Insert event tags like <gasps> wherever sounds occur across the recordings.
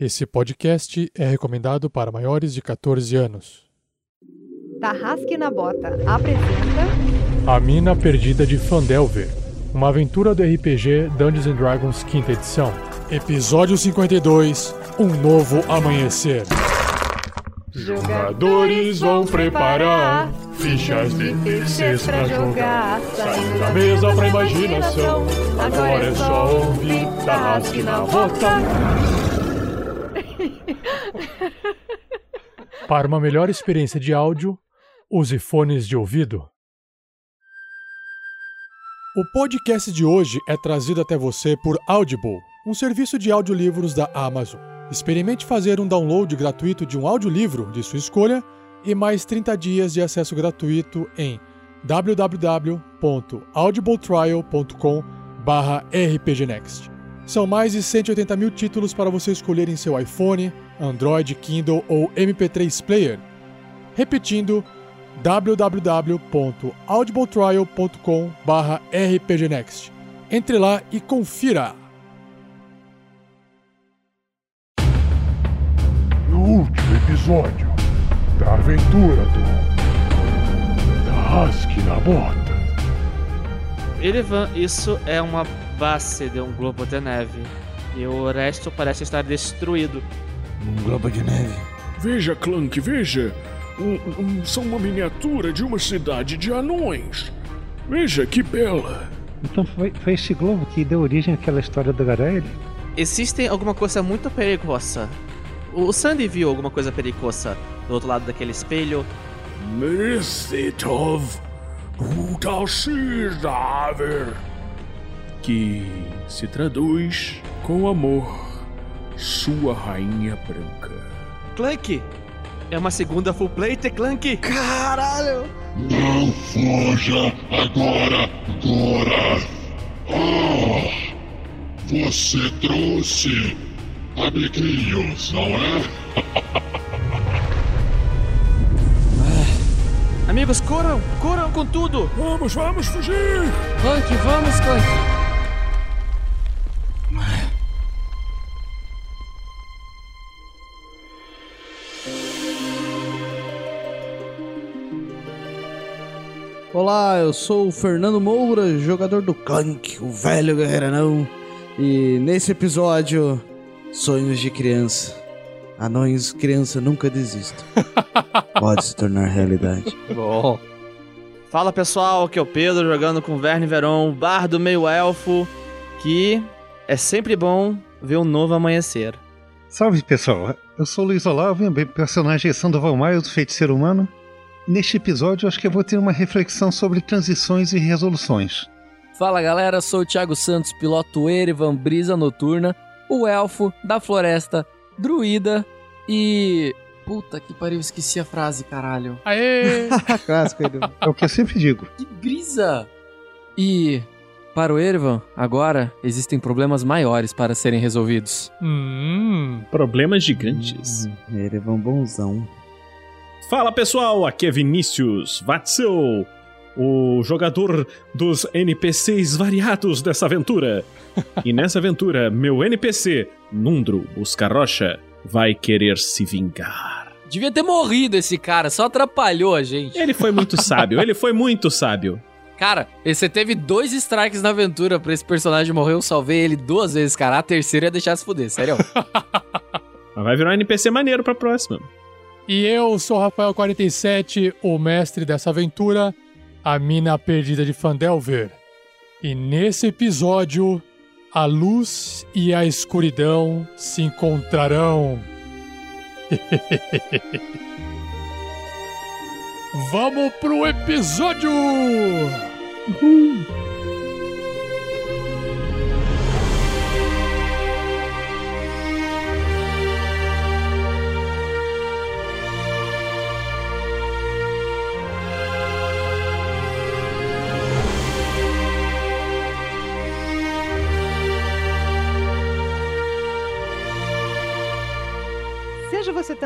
Esse podcast é recomendado para maiores de 14 anos. Tarrasque na Bota apresenta A Mina Perdida de Fandelver, uma aventura do RPG Dungeons and Dragons quinta edição. Episódio 52, Um Novo Amanhecer. Jogadores vão preparar fichas de terceiros pra jogar. Saindo da mesa pra imaginação. Agora é só ouvir Tarrasque na Bota. Para uma melhor experiência de áudio, use fones de ouvido. O podcast de hoje é trazido até você por Audible, um serviço de audiolivros da Amazon. Experimente fazer um download gratuito de um audiolivro de sua escolha e mais 30 dias de acesso gratuito em www.audibletrial.com/rpgnext. São mais de 180 mil títulos para você escolher em seu iPhone, Android, Kindle ou MP3 Player. Repetindo, www.audibletrial.com/rpgnext. Entre lá e confira. No último episódio da aventura do Tarrasque na Bota. Irivan, isso é uma base de um globo de neve. E o resto parece estar destruído. Um globo de neve. Veja, Clank, veja. Um- um- são uma miniatura de uma cidade de anões. Veja que bela. Então foi, foi esse globo que deu origem àquela história do Garelli? Existe alguma coisa muito perigosa. O Sandy viu alguma coisa perigosa do outro lado daquele espelho. Merecitov Udalcidaver. Que se traduz com amor, sua rainha branca. Clank! É uma segunda full plate, Clank! Caralho! Não fuja agora, Gora! Ah! Você trouxe amiguinhos, não é? Amigos, corram! Corram com tudo! Vamos, vamos fugir! Clank, vamos, Clank! Olá, eu sou o Fernando Moura, jogador do Clank, o velho guerreirão. E nesse episódio, sonhos de criança. Anões, criança, nunca desista. <laughs> Pode se tornar realidade. Bom. Fala pessoal, aqui é o Pedro jogando com Verne Veron, bardo meio elfo, que é sempre bom ver um novo amanhecer. Salve pessoal, eu sou o Luiz Olavo, personagem Sandoval Maio do Feiticeiro Humano. Neste episódio, acho que eu vou ter uma reflexão sobre transições e resoluções. Fala galera, sou o Thiago Santos, piloto Erevan Brisa Noturna, o elfo da floresta, druida e. Puta que pariu, esqueci a frase, caralho. Aê! <laughs> <laughs> Clássico. É o que eu sempre digo. Que brisa! E. Para o Erevan, agora existem problemas maiores para serem resolvidos. hum, Problemas gigantes. Ele é um bonzão. Fala pessoal, aqui é Vinícius Watzel, o jogador dos NPCs variados dessa aventura. <laughs> e nessa aventura, meu NPC, Nundro Buscarrocha, vai querer se vingar. Devia ter morrido esse cara, só atrapalhou a gente. Ele foi muito <laughs> sábio, ele foi muito sábio. Cara, você teve dois strikes na aventura pra esse personagem morrer, eu salvei ele duas vezes, cara. A terceira ia deixar se fuder, sério. <laughs> Mas vai virar um NPC maneiro pra próxima. E eu sou o Rafael47, o mestre dessa aventura, a mina perdida de Fandelver. E nesse episódio, a luz e a escuridão se encontrarão. <laughs> Vamos pro episódio! Seja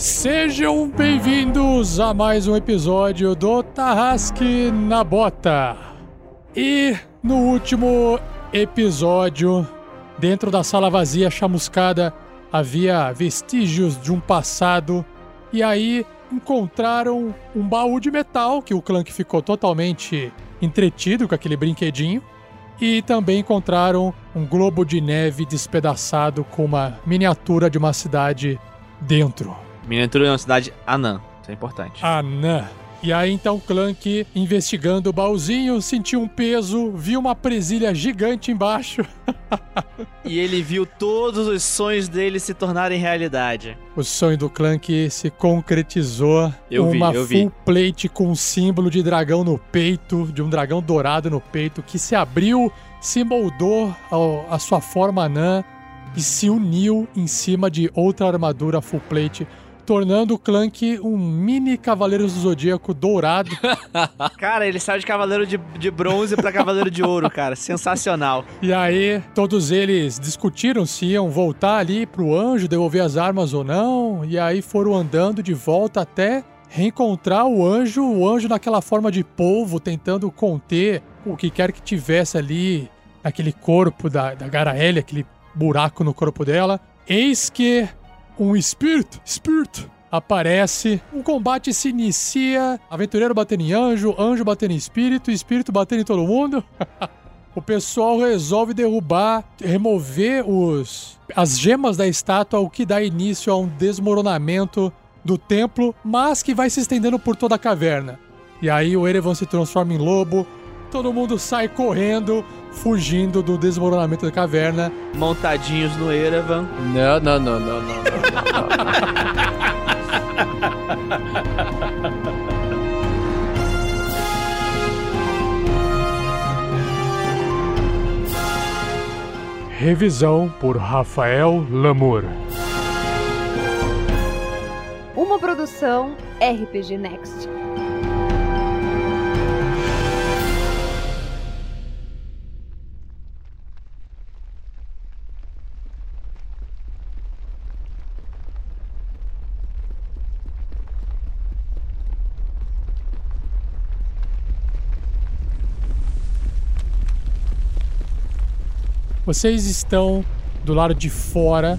Sejam bem-vindos a mais um episódio do Tarrasque na Bota. E no último episódio, dentro da sala vazia chamuscada, havia vestígios de um passado. E aí encontraram um baú de metal que o Clank ficou totalmente entretido com aquele brinquedinho. E também encontraram um globo de neve despedaçado com uma miniatura de uma cidade dentro. Miniatura de uma cidade anã. Isso é importante. Anã. E aí então Clank, investigando o baúzinho, sentiu um peso, viu uma presilha gigante embaixo. <laughs> E ele viu todos os sonhos dele se tornarem realidade. O sonho do Clank se concretizou. Eu vi, uma eu vi. full plate com um símbolo de dragão no peito, de um dragão dourado no peito, que se abriu, se moldou à sua forma anã e se uniu em cima de outra armadura full plate, tornando o Clank um mini Cavaleiros do Zodíaco dourado. <laughs> Cara, ele saiu de cavaleiro de, de bronze pra cavaleiro de ouro, cara. Sensacional. E aí, todos eles discutiram se iam voltar ali pro anjo, devolver as armas ou não. E aí foram andando de volta até reencontrar o anjo, o anjo naquela forma de polvo, tentando conter o que quer que tivesse ali naquele corpo da, da Garaele, aquele buraco no corpo dela. Eis que um espírito, espírito, aparece, um combate se inicia, aventureiro batendo em anjo, anjo batendo em espírito, espírito batendo em todo mundo. <laughs> O pessoal resolve derrubar, remover os as gemas da estátua, o que dá início a um desmoronamento do templo, mas que vai se estendendo por toda a caverna. E aí o Erevan se transforma em lobo, todo mundo sai correndo, fugindo do desmoronamento da caverna. Montadinhos no Erevan. Não, não, não, não, não. não. Revisão por Rafael Lamour. Uma produção RPG Next. Vocês estão do lado de fora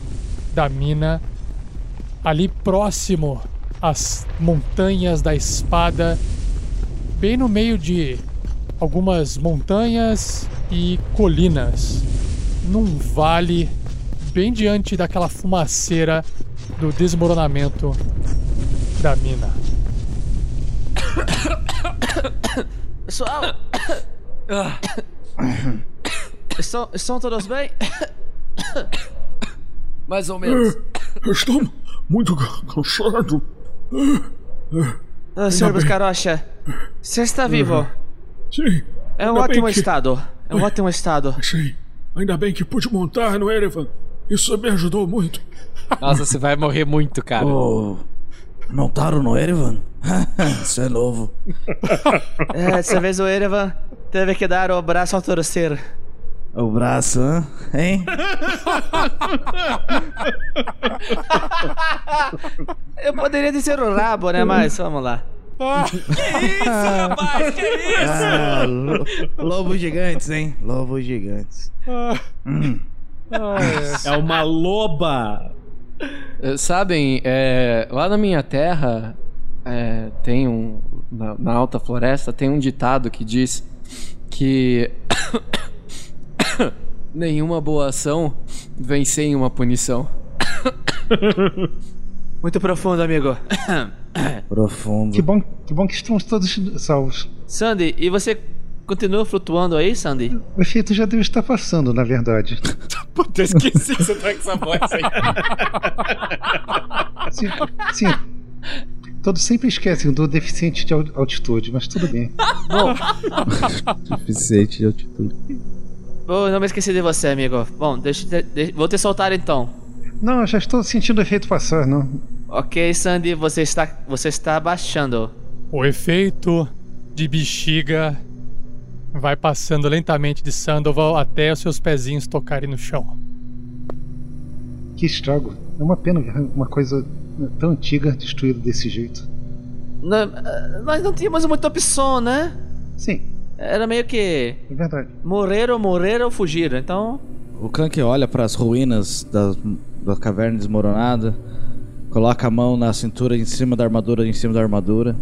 da mina, ali próximo às montanhas da espada, bem no meio de algumas montanhas e colinas, num vale bem diante daquela fumaceira do desmoronamento da mina. <coughs> Pessoal! <coughs> <coughs> estão, estão todos bem? <coughs> Mais ou menos. <coughs> Estou muito ca- cansado. Ah, senhor Buscarocha, você está vivo? Sim, É um ótimo que- estado. É um ótimo estado. <laughs> sim. Ainda bem que pude montar no Erevan. Isso me ajudou muito. Nossa, você vai morrer muito, cara. Oh, montaram no Erevan? <laughs> Isso é novo. É, dessa vez o Erevan teve que dar o braço ao torcer. O braço, hein? Eu poderia dizer o rabo, né? Mas vamos lá. Ah, lo- lobos gigantes, hein? Lobos gigantes. É uma loba. Eh, Sabem, é, lá na minha terra é, tem um. Na, na alta floresta tem um ditado que diz que <coughs> nenhuma boa ação vem sem uma punição. <coughs> Muito profundo, amigo. <coughs> Profundo. Que bom, que bom que estamos todos salvos. Sandy, e você continua flutuando aí, Sandy? O efeito já deve estar passando, na verdade. <laughs> Puta, esqueci que você tá com essa voz aí. <laughs> Sim, sim. Todos sempre esquecem do deficiente de al- altitude, mas tudo bem. <laughs> Deficiente de altitude. Oh, não me esqueci de você, amigo. Bom, deixa, eu te- de- vou te soltar então. Não, eu já estou sentindo o efeito passar, não. Ok, Sandy, você está, você está abaixando. O efeito de bexiga vai passando lentamente de Sandoval até os seus pezinhos tocarem no chão. Que estrago. É uma pena ver uma coisa Tão antiga, destruída desse jeito. Não, nós não tínhamos muita opção, né? Sim, Era meio que é verdade. morrer ou morrer ou fugir. Então, O Clank olha para as ruínas da, da caverna desmoronada, coloca a mão na cintura em cima da armadura, em cima da armadura.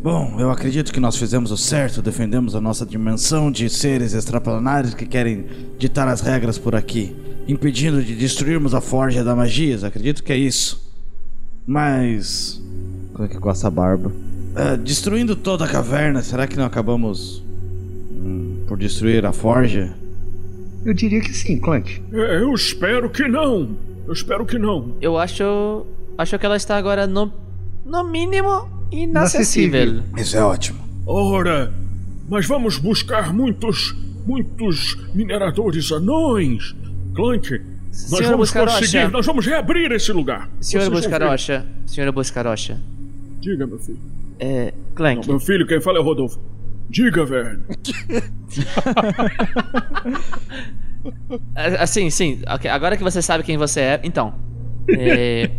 Bom, eu acredito que nós fizemos o certo, defendemos a nossa dimensão de seres extraplanares que querem ditar as regras por aqui, impedindo de destruirmos a forja da magia. Acredito que é isso. Mas. Clank coça a barba. Ah, destruindo toda a caverna, será que não acabamos por destruir a forja? Eu diria que sim, Clank. É, eu espero que não. Eu espero que não. eu acho. Acho que ela está agora no. No mínimo inacessível. Isso é ótimo. Ora, mas vamos buscar muitos, muitos mineradores anões. Clank, nós Senhora vamos Buscarocha. conseguir, nós vamos reabrir esse lugar. Senhora. Buscarocha. Senhora Buscarocha. Diga, meu filho. É. Não, Clank. meu filho, quem fala é o Rodolfo. Diga, velho. <laughs> Assim, sim. ok, Agora que você sabe quem você é, então. é,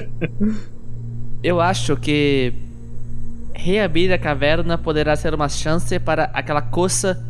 <laughs> eu acho que reabrir a caverna poderá ser uma chance para aquela coisa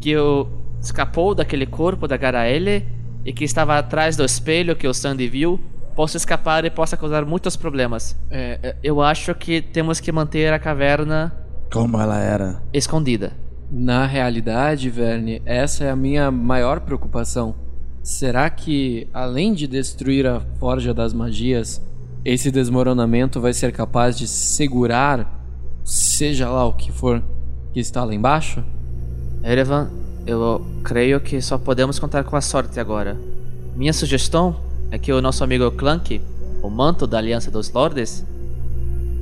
que o- escapou daquele corpo da Garaele e que estava atrás do espelho que o Sandy viu possa escapar e possa causar muitos problemas. É, é, eu acho que temos que manter a caverna Como ela era. escondida. Na realidade, Verne, essa é a minha maior preocupação. Será que, além de destruir a Forja das Magias, esse desmoronamento vai ser capaz de segurar, seja lá o que for que está lá embaixo? Erevan, eu creio que só podemos contar com a sorte agora. Minha sugestão é que o nosso amigo Clank, o manto da Aliança dos Lordes,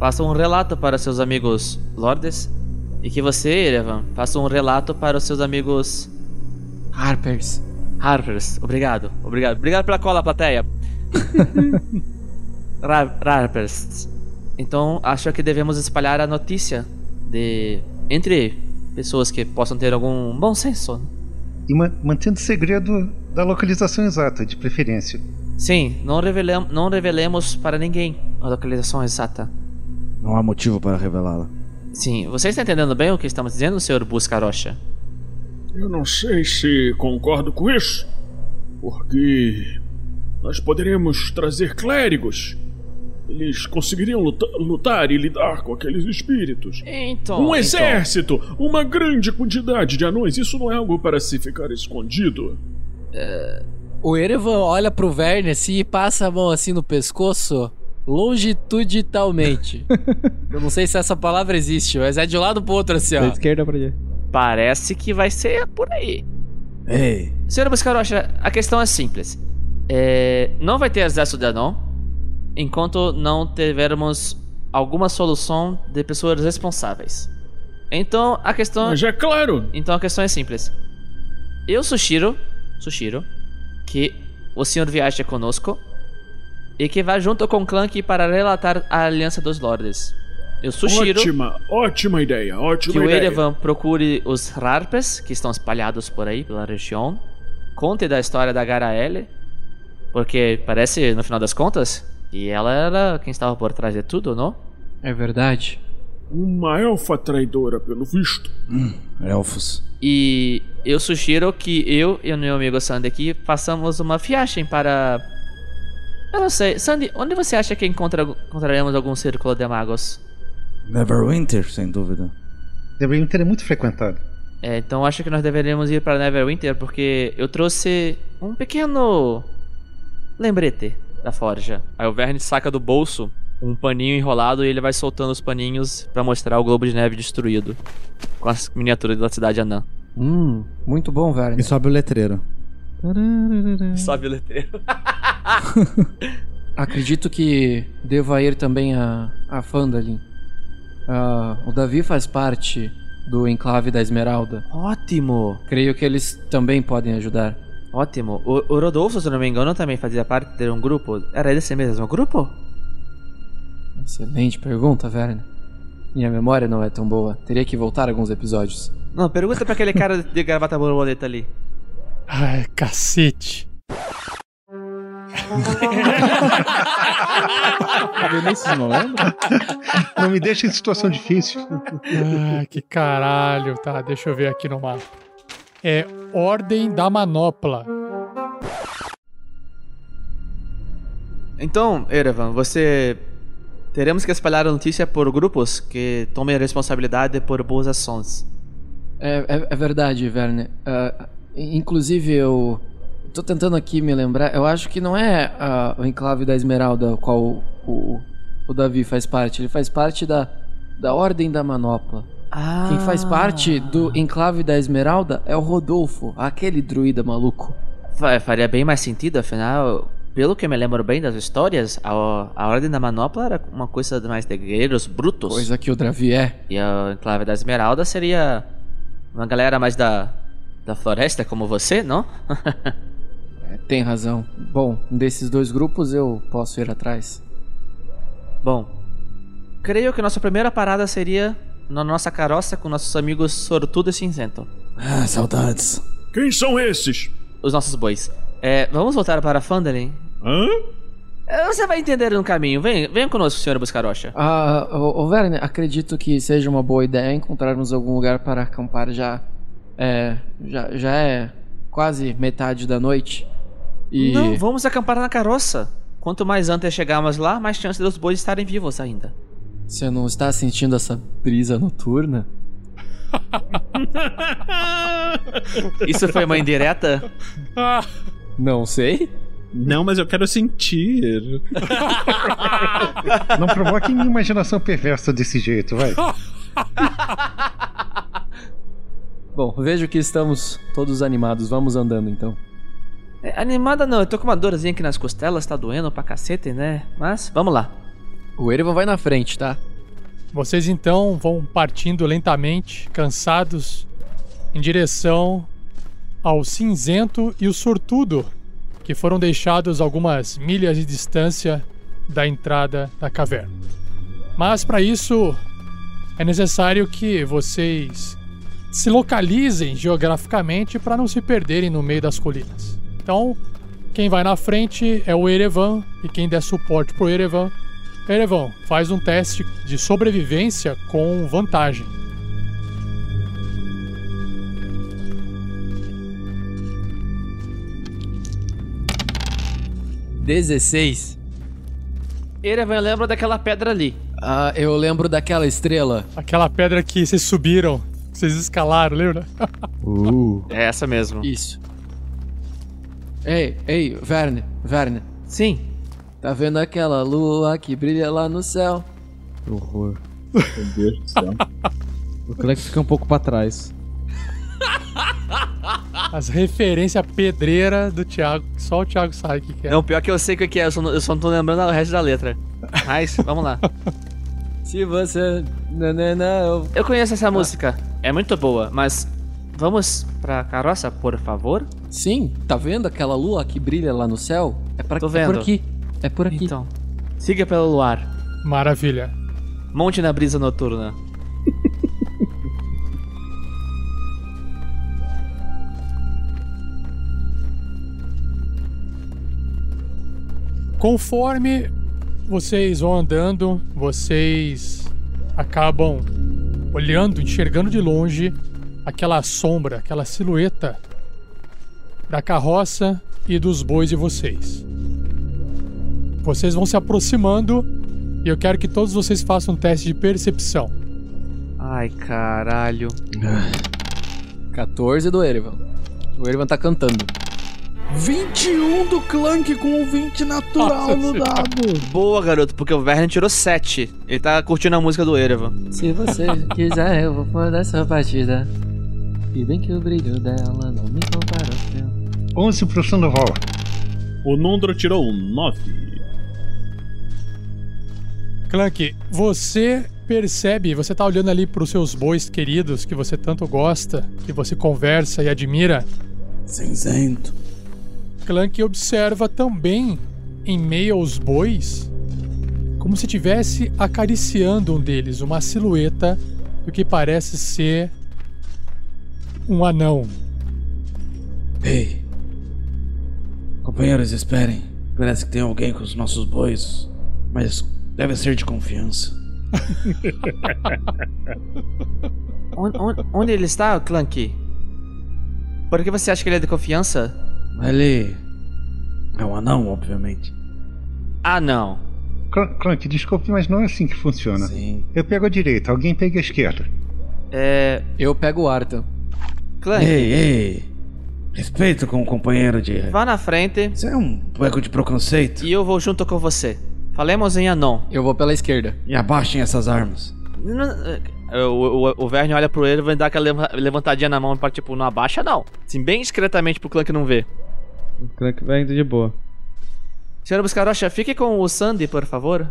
faça um relato para seus amigos Lordes e que você, Erevan, faça um relato para os seus amigos Harpers. Harpers. Obrigado, obrigado. Obrigado pela cola, plateia. <laughs> Harpers. Então, acho que devemos espalhar a notícia de entre pessoas que possam ter algum bom senso. né? E ma- mantendo segredo da localização exata, de preferência. Sim, não, revelem, não revelemos para ninguém a localização exata. Não há motivo para revelá-la. Sim, você está entendendo bem o que estamos dizendo, Sr. Buscarocha? Eu não sei se concordo com isso, porque nós poderemos trazer clérigos. Eles conseguiriam luta- lutar e lidar com aqueles espíritos. Então. Um então, exército, uma grande quantidade de anões, isso não é algo para se ficar escondido. O Erevan olha pro Verne assim e passa a mão assim no pescoço, longitudinalmente. <laughs> Eu não sei se essa palavra existe, mas é de um lado pro outro assim, Da ó. esquerda pra direita. Parece que vai ser por aí. Ei, Sr. Buscarocha, a questão é simples. É, não vai ter exército de anão enquanto não tivermos alguma solução de pessoas responsáveis. Então a questão. Mas é claro, Então a questão é simples. Eu sugiro, sugiro que o senhor viaje conosco e que vá junto com Clank para relatar a Aliança dos Lordes. Eu sugiro ótima, ótima ideia, ótima que o ideia. Erevan procure os Harpes que estão espalhados por aí pela região, conte da história da Garaele, porque parece no final das contas que ela era quem estava por trás de tudo, não? É verdade. Uma elfa traidora, pelo visto. elfos. E eu sugiro que eu e o meu amigo Sandy aqui façamos uma viagem para. Eu não sei, Sandy, onde você acha que encontra, encontraremos algum círculo de magos? Neverwinter, sem dúvida. Neverwinter é muito frequentado. É, então acho que nós deveríamos ir para Neverwinter porque eu trouxe um pequeno lembrete da forja. Aí o Verne saca do bolso um paninho enrolado e ele vai soltando os paninhos para mostrar o globo de neve destruído com as miniaturas da cidade anã. Hum, muito bom, Verne. E sobe o letreiro. Sobe o letreiro. <laughs> Acredito que deva ir também a, a Fandalin. Ah, o Davi faz parte do enclave da Esmeralda. Ótimo! Creio que eles também podem ajudar. Ótimo. O, o Rodolfo, se eu não me engano, também fazia parte de um grupo. Era esse mesmo grupo? Excelente pergunta, Verne. Minha memória não é tão boa. Teria que voltar alguns episódios. Não, pergunta pra aquele cara de gravata borboleta ali. Ai, cacete. Vinícius não lembra? Não me deixa em situação difícil. Ah, que caralho. Tá, deixa eu ver aqui no mapa. É Ordem da Manopla. Então, Erevan, você. Teremos que espalhar a notícia por grupos que tomem a responsabilidade por boas ações. É, é, é verdade, Verne. Ah, inclusive, eu tô tentando aqui me lembrar. Eu acho que não é ah, o Enclave da Esmeralda, qual o, o, o Davi faz parte. Ele faz parte da, da Ordem da Manopla. Ah. Quem faz parte do Enclave da Esmeralda é o Rodolfo, aquele druida maluco. Fa- Faria bem mais sentido, afinal, pelo que eu me lembro bem das histórias, a, a Ordem da Manopla era uma coisa mais de guerreiros brutos. Coisa que o Davi é. E a Enclave da Esmeralda seria uma galera mais da, da floresta, como você, não? É, Tem razão. Bom, desses dois grupos eu posso ir atrás. Bom, creio que nossa primeira parada seria na nossa carroça com nossos amigos Sortudo e Cinzento. Ah, saudades. Quem são esses? Os nossos bois. É, vamos voltar para Fandelin? Hã? Você vai entender no caminho. Vem, venha conosco, senhor Buscarocha. Ah, ô, ô Verne, acredito que seja uma boa ideia encontrarmos algum lugar para acampar já. É. Já, já é quase metade da noite. E. Não, vamos acampar na carroça. Quanto mais antes chegarmos lá, mais chance dos bois estarem vivos ainda. Você não está sentindo essa brisa noturna? <laughs> Isso foi uma indireta? Não sei. Não, mas eu quero sentir. Não provoque minha imaginação perversa desse jeito, vai. <laughs> Bom, vejo que estamos todos animados. Vamos andando então. É, animada não, eu tô com uma dorzinha aqui nas costelas, tá doendo pra cacete, né? Mas, vamos lá. O Erevan vai na frente, tá? vocês então vão partindo lentamente, cansados, em direção ao cinzento e o sortudo, que foram deixados algumas milhas de distância da entrada da caverna. Mas para isso é necessário que vocês se localizem geograficamente para não se perderem no meio das colinas. Então, quem vai na frente é o Erevan e quem der suporte pro Erevan Erevan, faz um teste de sobrevivência com vantagem. Dezesseis. Erevan lembra daquela pedra ali. Ah, eu lembro daquela estrela. Aquela pedra que vocês subiram, vocês escalaram, lembra? Uh. <laughs> É essa mesmo. Isso. Ei, ei, Verne, Verne. Sim. Tá vendo aquela lua que brilha lá no céu? Que horror. Meu Deus do céu. <laughs> O Clex fica um pouco pra trás. <laughs> As referências pedreira do Thiago, que só o Thiago sabe o que, que é. Não, pior que eu sei o que que é, eu só não, eu só não tô lembrando o resto da letra. Mas, vamos lá. Se você. Não, não, não. Eu conheço essa música. É muito boa, mas vamos pra carroça, por favor? Sim, tá vendo aquela lua que brilha lá no céu? É, pra, Tô é vendo. por aqui. É por aqui. Então, siga pelo luar. Maravilha. Monte na brisa noturna. Conforme vocês vão andando, vocês acabam olhando, enxergando de longe aquela sombra, aquela silhueta da carroça e dos bois de vocês. Vocês vão se aproximando e eu quero que todos vocês façam um teste de percepção. Ai, caralho. 14 do Erevan. O Erevan tá cantando. 21 do Clank com o 20 natural Nossa no dado. Boa, garoto, porque o Verne tirou 7. Ele tá curtindo a música do Erevan. Se você quiser, eu vou pôr essa partida. E bem que o brilho dela não me compara ao céu. 11 pro Sandoval. O Nondro tirou um 9. Clank, você percebe, você tá olhando ali pros seus bois queridos que você tanto gosta, que você conversa e admira. Cinzento. Clank observa também, em meio aos bois, como se estivesse acariciando um deles, uma silhueta do que parece ser um anão. Ei. Companheiros, esperem. Parece que tem alguém com os nossos bois, mas deve ser de confiança. <laughs> Onde, onde- onde ele está, Clank? Por que você acha que ele é de confiança? Ele é um anão, obviamente. Ah, não. Cl- Clank, desculpe, mas não é assim que funciona. Sim. Eu pego a direita, alguém pega a esquerda. É. Eu pego o Arthur. Clank, Ei, ei! Respeito com o companheiro de. vá na frente Isso é um pouco de preconceito. e eu vou junto com você. Falemos em Anon. Eu vou pela esquerda. E abaixem essas armas. O, o, o Verne olha pro ele e dá aquela leva- levantadinha na mão pra tipo, não abaixa não. Assim, bem discretamente pro Clank não ver. O Clank vai indo de boa. Senhora Buscarocha, fique com o Sandy, por favor.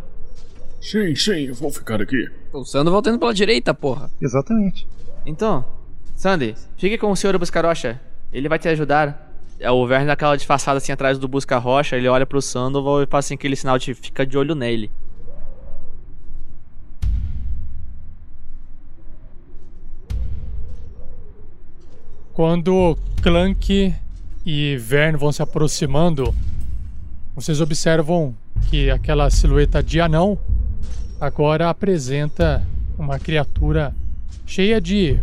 Sim, sim, eu vou ficar aqui. O Sando voltando pela direita, porra. Exatamente. Então, Sandy, fique com o senhor Buscarocha. Ele vai te ajudar. É, O Verne dá aquela disfarçada assim atrás do Busca-Rocha, ele olha pro Sandoval e faz assim aquele sinal de fica de olho nele. Quando Clank e Vern vão se aproximando, vocês observam que aquela silhueta de anão agora apresenta uma criatura cheia de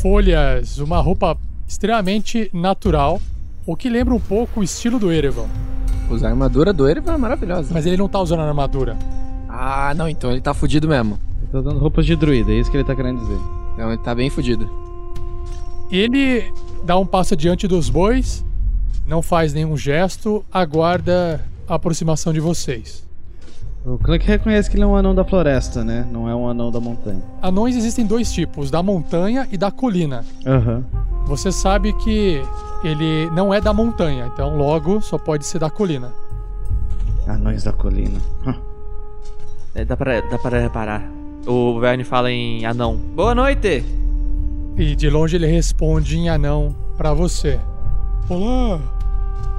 folhas, uma roupa extremamente natural, o que lembra um pouco o estilo do Erevan. Usar a armadura do Erevan é maravilhosa. Mas ele não tá usando a armadura. Ah, não, então ele tá fudido mesmo. Ele tá usando roupas de druida, é isso que ele tá querendo dizer. Então ele tá bem fudido. Ele dá um passo adiante dos bois, não faz nenhum gesto, aguarda a aproximação de vocês. O Clank reconhece que ele é um anão da floresta, né? Não é um anão da montanha. Anões existem dois tipos, da montanha e da colina. Aham. Você sabe que ele não é da montanha, então logo só pode ser da colina. Anões da colina. É, dá, pra, dá pra reparar. O Verne fala em anão. Boa noite! E de longe ele responde em anão pra você. Olá!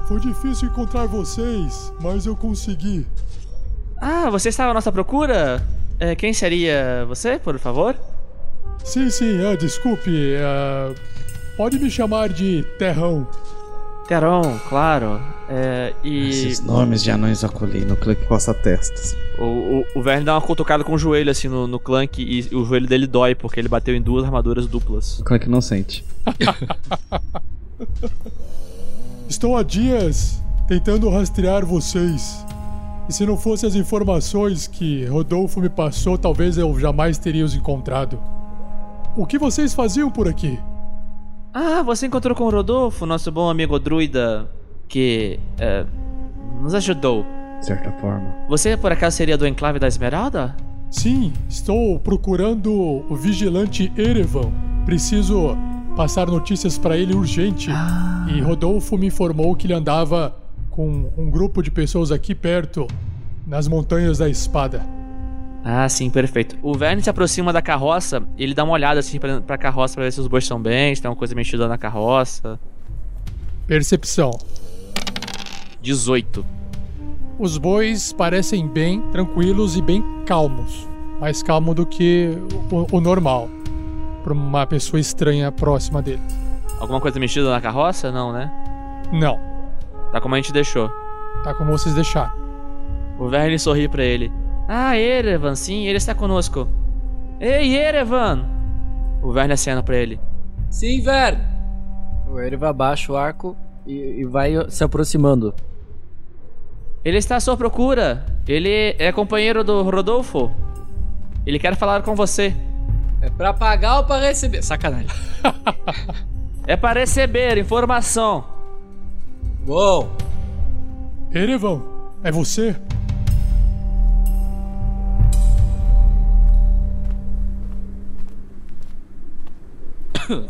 Foi difícil encontrar vocês, mas eu consegui. Ah, você estava à nossa procura? É, quem seria você, por favor? Sim, sim, é, desculpe. é, pode me chamar de Terrão. Teron, claro. É, e. Esses nomes de anões. O Clank coça a testa. assim. O, o, o Verne dá uma cutucada com o joelho assim no, no Clank e o joelho dele dói porque ele bateu em duas armaduras duplas. O Clank não sente. <laughs> Estou há dias tentando rastrear vocês. E se não fossem as informações que Rodolfo me passou, talvez eu jamais teria os encontrado. O que vocês faziam por aqui? Ah, você encontrou com o Rodolfo, nosso bom amigo druida, que é, nos ajudou. De certa forma. Você por acaso seria do Enclave da Esmeralda? Sim, estou procurando o vigilante Erevan. Preciso passar notícias para ele urgente. E Rodolfo me informou que ele andava com um grupo de pessoas aqui perto, nas montanhas da espada. Ah, sim, perfeito. O Verne se aproxima da carroça, ele dá uma olhada assim pra, pra carroça pra ver se os bois estão bem, se tem alguma coisa mexida na carroça. Percepção. 18. Os bois parecem bem tranquilos e bem calmos. Mais calmo do que o, o normal. Para uma pessoa estranha próxima dele. Alguma coisa mexida na carroça? Não, né? Não, Tá como a gente deixou. tá como vocês deixaram. O Verne sorri pra ele. Ah, Erevan, sim, ele está conosco. Ei, Erevan! O Verne acena pra ele. Sim, Verne! O Erevan abaixa o arco e, e vai se aproximando. Ele está à sua procura. Ele é companheiro do Rodolfo. Ele quer falar com você. É pra pagar ou pra receber? Sacanagem. <laughs> É para receber informação. Bom, Erevan, é você?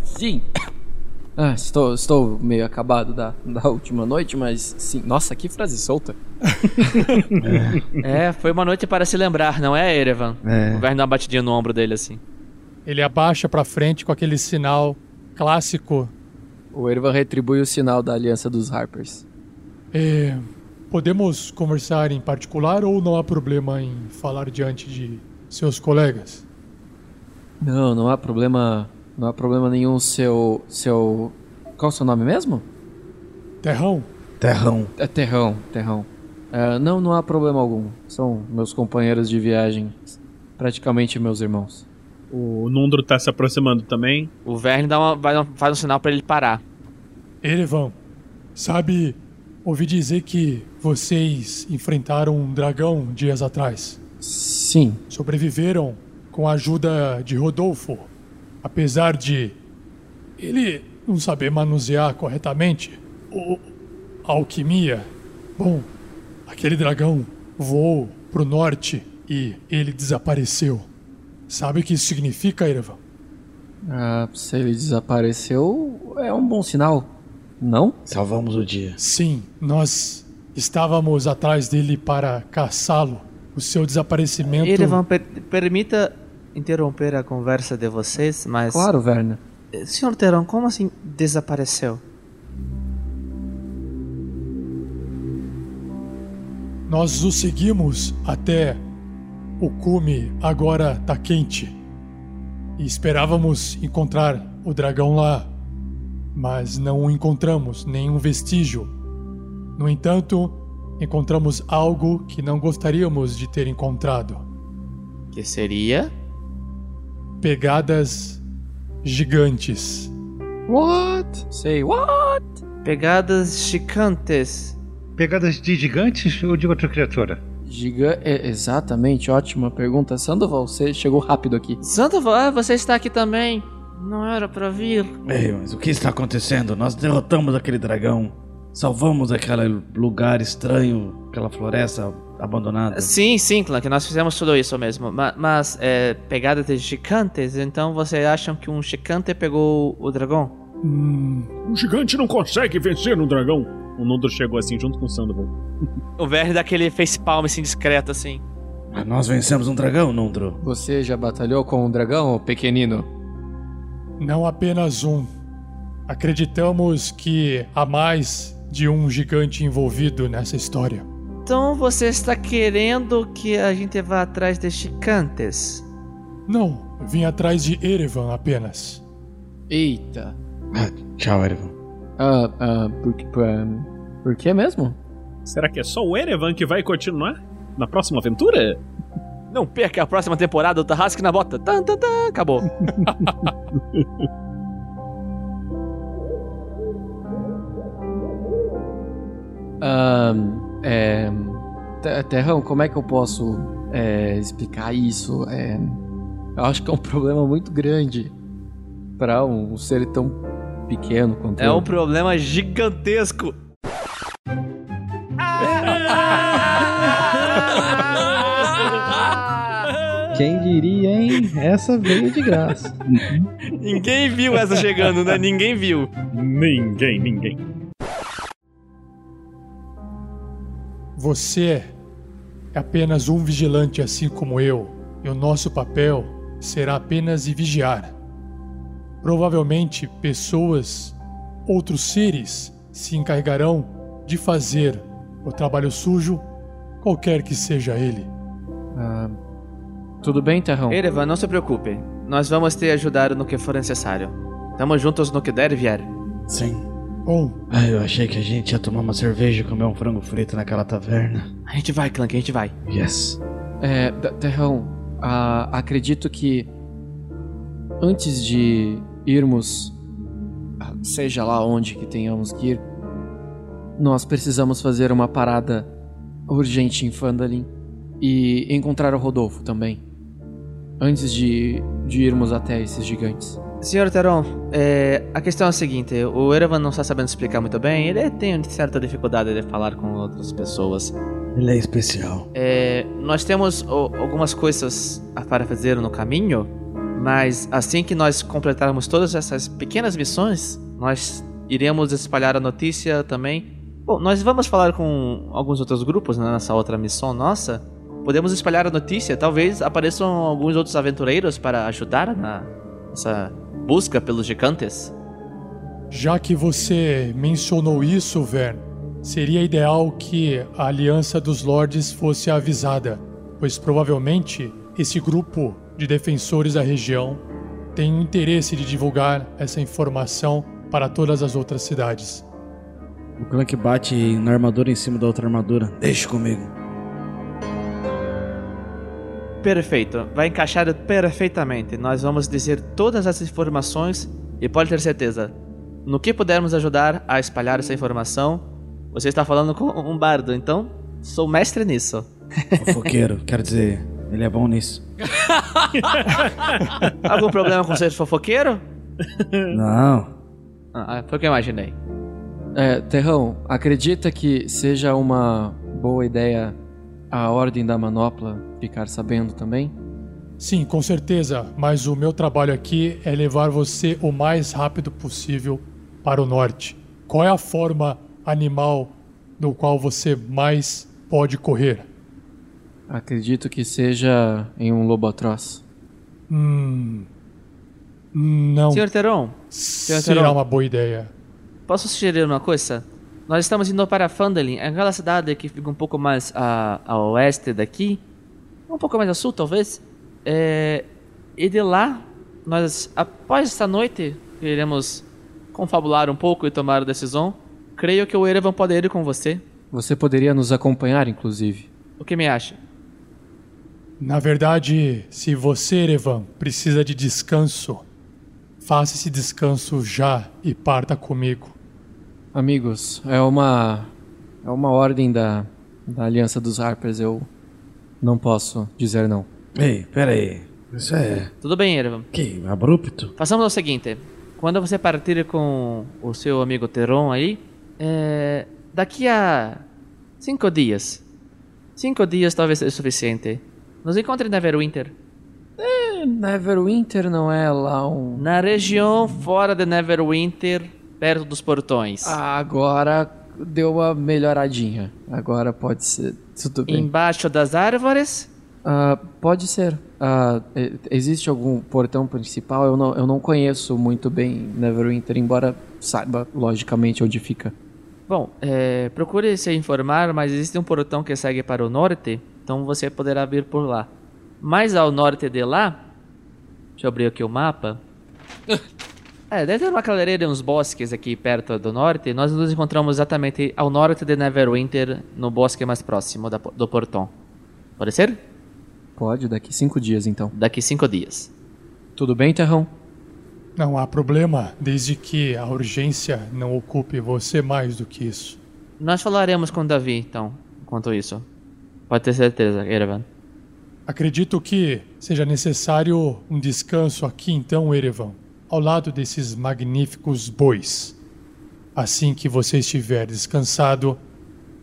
Sim. <coughs> Ah, estou, estou meio acabado da, da última noite, mas sim. Nossa, que frase solta. <laughs> É, foi uma noite para se lembrar, não é, Erevan? É. O Verne dá uma batidinha no ombro dele assim. Ele abaixa pra frente com aquele sinal clássico. O Erevan retribui o sinal da aliança dos Harpers. É, podemos conversar em particular ou não há problema em falar diante de seus colegas? Não, não há problema. Não há problema nenhum seu. seu. Qual o seu nome mesmo? Terrão, Terrão. É Terrão, Terrão. Uh, não, não há problema algum. São meus companheiros de viagem, praticamente meus irmãos. O Nundro tá se aproximando também. O Verne dá uma, vai, faz um sinal para ele parar. Erevan, sabe, ouvi dizer que vocês enfrentaram um dragão dias atrás. Sim. Sobreviveram com a ajuda de Rodolfo, apesar de ele não saber manusear corretamente o, a alquimia. Bom, aquele dragão voou pro norte e ele desapareceu. Sabe o que isso significa, Erevan? Ah, se ele desapareceu, é um bom sinal, não? Salvamos o dia. Sim, nós estávamos atrás dele para caçá-lo. O seu desaparecimento. Erevan, per permita interromper a conversa de vocês, mas. Claro, Werner. Senhor Teron, como assim desapareceu? Nós o seguimos até o cume agora tá quente. E esperávamos encontrar o dragão lá, mas não o encontramos, nenhum vestígio. No entanto, encontramos algo que não gostaríamos de ter encontrado. Que seria? Pegadas gigantes. What? Say what? Pegadas gigantes. Pegadas de gigantes ou de outra criatura? Giga é, exatamente, ótima pergunta. Sandoval, você chegou rápido aqui. Sandoval, ah, você está aqui também. Não era para vir. Ei, mas o que está acontecendo? Nós derrotamos aquele dragão. Salvamos aquele lugar estranho, aquela floresta abandonada. Sim, sim, Clank, nós fizemos tudo isso mesmo. Mas, mas é, pegada de gigantes, então vocês acham que um gigante pegou o dragão? Hum, um gigante não consegue vencer um dragão. O Nundro chegou assim junto com o Sandoval. o Verne dá aquele palm assim discreto assim. Mas nós vencemos um dragão, Nundro. Você já batalhou com um dragão, pequenino? Não apenas um. Acreditamos que há mais de um gigante envolvido nessa história. Então você está querendo que a gente vá atrás de gigantes? Não, vim atrás de Erevan apenas. Eita. Ah, tchau, Erevan. Ah, ah, por, por, por que mesmo? Será que é só o Erevan que vai continuar na próxima aventura? Não perca a próxima temporada do Tarrasque na Bota. Tan, tan, tan, acabou. <laughs> um, é, Terrão, como é que eu posso é, explicar isso? É, eu acho que é um <laughs> problema muito grande para um ser tão pequeno quanto É eu. um problema gigantesco. <laughs> Quem diria, hein? Essa veio de graça. ninguém viu essa chegando, né? Ninguém viu. Ninguém, ninguém. Você é apenas um vigilante assim como eu, e o nosso papel será apenas de vigiar. Provavelmente pessoas, outros seres, se encarregarão de fazer o trabalho sujo, qualquer que seja ele. Ah, tudo bem, Terrão? Erevan, não se preocupe. Nós vamos te ajudar no que for necessário. Estamos juntos no que der e vier. Sim. Bom. Ah, eu achei que a gente ia tomar uma cerveja e comer um frango frito naquela taverna. A gente vai, Clank, a gente vai. Yes. É, Terrão, ah, acredito que antes de irmos, seja lá onde que tenhamos que ir, nós precisamos fazer uma parada urgente em Fandalin e encontrar o Rodolfo também. Antes de, de irmos até esses gigantes. Senhor Teron, é, a questão é a seguinte: o Erevan não está sabendo explicar muito bem, ele tem certa dificuldade de falar com outras pessoas. Ele é especial. É, nós temos o, algumas coisas para fazer no caminho mas assim que nós completarmos todas essas pequenas missões, nós iremos espalhar a notícia também. Bom, nós vamos falar com alguns outros grupos né, nessa outra missão nossa. Podemos espalhar a notícia, talvez apareçam alguns outros aventureiros para ajudar na nessa busca pelos gigantes. Já que você mencionou isso, Vern, seria ideal que a Aliança dos Lordes fosse avisada, pois provavelmente esse grupo de defensores da região têm o interesse de divulgar essa informação para todas as outras cidades. O Clank bate na armadura em cima da outra armadura. Deixa comigo. Perfeito, vai encaixar perfeitamente. Nós vamos dizer todas as informações e pode ter certeza, no que pudermos ajudar a espalhar essa informação, você está falando com um bardo, então sou mestre nisso. Fofoqueiro, quero dizer, ele é bom nisso. <laughs> Algum problema com ser fofoqueiro? Não. Ah, foi o que eu imaginei. É, Terrão, acredita que seja uma boa ideia a Ordem da Manopla ficar sabendo também? Sim, com certeza, mas o meu trabalho aqui é levar você o mais rápido possível para o norte. Qual é a forma animal do qual você mais pode correr? Acredito que seja em um lobo atroz. Hum. Não. Senhor Teron, será Teron. uma boa ideia. Posso sugerir uma coisa? Nós estamos indo para Phandalin, aquela cidade que fica um pouco mais a, a oeste daqui, um pouco mais a sul talvez. É, e de lá, nós após esta noite iremos confabular um pouco e tomar a decisão. Creio que o Erevan pode ir com você. Você poderia nos acompanhar, inclusive. O que me acha? Na verdade, se você, Erevan, precisa de descanso, faça esse descanso já e parta comigo. Amigos, é uma é uma ordem da, da Aliança dos Harpers. Eu não posso dizer não. Ei, pera aí. Isso é. Tudo bem, Erevan. Que abrupto? Façamos o seguinte: quando você partir com o seu amigo Teron aí, é, daqui a cinco dias, cinco dias talvez seja suficiente. Nos encontre em Neverwinter. É, Neverwinter não é lá um. Na região fora de Neverwinter, perto dos portões. Ah, agora deu uma melhoradinha. Agora pode ser. Tudo bem. Embaixo das árvores? Ah, pode ser. E- existe algum portão principal? Eu não, eu não conheço muito bem Neverwinter, embora saiba logicamente onde fica. Bom, é, procure se informar, mas existe um portão que segue para o norte, então você poderá vir por lá. Mais ao norte de lá, deixa eu abrir aqui o mapa. <laughs> É, deve ter uma clareira e uns bosques aqui perto do norte. Nós nos encontramos exatamente ao norte de Neverwinter, no bosque mais próximo da, do portão. Pode ser? Pode, daqui cinco dias então. Daqui cinco dias. Tudo bem, Terrão? Não há problema, desde que a urgência não ocupe você mais do que isso. Nós falaremos com Davi, então, enquanto isso. Pode ter certeza, Erevan. Acredito que seja necessário um descanso aqui então, Erevan, ao lado desses magníficos bois. Assim que você estiver descansado,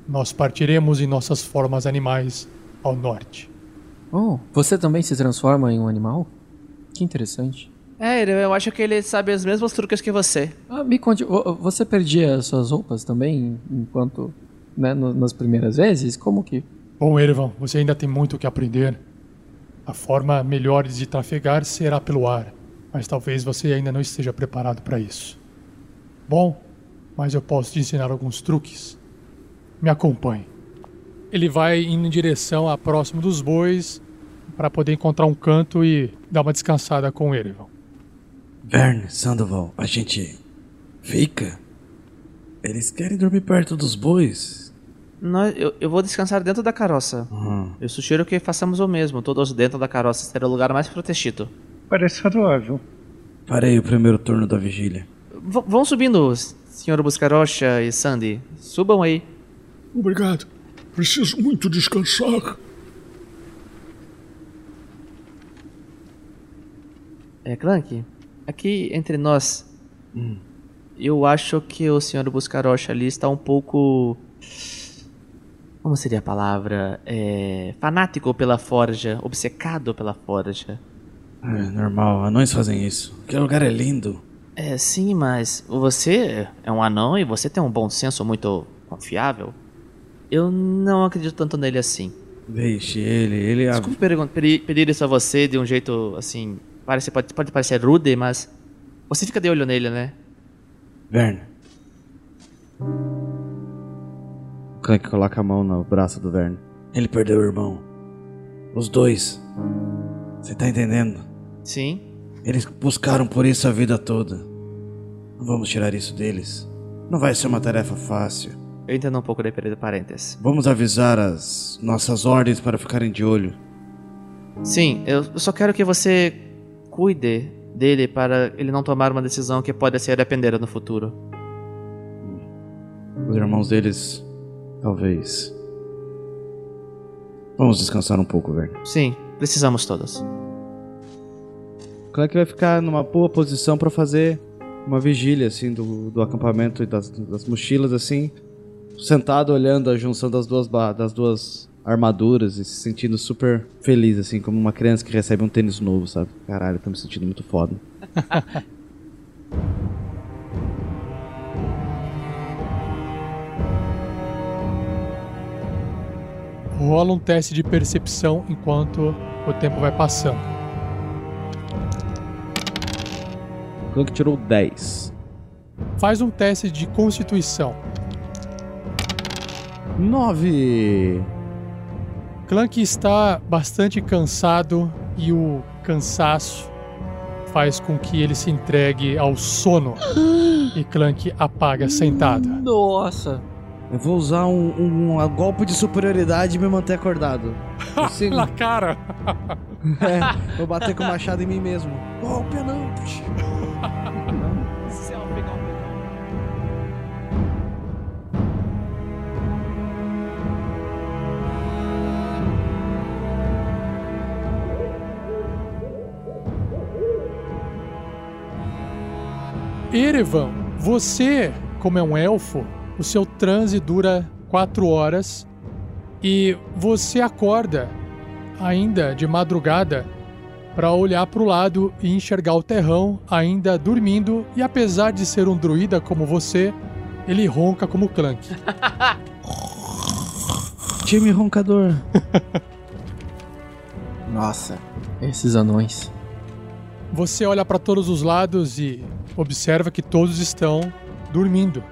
nós partiremos em nossas formas animais ao norte. Oh, você também se transforma em um animal? Que interessante. É, eu acho que ele sabe os mesmos truques que você. Ah, me conte, vo- você perdia suas roupas também enquanto, né, nas primeiras vezes? Como que? Bom, Erevan, você ainda tem muito o que aprender. A forma melhor de trafegar será pelo ar, mas talvez você ainda não esteja preparado para isso. Bom, mas eu posso te ensinar alguns truques. Me acompanhe. Ele vai indo em direção a próximo dos bois para poder encontrar um canto e dar uma descansada com o Erevan. Verne, Sandoval, a gente fica? Eles querem dormir perto dos bois. Nós, eu, eu vou descansar dentro da carroça. Uhum. Eu sugiro que façamos o mesmo, todos dentro da carroça, será o lugar mais protegido. Parece razoável. Farei o primeiro turno da vigília. V vão subindo, senhor Buscarocha e Sandy. Subam aí. Obrigado. Preciso muito descansar. É, Clank, aqui entre nós, eu acho que o senhor Buscarocha ali está um pouco. Como seria a palavra? É, fanático pela forja, obcecado pela forja. É normal, anões fazem isso. Aquele lugar é lindo. É, sim, mas você é um anão e você tem um bom senso muito confiável. Eu não acredito tanto nele assim. Deixe ele, ele é. Desculpe pergun- pedi- pedir isso a você de um jeito assim. Parece, pode, pode parecer rude, mas. Você fica de olho nele, né? Verne. O Clank coloca a mão no braço do Verne. Ele perdeu o irmão. Os dois. Você tá entendendo? Sim. Eles buscaram por isso a vida toda. Não vamos tirar isso deles. Não vai ser uma tarefa fácil. Eu entendo um pouco de parênteses. Vamos avisar as nossas ordens para ficarem de olho. Sim, eu só quero que você cuide dele para ele não tomar uma decisão que pode ser arrependida no futuro. Os irmãos deles, talvez. Vamos descansar um pouco, velho. Sim, precisamos todos. Claro que vai ficar numa boa posição para fazer uma vigília, assim, do, do acampamento e das, das mochilas, assim, sentado olhando a junção das duas, das duas armaduras e se sentindo super feliz, assim, como uma criança que recebe um tênis novo, sabe? Caralho, tô me sentindo muito foda. <laughs> Rola um teste de percepção enquanto o tempo vai passando. Clank tirou 10. Faz um teste de constituição. 9. Clank está bastante cansado e o cansaço faz com que ele se entregue ao sono. e Clank apaga sentado. Nossa! Eu vou usar um, um, um golpe de superioridade e me manter acordado. <laughs> Na cara! <laughs> é, vou bater com o machado em mim mesmo. Golpe não! Erevan, você, como é um elfo, o seu transe dura quatro horas e você acorda ainda de madrugada para olhar para o lado e enxergar o terrão ainda dormindo e apesar de ser um druida como você, ele ronca como Clank. <laughs> Time roncador. Nossa, esses anões. Você olha para todos os lados e observa que todos estão dormindo.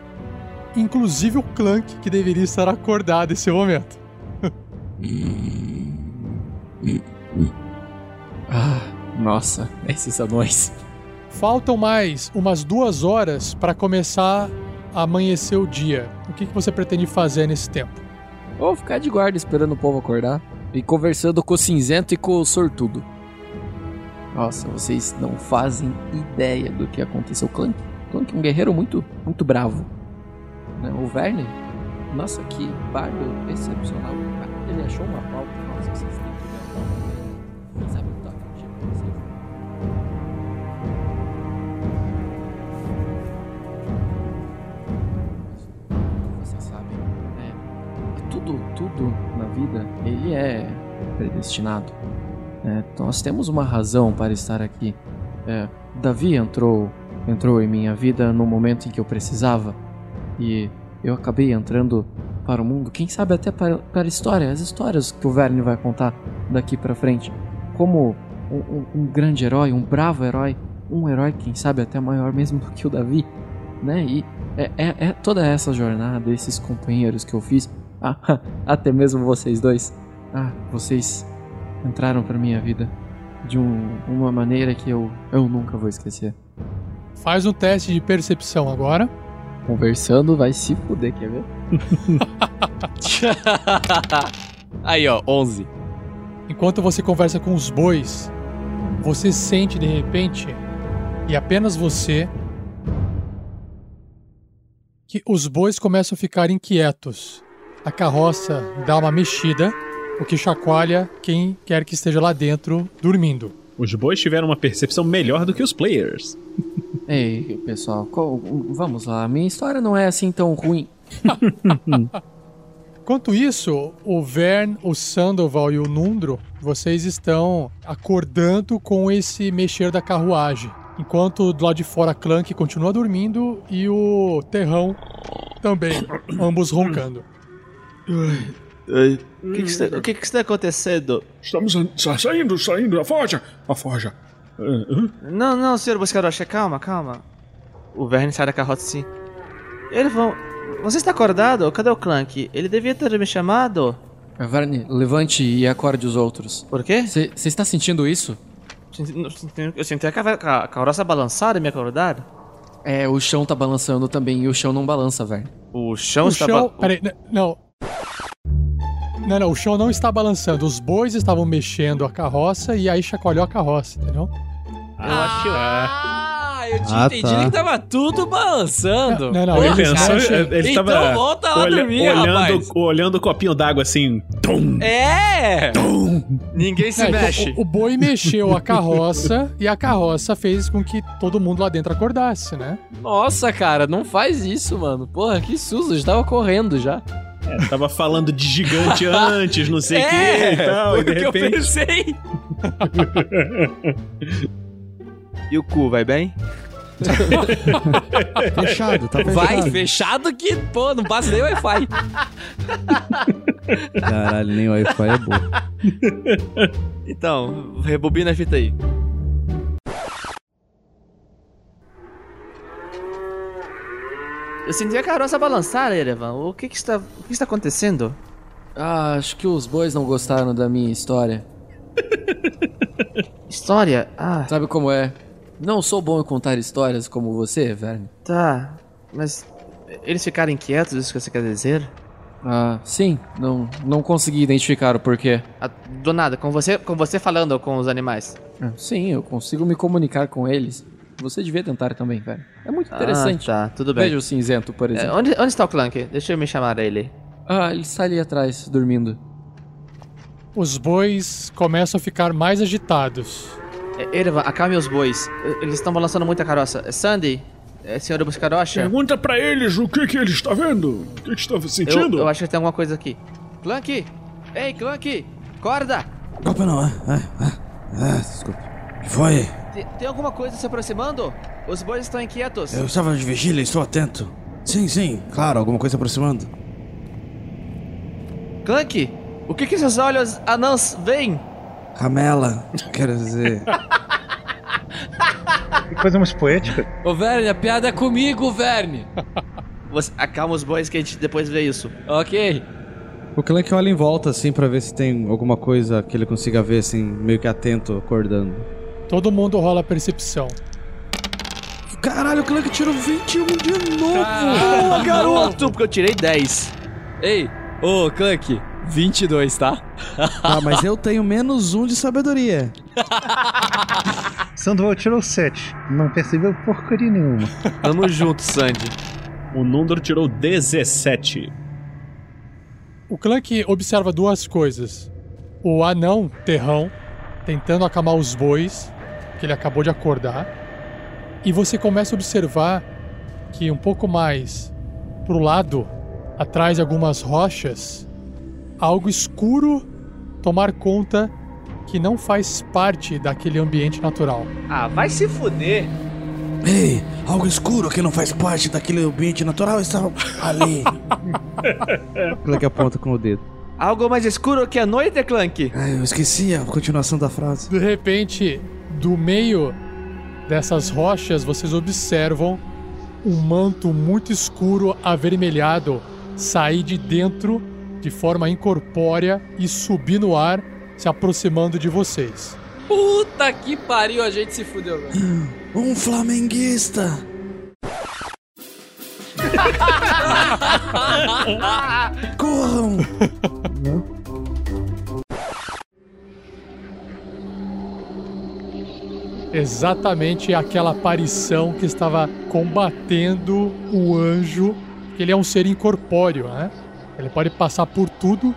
Inclusive o Clank, que deveria estar acordado nesse momento. <laughs> ah, nossa, esses anões. Faltam mais umas duas horas para começar a amanhecer o dia. O que, que você pretende fazer nesse tempo? Vou ficar de guarda esperando o povo acordar e conversando com o cinzento e com o sortudo. Nossa, vocês não fazem ideia do que aconteceu. Clank, Clank é um guerreiro muito, muito bravo. Né? O Verne, nossa, que bardo excepcional. Ele achou uma pauta. Nossa, vocês têm que ver. Quem sabe um dia pra vocês. É, tudo, tudo na vida, ele é predestinado. É, nós temos uma razão para estar aqui. É, Davi entrou, entrou em minha vida no momento em que eu precisava e eu acabei entrando para o mundo. Quem sabe até para, para a história, as histórias que o Verne vai contar daqui para frente, como um, um, um, grande herói, um bravo herói, um herói quem sabe até maior mesmo do que o Davi, né? E é, é, é toda essa jornada, esses companheiros que eu fiz, ah, <laughs> até mesmo vocês dois, ah, vocês entraram para minha vida de um, uma maneira que eu, eu nunca vou esquecer. Faz um teste de percepção agora. Conversando vai se fuder, quer ver? <laughs> Aí, ó, 11. Enquanto você conversa com os bois, você sente de repente, e apenas você, que os bois começam a ficar inquietos. A carroça dá uma mexida o que chacoalha quem quer que esteja lá dentro dormindo. Os bois tiveram uma percepção melhor do que os players. Ei, pessoal, vamos lá. Minha história não é assim tão ruim. <laughs> Enquanto isso, o Vern, o Sandoval e o Nundro, vocês estão acordando com esse mexer da carruagem. Enquanto do lado de fora Clank continua dormindo e o Terrão também, <coughs> ambos roncando. O que, que, está, o que, que está acontecendo? Estamos saindo, saindo. A forja! A forja. Não, não, senhor Buscarocha, calma, calma. O Verne sai da carroça assim. Eles vão. Você está acordado? Cadê o Clank? Ele devia ter me chamado. Verne, levante e acorde os outros. Por quê? Você está sentindo isso? Eu senti a, carroça balançar e me acordar. É, o chão tá balançando também e o chão não balança, velho. O chão o está... chão. ba- Peraí, não. Não, não, o chão não está balançando. Os bois estavam mexendo a carroça e aí chacoalhou a carroça, entendeu? Eu acho que Ah, eu tinha Ah, entendido tá. que tava tudo balançando. Não, não, Porra, ele Pensou, ele então tava volta lá olha- dormir, olhando, rapaz. olhando o copinho d'água assim. Tum, É! Ninguém se É, então, mexe. o, o boi mexeu a carroça <laughs> e a carroça fez com que todo mundo lá dentro acordasse, né? Nossa, cara, não faz isso, mano. Porra, que susto, eu já tava correndo já. É, tava falando de gigante <laughs> antes, não sei o que é, e tal, e foi de o que eu repente. pensei. <laughs> E o cu, vai bem? <laughs> Fechado, tá fechado. Vai, fechado que, pô, não passa nem Wi-Fi. Caralho, nem Wi-Fi é bom. Então, rebobina a fita aí. Eu senti a carroça balançar, Erevan. O que que está, o que está acontecendo? Ah, acho que os bois não gostaram da minha história. <laughs> História? Ah, Sabe como é? Não sou bom em contar histórias como você, Verne. tá. Mas eles ficaram inquietos, isso que você quer dizer? Ah, sim, não, não consegui identificar o porquê. Ah, do nada, com você, com você falando com os animais. Ah, Sim, eu consigo me comunicar com eles. Você devia tentar também, velho. É muito interessante. Ah, tá, tudo bem. Veja o cinzento, por É, exemplo. onde, onde está o Clank? Deixa eu me chamar ele. Ah, ele está ali atrás, dormindo. Os bois começam a ficar mais agitados. É, Erevan, acalme os bois. Eles estão balançando muito a carroça. É, Sandy, é, senhor Buscarocha, Pergunta pra eles o que que ele está vendo. O que que eu, sentindo? eu acho que tem alguma coisa aqui. Clank! Ei, Clank! Acorda! Desculpa não, ah, ah, ah, ah, desculpa. O que foi? Tem, tem alguma coisa se aproximando? Os bois estão inquietos. Eu estava de vigília, estou atento. Sim, sim, claro, alguma coisa aproximando. Clank! O que que esses olhos anãos veem? Camela, quero dizer. <laughs> Que coisa mais poética. Ô, Verne, a piada é comigo, Verne. <laughs> Você, acalma os bois que a gente depois vê isso. ok. O Clank olha em volta, assim, pra ver se tem alguma coisa que ele consiga ver, assim, meio que atento, acordando. Todo mundo rola a percepção. Caralho, o Clank tirou 21 de novo! Boa, garoto! Porque eu tirei 10. Ei, ô, Clank, 22, tá? Ah, mas eu tenho menos um de sabedoria. <laughs> Sandoval tirou 7. Não percebeu porcaria nenhuma. Tamo junto, Sandy. O Nundro tirou 17. O Clank observa duas coisas. O anão, terrão, tentando acalmar os bois, que ele acabou de acordar. E você começa a observar que um pouco mais pro lado, atrás de algumas rochas, algo escuro tomar conta que não faz parte daquele ambiente natural. Ah, vai se fuder. Ei, algo escuro que não faz parte daquele ambiente natural está ali. O <laughs> Clank aponta com o dedo. Algo mais escuro que a noite, Clank? Ai, eu esqueci a continuação da frase. De repente, do meio dessas rochas, vocês observam um manto muito escuro avermelhado sair de dentro de forma incorpórea e subir no ar, se aproximando de vocês. Puta que pariu, a gente se fudeu, velho. <gasps> Um flamenguista! <laughs> Corram! <laughs> Exatamente aquela aparição que estava combatendo o anjo, que ele é um ser incorpóreo, né? Ele pode passar por tudo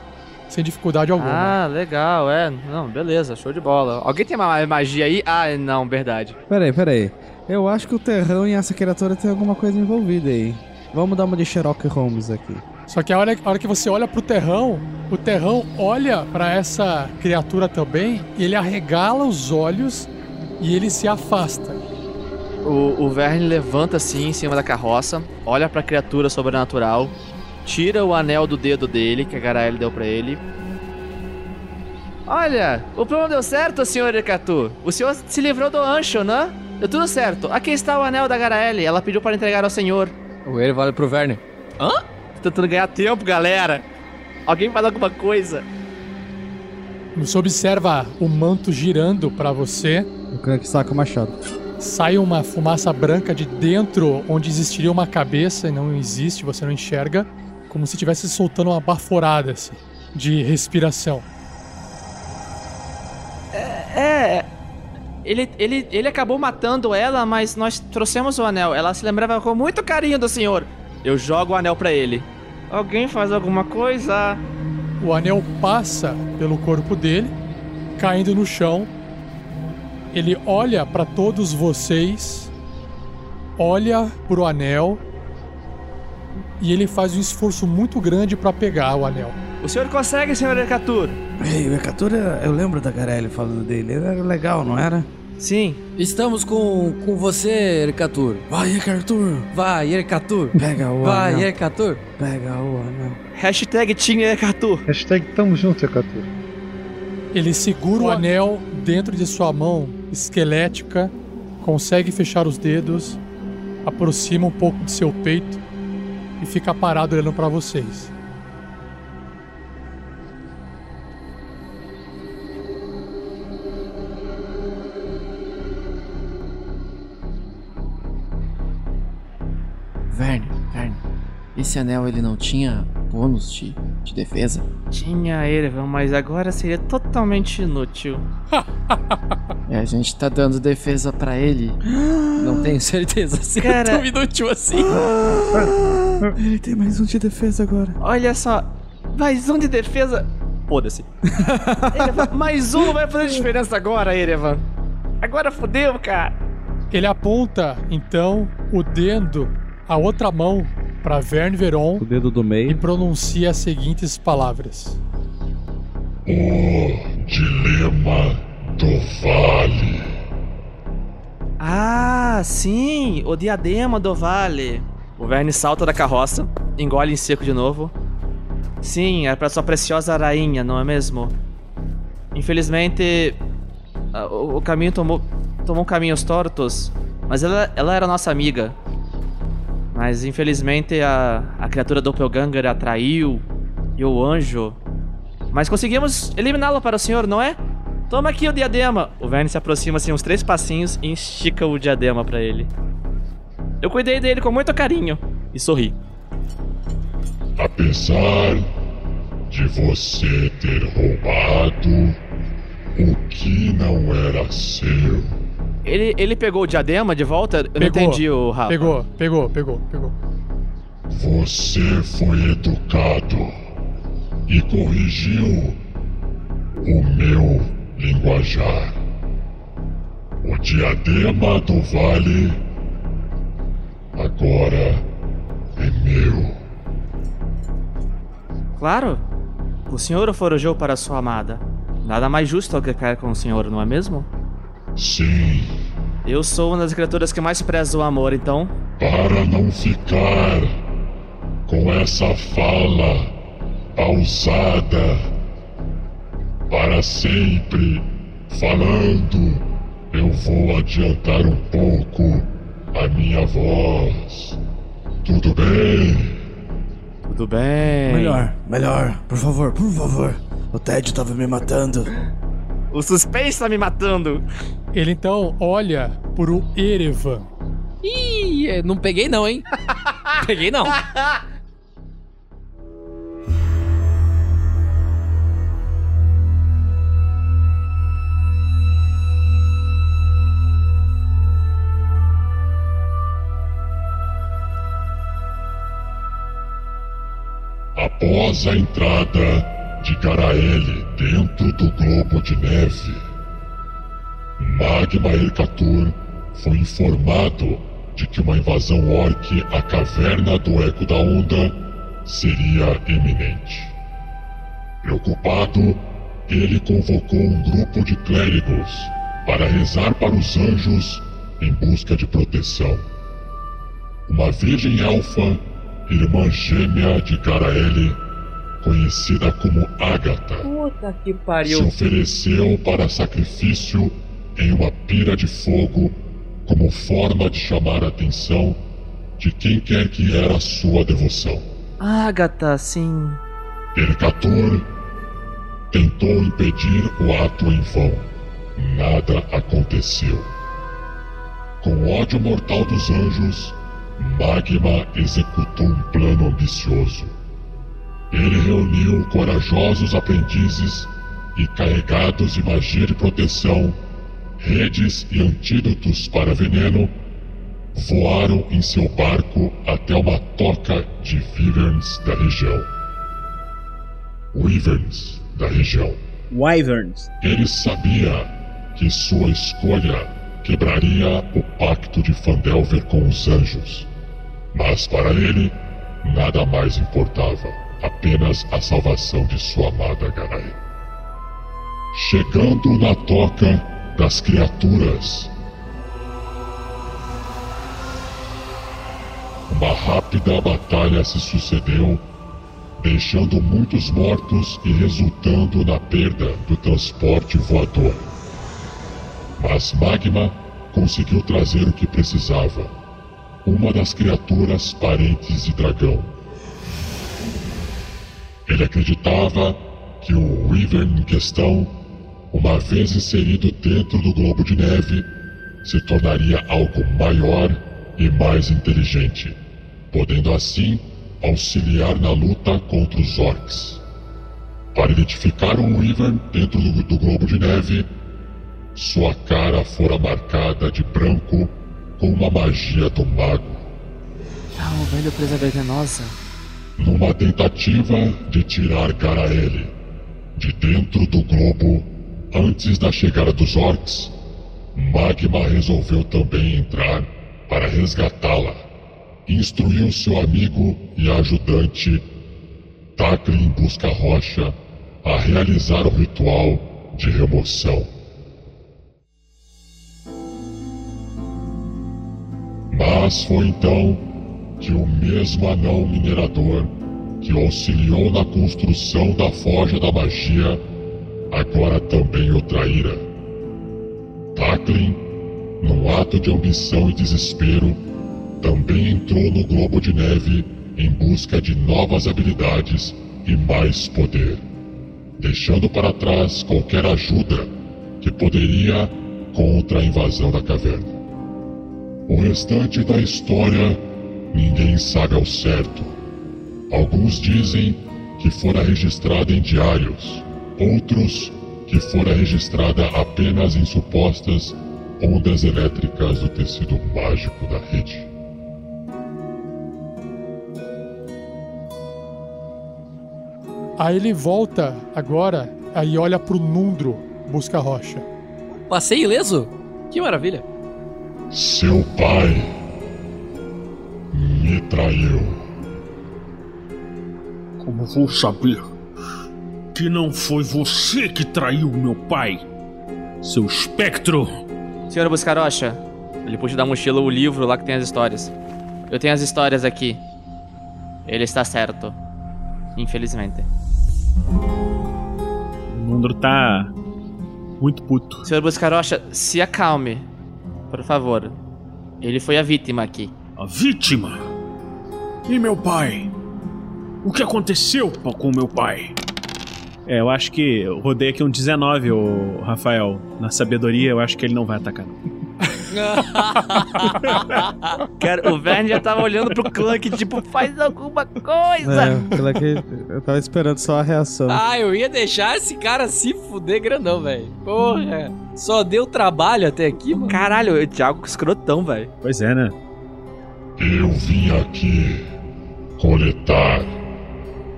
sem dificuldade alguma. Ah, legal, é. Não, beleza, show de bola. Alguém tem uma magia aí? Ah, não, verdade. Peraí, peraí. Eu acho que o terrão e essa criatura tem alguma coisa envolvida aí. Vamos dar uma de Sherlock Holmes aqui. Só que a hora, a hora que você olha pro terrão, o terrão olha pra essa criatura também, e ele arregala os olhos e ele se afasta. O, o Verne levanta assim em cima da carroça, olha pra criatura sobrenatural, tira o anel do dedo dele, que a Garaele deu pra ele. Olha, o plano deu certo, senhor Ekatu. O senhor se livrou do ancho, né? Deu tudo certo. Aqui está o anel da Garaele. Ela pediu para entregar ao senhor. O ele vale pro Verne. Hã? Tô tentando ganhar tempo, galera. Alguém fala alguma coisa. Você observa o manto girando pra você. O Clank saca o machado. sai uma fumaça branca de dentro onde existiria uma cabeça e não existe, você não enxerga, como se estivesse soltando uma baforada assim, de respiração. É, é. Ele, ele, ele acabou matando ela, mas nós trouxemos o anel. Ela se lembrava com muito carinho do senhor. Eu jogo o anel para ele. Alguém faz alguma coisa? O anel passa pelo corpo dele, caindo no chão. Ele olha para todos vocês, olha pro anel e ele faz um esforço muito grande para pegar o anel. O senhor consegue, senhor Ercatur? Ei, o Ercatur, eu lembro da Garelli falando dele. Ele era legal, não era? Sim. Estamos com, com você, Ercatur. Vai, Ercatur. Vai, Ercatur. Pega o Vai, anel. Ercatur. Pega o anel. Hashtag Team Ercatur. Hashtag tamo junto, Ercatur. Ele segura o anel dentro de sua mão esquelética, consegue fechar os dedos, aproxima um pouco de seu peito e fica parado olhando para vocês. Verne, Verne. Esse anel ele não tinha bônus de, de defesa? Tinha Erevan, mas agora seria totalmente inútil. É, <laughs> a gente tá dando defesa pra ele. Não tenho certeza se Cara- é tão inútil assim. <gasps> Ele tem mais um de defesa agora. Olha só, mais um de defesa. Foda-se. <laughs> Mais um não vai fazer diferença agora, Erevan. Agora fodeu, cara. Ele aponta então o dedo, a outra mão, para Verne Veron O dedo do e pronuncia as seguintes palavras: O Dilema do Vale. Ah, sim, o diadema do vale. O Verne salta da carroça, engole em seco de novo. Sim, é pra sua preciosa rainha, não é mesmo? Infelizmente, ah, o, o caminho tomou, tomou caminhos tortos, mas ela, ela era nossa amiga. Mas infelizmente a, a criatura Doppelganger atraiu e o anjo. Mas conseguimos eliminá-lo para o senhor, não é? Toma aqui o diadema. O Verne se aproxima assim uns três passinhos e estica o diadema pra ele. Eu cuidei dele com muito carinho e sorri. Apesar de você ter roubado o que não era seu, Ele, ele pegou o diadema de volta? Eu não Pegou, entendi o Rafa. Pegou, pegou, pegou, pegou. você foi educado e corrigiu o meu linguajar. O diadema do vale agora é meu. Claro. O senhor o forjou para sua amada. Nada mais justo do que cair com o senhor, não é mesmo? Sim, Eu sou uma das criaturas que mais preza o amor, então. para não ficar com essa fala pausada para sempre falando, eu vou adiantar um pouco a minha voz. Tudo bem? Tudo bem. Melhor, melhor. Por favor, por favor. O Ted tava me matando. O suspense tá me matando. Ele então olha pro Erevan. Ih, não peguei não, hein? <laughs> peguei não. Após a entrada de Garaele dentro do globo de neve, Magma Ercatur foi informado de que uma invasão orc à caverna do Eco da Onda seria iminente. Preocupado, ele convocou um grupo de clérigos para rezar para os anjos em busca de proteção. Uma virgem elfa, irmã gêmea de Garaele, conhecida como Agatha, Puta que se pariu. ofereceu para sacrifício em uma pira de fogo como forma de chamar a atenção de quem quer que era sua devoção. Agatha, sim. Ercatur tentou impedir o ato em vão. Nada aconteceu. Com ódio mortal dos anjos, Magma executou um plano ambicioso. Ele reuniu corajosos aprendizes e, carregados de magia de proteção, redes e antídotos para veneno, voaram em seu barco até uma toca de Wyverns da região. Wyverns da região. Wyverns. Ele sabia que sua escolha quebraria o pacto de Fandelver com os anjos. Mas para ele, nada mais importava, apenas a salvação de sua amada Garai. Chegando na toca das criaturas, uma rápida batalha se sucedeu, deixando muitos mortos e resultando na perda do transporte voador. Mas Magma conseguiu trazer o que precisava: uma das criaturas parentes de dragão. Ele acreditava que o Wyvern em questão, uma vez inserido dentro do globo de neve, se tornaria algo maior e mais inteligente, podendo assim auxiliar na luta contra os orcs. Para identificar o Wyvern dentro do, do globo de neve, sua cara fora marcada de branco com uma magia do mago. Ah, o velho presa venenosa. Numa tentativa de tirar Garaele de dentro do globo antes da chegada dos orcs, Magma resolveu também entrar para resgatá-la. Instruiu seu amigo e ajudante Taklin Busca Rocha a realizar o ritual de remoção. Mas foi então que o mesmo anão minerador que auxiliou na construção da Forja da Magia agora também o traíra. Taklin, num ato de ambição e desespero, também entrou no globo de neve em busca de novas habilidades e mais poder, deixando para trás qualquer ajuda que poderia contra a invasão da caverna. O restante da história ninguém sabe ao certo. Alguns dizem que fora registrada em diários, outros que fora registrada apenas em supostas ondas elétricas do tecido mágico da rede. Aí ele volta agora, aí olha pro Nundro, busca a rocha. Passei ileso? Que maravilha. Seu pai me traiu. Como vou saber que não foi você que traiu meu pai, seu espectro? Senhor Buscarocha, ele puxa da mochila o livro lá que tem as histórias. Eu tenho as histórias aqui. Ele está certo. Infelizmente. O Nundro tá muito puto. Senhor Buscarocha, se acalme. Por favor. Ele foi a vítima aqui. A vítima? E meu pai? O que aconteceu com meu pai? É, eu acho que eu rodei aqui um 19, o Rafael. Na sabedoria, eu acho que ele não vai atacar. <laughs> Cara, o Verne já tava olhando pro Clank, tipo, faz alguma coisa. É, eu tava esperando só a reação. Ah, eu ia deixar esse cara se fuder grandão, velho. Porra. Só deu trabalho até aqui, mano. Caralho, o Thiago escrotão, velho. Pois é, né? Eu vim aqui coletar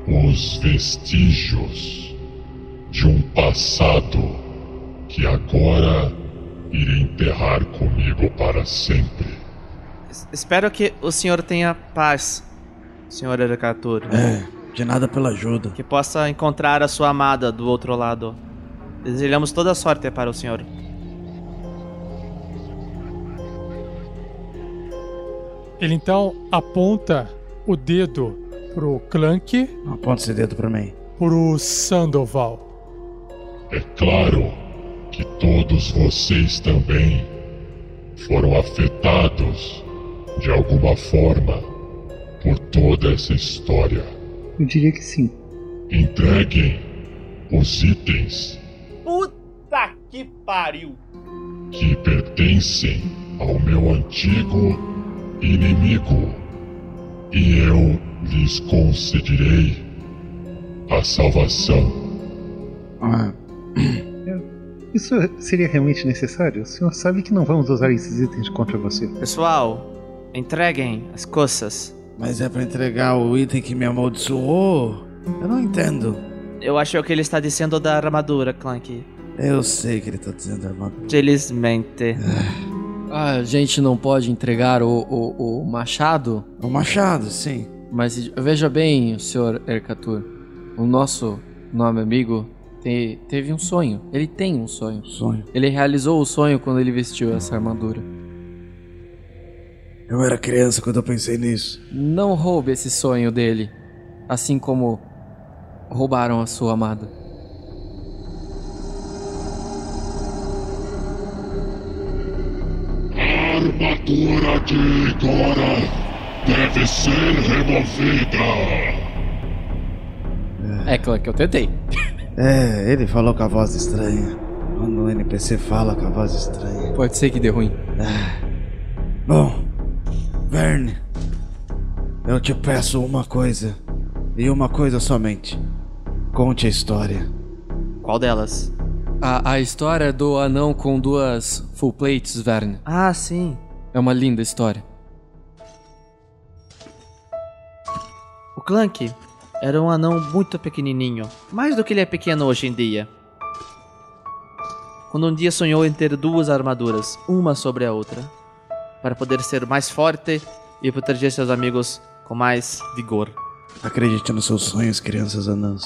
os vestígios de um passado que agora irei enterrar comigo para sempre. Es- Espero que o senhor tenha paz, senhor Eracatur. É, de nada pela ajuda. Que possa encontrar a sua amada do outro lado. Desejamos toda a sorte para o senhor. Ele então aponta o dedo pro Clank, Aponta esse dedo pra mim. pro Sandoval. É claro que todos vocês também foram afetados de alguma forma por toda essa história. Eu diria que sim. Entreguem os itens Puta que pariu! que pertencem ao meu antigo inimigo, e eu lhes concederei a salvação. Ah. <clears throat> Isso seria realmente necessário? O senhor sabe que não vamos usar esses itens contra você. Pessoal, entreguem as coisas. Mas é para entregar o item que me amaldiçoou? Eu não entendo. Eu acho que ele está dizendo da armadura, Clank. Eu sei que ele está dizendo da armadura. Felizmente. A gente não pode entregar o, o, o machado? O machado, sim. Mas veja bem, senhor Ercatur. O nosso nome amigo te, teve um sonho. Ele tem um sonho. Sonho. Ele realizou o sonho quando ele vestiu essa armadura. Eu era criança quando eu pensei nisso. Não roube esse sonho dele. Assim como roubaram a sua amada. Armadura de Igora deve ser removida. É claro que eu tentei. É, ele falou com a voz estranha. Quando o NPC fala com a voz estranha. Pode ser que dê ruim. Bom, Verne, eu te peço uma coisa. E uma coisa somente. Conte a história. Qual delas? A, a história do anão com duas full plates, Verne. Ah, sim. É uma linda história. O Clank era um anão muito pequenininho, mais do que ele é pequeno hoje em dia. Quando um dia sonhou em ter duas armaduras, uma sobre a outra, para poder ser mais forte e proteger seus amigos com mais vigor. Acredite nos seus sonhos, crianças anãs.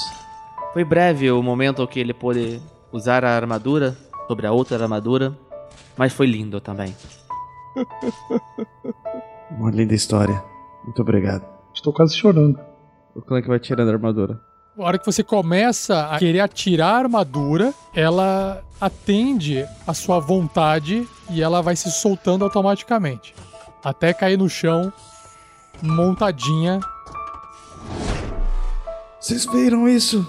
Foi breve o momento que ele pôde usar a armadura sobre a outra armadura, mas foi lindo também. <laughs> Uma linda história. Muito obrigado. Estou quase chorando. O Clank vai tirando a armadura. A hora que você começa a querer atirar a armadura, ela atende a sua vontade e ela vai se soltando automaticamente. Até cair no chão, montadinha. Vocês viram isso?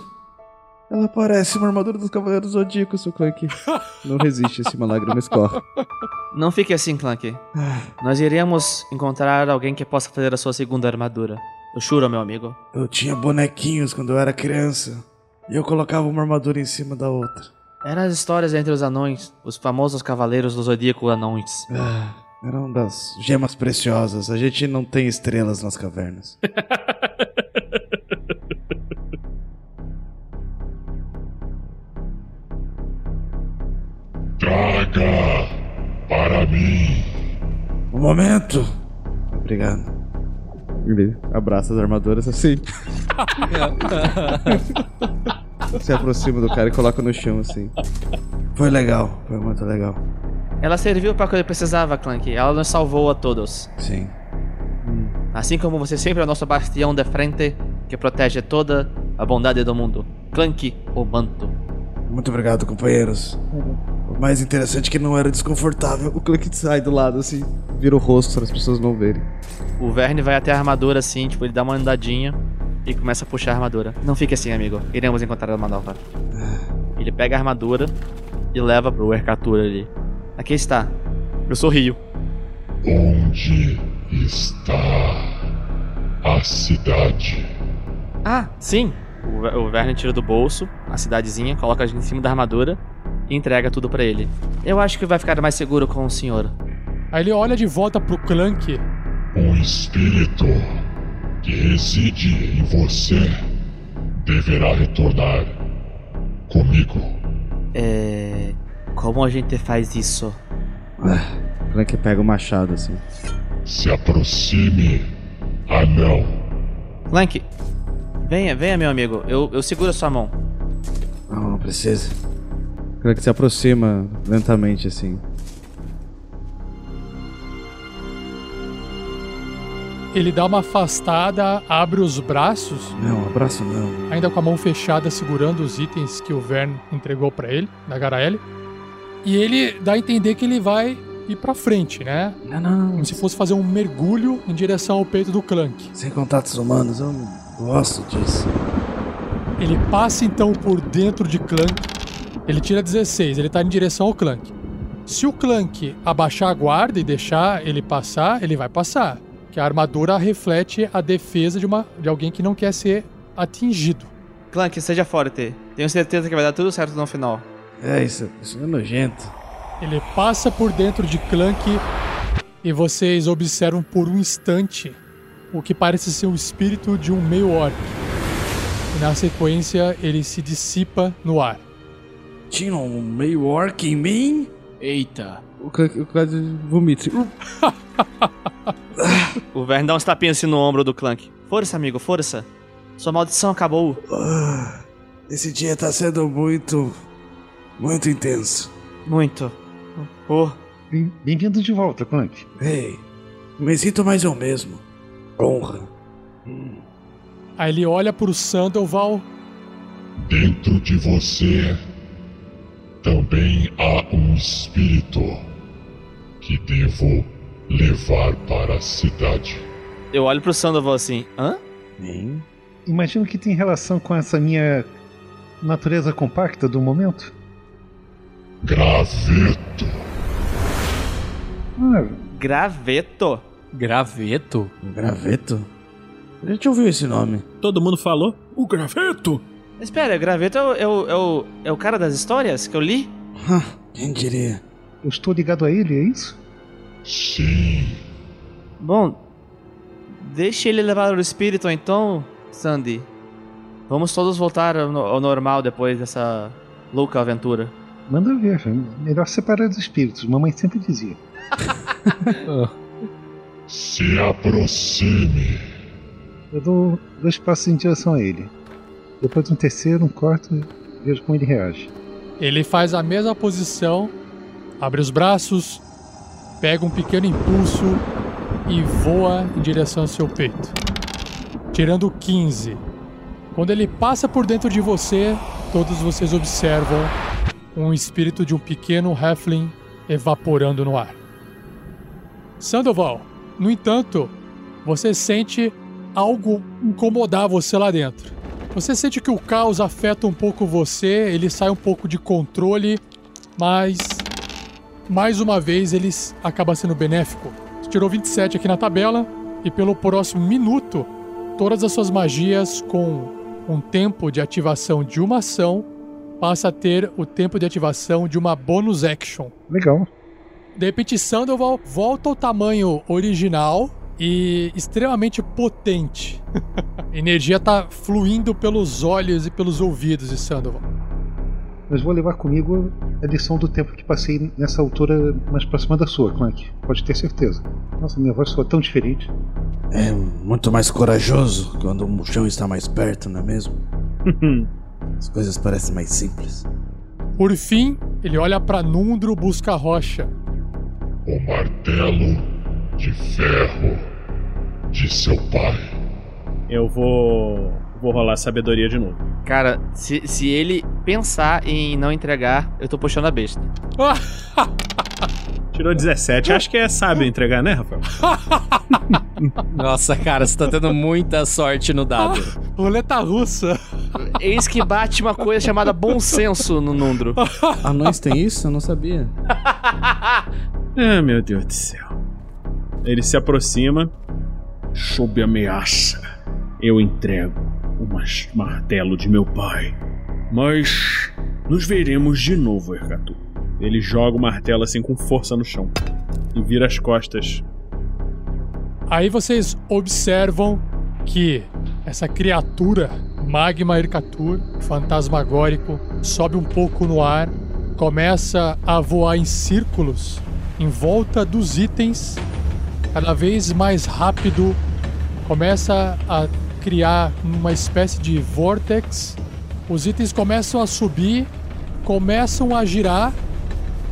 Ela parece uma armadura dos Cavaleiros Zodíacos, seu Clank. <laughs> Não resiste, esse lágrima escorre. Não fique assim, Clank. Nós iremos encontrar alguém que possa fazer a sua segunda armadura. Eu juro, meu amigo. Eu tinha bonequinhos quando eu era criança. E eu colocava uma armadura em cima da outra. Eram as histórias entre os anões, os famosos cavaleiros do zodíaco anões. Ah, eram das gemas preciosas. A gente não tem estrelas nas cavernas. <laughs> Traga para mim. Um momento. Obrigado. Ele abraça as armaduras assim. <laughs> Se aproxima do cara e coloca no chão assim. Foi legal, foi muito legal. Ela serviu para o que ele precisava, Clank. Ela nos salvou a todos. Sim. Assim como você sempre é o nosso bastião de frente que protege toda a bondade do mundo. Clank, o manto. Muito obrigado, companheiros. Mais interessante que não era desconfortável. O Clank sai do lado assim, vira o rosto para as pessoas não verem. O Verne vai até a armadura assim, tipo, ele dá uma andadinha e começa a puxar a armadura. Não fique assim, amigo. Iremos encontrar uma nova. Ele pega a armadura e leva pro Ercatura ali. Aqui está. Eu sorrio. Onde está a cidade? Ah, sim. O, o Verne tira do bolso a cidadezinha, coloca em cima da armadura e entrega tudo pra ele. Eu acho que vai ficar mais seguro com o senhor. Aí ele olha de volta pro Clank. Um espírito que reside em você deverá retornar comigo. É. Como a gente faz isso? O Clank pega o machado assim. Se aproxime, anão. Clank, venha, venha, meu amigo. Eu, eu seguro a sua mão. Não, não precisa. O Clank se aproxima lentamente assim. Ele dá uma afastada, abre os braços, Não, abraço não. ainda com a mão fechada, segurando os itens que o Vern entregou pra ele, da Garaele. E ele dá a entender que ele vai ir pra frente, né? Não, não. Como se fosse fazer um mergulho em direção ao peito do Clank. Sem contatos humanos, eu não gosto disso. Ele passa então por dentro de Clank. Ele tira 16, ele tá em direção ao Clank. Se o Clank abaixar a guarda e deixar ele passar, ele vai passar. Que a armadura reflete a defesa de, uma, de alguém que não quer ser atingido. Clank, seja forte. Tenho certeza que vai dar tudo certo no final. É, isso, isso é nojento. Ele passa por dentro de Clank e vocês observam por um instante o que parece ser o espírito de um meio orc. E na sequência ele se dissipa no ar. Tinha um meio orc em mim? Eita. O Clank, o Clank vomita. <laughs> O Vern dá uns tapinhas assim no ombro do Clank. Força, amigo, força. Sua maldição acabou. Ah, esse dia tá sendo muito. muito intenso. Muito. Oh, Bem- Bem-vindo de volta, Clank. Ei, me sinto mais eu mesmo. Honra. Aí ele olha pro Sandoval. Dentro de você também há um espírito que devo levar para a cidade. eu olho pro Sandoval assim. Hã? Hein? Imagino que tem relação com essa minha natureza compacta do momento. Graveto. Ah, Graveto. Graveto? Graveto? A gente ouviu esse nome. Todo mundo falou? O graveto? Espera, Graveto é o, é, o, é, o, é o cara das histórias que eu li? Quem diria? eu estou ligado a ele, é isso? Sim. Bom, deixe ele levar o espírito então, Sandy. Vamos todos voltar ao, no- ao normal depois dessa louca aventura. Manda ver, melhor separar os espíritos, mamãe sempre dizia. <laughs> Se aproxime. Eu dou dois passos em direção a ele. Depois um terceiro, um quarto, vejo como ele reage. Ele faz a mesma posição, abre os braços, pega um pequeno impulso e voa em direção ao seu peito. Tirando 15. Quando ele passa por dentro de você, todos vocês observam um espírito de um pequeno halfling evaporando no ar. Sandoval, no entanto, você sente algo incomodar você lá dentro. Você sente que o caos afeta um pouco você, ele sai um pouco de controle, mas mais uma vez ele acaba sendo benéfico. Você tirou 27 aqui na tabela e pelo próximo minuto, todas as suas magias com um tempo de ativação de uma ação passa a ter o tempo de ativação de uma bonus action. Legal. De repente, Sandoval volta ao tamanho original e extremamente potente. <laughs> A energia tá fluindo pelos olhos e pelos ouvidos de Sandoval. Mas vou levar comigo a lição do tempo que passei nessa altura mais próxima da sua, Clank. Pode ter certeza. Nossa, minha voz soa tão diferente. É muito mais corajoso quando o chão está mais perto, não é mesmo? <laughs> As coisas parecem mais simples. Por fim, ele olha pra Nundro busca a rocha. O martelo de ferro de seu pai. Eu vou. Vou rolar sabedoria de novo. Cara, se, se ele pensar em não entregar, eu tô puxando a besta. <laughs> Tirou 17. Acho que é sábio entregar, né, Rafael? <laughs> Nossa, cara, você tá tendo muita sorte no dado. <laughs> Roleta russa. Eis que bate uma coisa chamada bom senso no Nundro. Anões têm isso? Eu não sabia. Ah, meu Deus do céu. Ele se aproxima. Sob ameaça, eu entrego o mas- martelo de meu pai. Mas nos veremos de novo, Ercatu. Ele joga o martelo assim com força no chão. E vira as costas. Aí vocês observam que essa criatura, Magma Ercatur, fantasmagórico, sobe um pouco no ar, começa a voar em círculos em volta dos itens, cada vez mais rápido, começa a criar uma espécie de vortex. Os itens começam a subir, começam a girar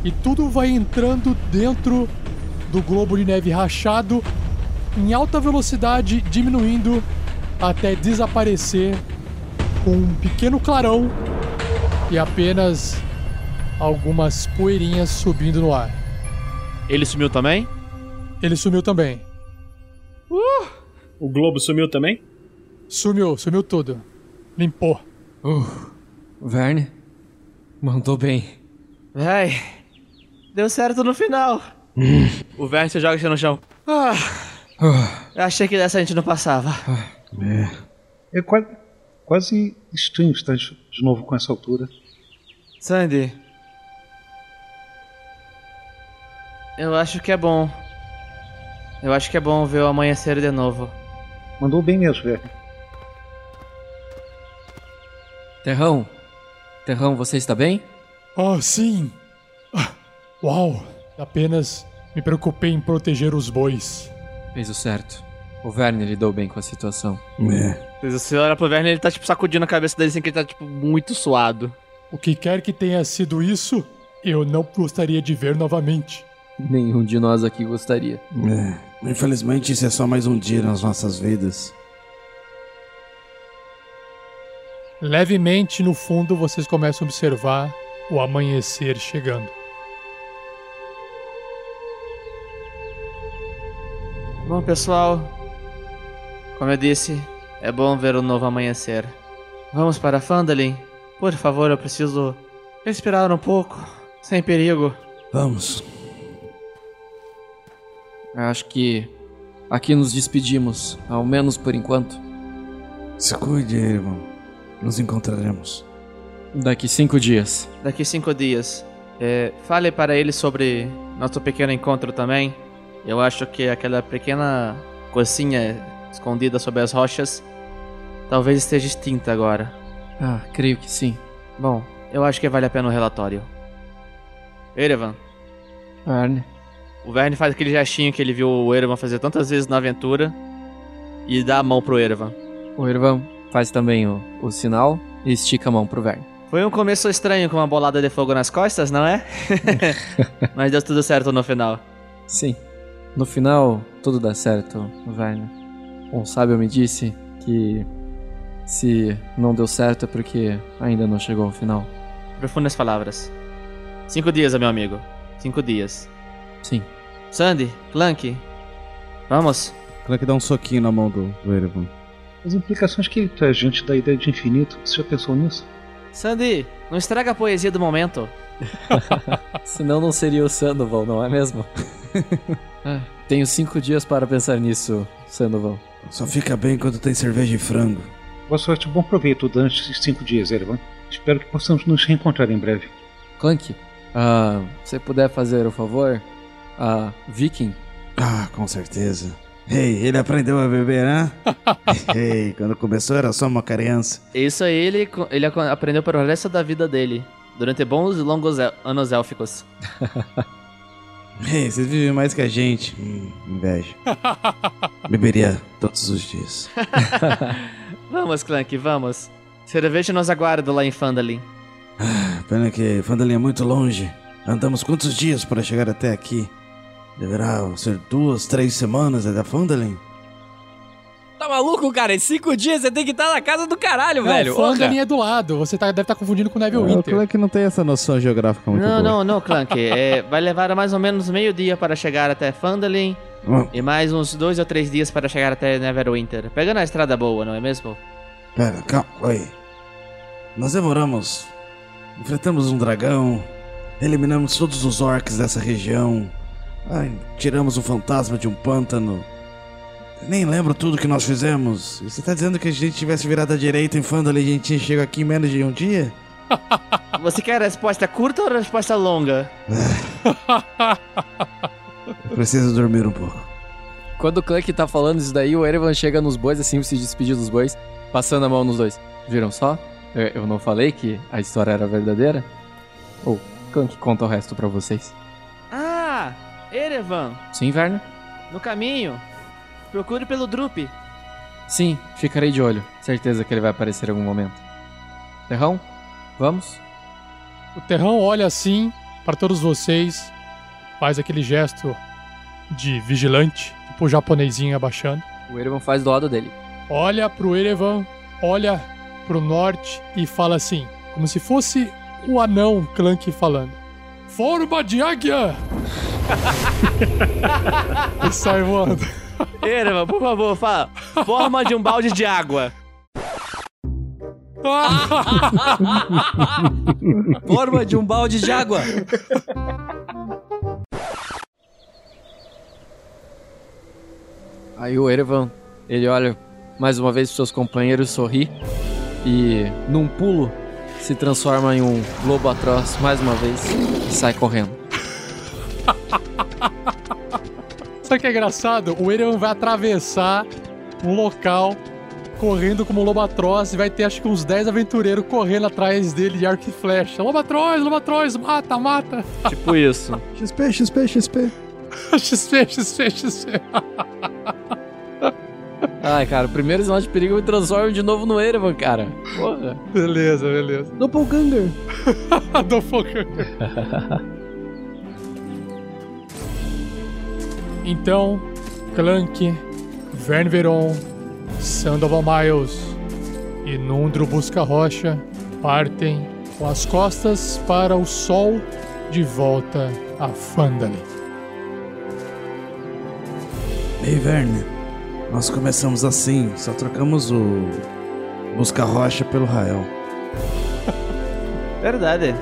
e tudo vai entrando dentro do globo de neve rachado em alta velocidade, diminuindo até desaparecer com um pequeno clarão e apenas algumas poeirinhas subindo no ar. Ele sumiu também? Ele sumiu também. O globo sumiu também? Sumiu, sumiu tudo. Limpou. Uh, Verne, mandou bem. Vai. Deu certo no final. <laughs> o Verne se joga no chão. Ah, eu achei que dessa a gente não passava. É quase, quase estranho estar de de novo com essa altura. Sandy. Eu acho que é bom. Eu acho que é bom ver o amanhecer de novo. Mandou bem mesmo, velho. Terrão. Terrão, você está bem? Ah, sim. Ah, Uau. Apenas me preocupei em proteger os bois. Fez o certo. O Verne lidou bem com a situação. É. Se você olha pro Verne, ele tá tipo sacudindo a cabeça dele assim que ele tá tipo muito suado. O que quer que tenha sido isso, eu não gostaria de ver novamente. Nenhum de nós aqui gostaria. É. Infelizmente, isso é só mais um dia nas nossas vidas. Levemente no fundo vocês começam a observar o amanhecer chegando. Bom, pessoal, como eu disse, é bom ver o novo amanhecer. Vamos para Fandalin? Por favor, eu preciso respirar um pouco, sem perigo. Vamos. Eu acho que aqui nos despedimos, ao menos por enquanto. Se cuide, irmão. Nos encontraremos. Daqui cinco dias. Daqui cinco dias. É, fale para ele sobre nosso pequeno encontro também. Eu acho que aquela pequena coisinha escondida sob as rochas talvez esteja extinta agora. Ah, creio que sim. Bom, eu acho que vale a pena o relatório. Erevan, Verne. O Verne faz aquele gestinho que ele viu o Erevan fazer tantas vezes na aventura e dá a mão pro Erevan. O Irvan faz também o, o sinal e estica a mão pro Verne. Foi um começo estranho com uma bolada de fogo nas costas, não é? <laughs> Mas deu tudo certo no final. Sim. No final, tudo dá certo, Verne. Um sábio me disse que se não deu certo é porque ainda não chegou ao final. Profundas palavras. Cinco dias, meu amigo. Cinco dias. Sim. Sandy, Clank, vamos. Clank dá um soquinho na mão do, do Erevan. As implicações que ele traz diante da ideia de infinito, você já pensou nisso? Sandy, não estraga a poesia do momento. <laughs> Senão não seria o Sandoval, não é mesmo? <laughs> Ah, Tenho cinco dias para pensar nisso, Sandoval. Só fica bem quando tem cerveja e frango. Boa sorte, bom proveito durante esses cinco dias, Erevan. Espero que possamos nos reencontrar em breve. Clank, ah, se puder fazer o favor, a Viking, Ah, com certeza. Ei, ele aprendeu a beber, né? <laughs> Ei, quando começou era só uma criança. Isso aí ele, ele aprendeu para o resto da vida dele. Durante bons e longos anos élficos. Ei, vocês vivem mais que a gente. Hum, inveja. <laughs> Beberia todos os dias. <laughs> Vamos, Clank, vamos. Cerveja nos aguarda lá em Fandalin. Pena que Fandalin é muito longe. Andamos quantos dias para chegar até aqui? Deverá ser duas, três semanas até Fandalin? Tá maluco, cara? Em cinco dias você tem que estar na casa do caralho, velho. Não, Fandalin é do lado. Você tá- deve estar confundindo com o É, o Neverwinter. Clank não tem essa noção geográfica muito Não, boa. não, não, Clank. <laughs> É, vai levar mais ou menos meio dia para chegar até Fandalin. Hum, E mais uns dois ou três dias para chegar até Neverwinter. Pegando a estrada boa, não é mesmo? pera, calma, oi. Nós demoramos. Enfrentamos um dragão. Eliminamos todos os orcs dessa região. Ai, tiramos o fantasma de um pântano. Nem lembro tudo que nós fizemos. Você tá dizendo que a gente tivesse virado à direita em Fandalin e a gente chega aqui em menos de um dia? <laughs> Você quer resposta curta ou resposta longa? <laughs> Eu preciso dormir um pouco. Quando o Clank tá falando isso daí, o Erevan chega nos bois, assim, se despedir dos bois, passando a mão nos dois. Viram só? Eu, eu não falei que a história era verdadeira? Ou Clank conta o resto pra vocês. Ah! Erevan! Sim, Verne? No caminho! Procure pelo Drup. Sim, ficarei de olho. Certeza que ele vai aparecer em algum momento. Terrão, vamos? O Terrão olha assim para todos vocês, faz aquele gesto de vigilante, tipo o japonesinho abaixando. O Erevan faz do lado dele. Olha pro Erevan, olha pro norte e fala assim, como se fosse o anão Clank falando. Forma de águia! <laughs> e sai voando. Erevan, por favor, fala. Forma de um balde de água. <laughs> Forma de um balde de água. Aí o Erevan, ele olha mais uma vez para seus companheiros, sorri e, num pulo, se transforma em um lobo atroz mais uma vez e sai correndo. <laughs> Sabe o que é engraçado? O Erevan vai atravessar um local correndo como um lobo atroz e vai ter acho que uns 10 aventureiros correndo atrás dele de arco e flecha. Lobo atroz, lobo atroz, mata, mata. Tipo isso. <laughs> XP, XP, XP. <laughs> XP, XP, XP. Ai, cara, o primeiro sinal de perigo me transforma de novo no Erevan, cara. Porra. Beleza, beleza. Doppelganger. Doppelganger. <laughs> <laughs> então, Clank, Vern Veron, Sandoval Miles e Nundro Busca Rocha partem com as costas para o sol de volta a Fandalin. Ei, Verne, nós começamos assim, só trocamos o Busca Rocha pelo Rael. <laughs> Verdade.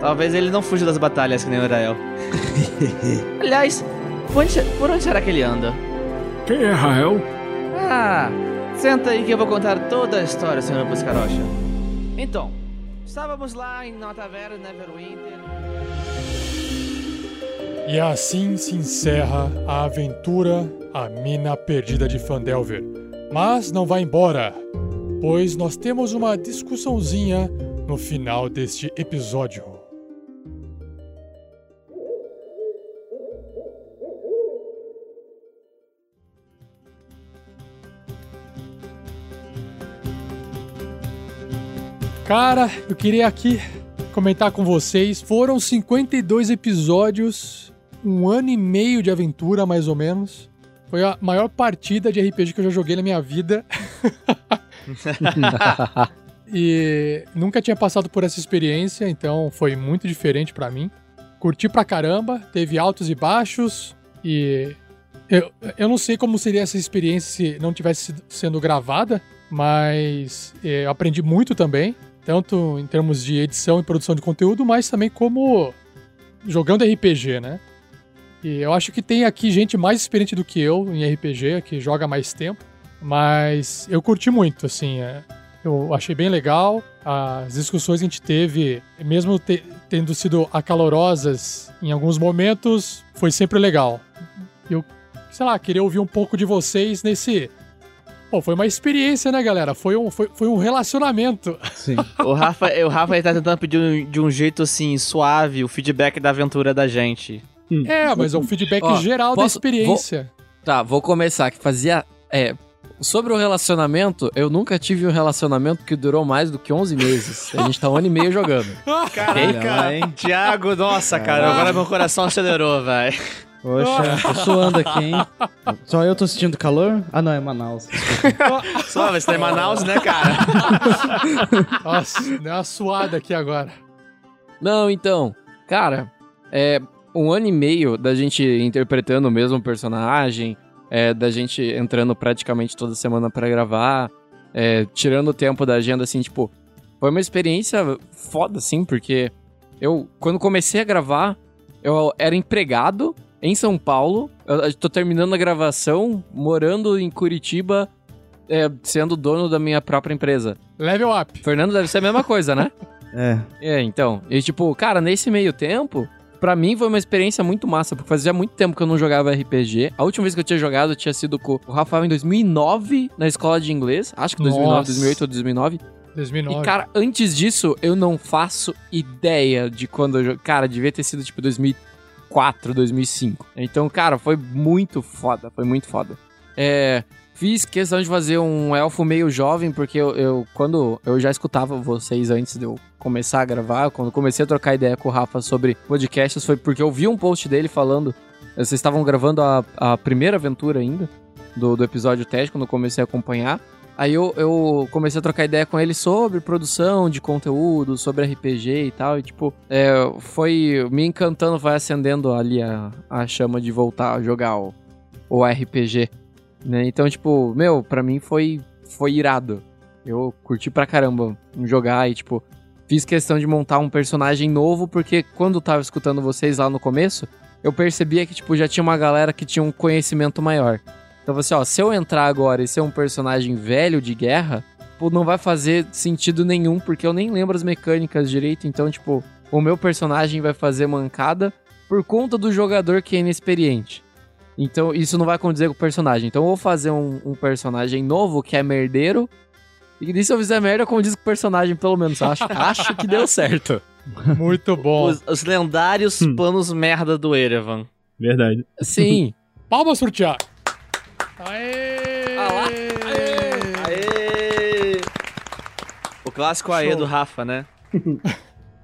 Talvez ele não fuja das batalhas que nem o Urael. <laughs> Aliás, por onde, por onde será que ele anda? Quem é Rael? Ah, senta aí que eu vou contar toda a história, senhor Buscarocha. Então, estávamos lá em uma taverna em Neverwinter. E assim se encerra a aventura A Mina Perdida de Fandelver. Mas não vá embora, pois nós temos uma discussãozinha no final deste episódio. Cara, eu queria aqui comentar com vocês. Foram 52 episódios, um ano e meio de aventura, mais ou menos. Foi a maior partida de RPG que eu já joguei na minha vida. <laughs> e nunca tinha passado por essa experiência, então foi muito diferente para mim. Curti pra caramba, teve altos e baixos e eu, eu não sei como seria essa experiência se não tivesse sendo gravada, mas eh, eu aprendi muito também, tanto em termos de edição e produção de conteúdo, mas também como jogando RPG, né? E eu acho que tem aqui gente mais experiente do que eu em RPG, que joga mais tempo, mas eu curti muito, assim, é, eu achei bem legal. As discussões que a gente teve, mesmo te- tendo sido acalorosas em alguns momentos, foi sempre legal. Eu, sei lá, queria ouvir um pouco de vocês nesse. Pô, foi uma experiência, né, galera? Foi um, foi, foi um relacionamento. Sim. <laughs> O Rafa, o Rafa ele tá tentando pedir um- de um jeito assim, suave, o feedback da aventura da gente. É, mas é um feedback Ó, geral da posso- experiência. Tá, vou começar. Que fazia. É. Sobre o relacionamento, eu nunca tive um relacionamento que durou mais do que 11 meses. A gente tá um ano e meio jogando. <laughs> Caraca, hein? Thiago, nossa, cara, agora meu coração acelerou, velho. Poxa, tô suando aqui, hein? Só eu tô sentindo calor? Ah, não, é Manaus. <laughs> Só, você tá em Manaus, né, cara? <laughs> Nossa, deu uma suada aqui agora. Não, então, cara, é um ano e meio da gente interpretando o mesmo personagem, é, da gente entrando praticamente toda semana pra gravar, é, tirando o tempo da agenda, assim, tipo, foi uma experiência foda, assim, porque eu, quando comecei a gravar, eu era empregado em São Paulo, eu, eu tô terminando a gravação, morando em Curitiba, é, sendo dono da minha própria empresa. Level up. Fernando deve ser a mesma coisa, né? <laughs> É. É, então. E tipo, cara, nesse meio tempo, pra mim foi uma experiência muito massa, porque fazia muito tempo que eu não jogava RPG. A última vez que eu tinha jogado tinha sido com o Rafael em 2009, na escola de inglês. Acho que 2009, Nossa. 2008 ou 2009. 2009. E, cara, antes disso, eu não faço ideia de quando eu joguei. Cara, devia ter sido tipo 2004, 2005. Então, cara, foi muito foda, foi muito foda. É. Fiz questão de fazer um elfo meio jovem, porque eu, eu- quando eu já escutava vocês antes de eu começar a gravar, quando comecei a trocar ideia com o Rafa sobre podcasts, foi porque eu vi um post dele falando. Vocês estavam gravando a, a primeira aventura ainda, do, do episódio teste, quando eu comecei a acompanhar. Aí eu, eu comecei a trocar ideia com ele sobre produção de conteúdo, sobre RPG e tal. E, tipo, é, foi me encantando, vai acendendo ali a, a chama de voltar a jogar o, o RPG. Né? Então, tipo, meu, pra mim foi, foi irado. Eu curti pra caramba jogar e, tipo, fiz questão de montar um personagem novo, porque quando eu tava escutando vocês lá no começo, eu percebia que, tipo, já tinha uma galera que tinha um conhecimento maior. Então, você, ó, se eu entrar agora e ser um personagem velho de guerra, tipo, não vai fazer sentido nenhum, porque eu nem lembro as mecânicas direito, então, tipo, o meu personagem vai fazer mancada por conta do jogador que é inexperiente. Então, isso não vai condizer com o personagem. Então, eu vou fazer um, um personagem novo que é merdeiro. E se eu fizer merda, condiz com o personagem, pelo menos. Acho, <laughs> acho que deu certo. Muito bom. Os, os lendários Hum. planos merda do Erevan. Verdade. Sim. <laughs> Palmas pro Thiago. Aê! Ah lá. Aê! O clássico aê do Rafa, né? <laughs>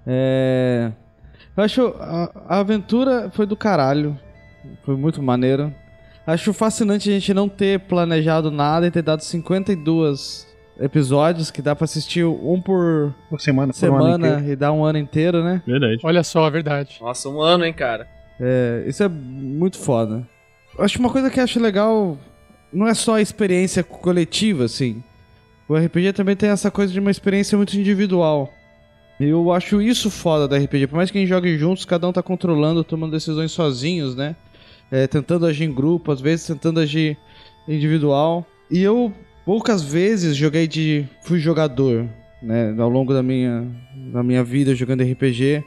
É. Eu acho. A, a aventura foi do caralho. Foi muito maneiro. Acho fascinante a gente não ter planejado nada e ter dado 52 episódios, que dá pra assistir um por Por semana, por um semana e dar um ano inteiro, né? Verdade. Olha só, é verdade. Nossa, um ano, hein, cara. É, isso é muito foda. Eu Acho uma coisa que eu acho legal não é só a experiência coletiva, assim. O RPG também tem essa coisa de uma experiência muito individual. E eu acho isso foda da RPG. Por mais que a gente jogue juntos, cada um tá controlando, tomando decisões sozinhos, né? É, tentando agir em grupo, às vezes tentando agir individual. E eu poucas vezes joguei de. fui jogador, né? Ao longo da minha, da minha vida jogando RPG.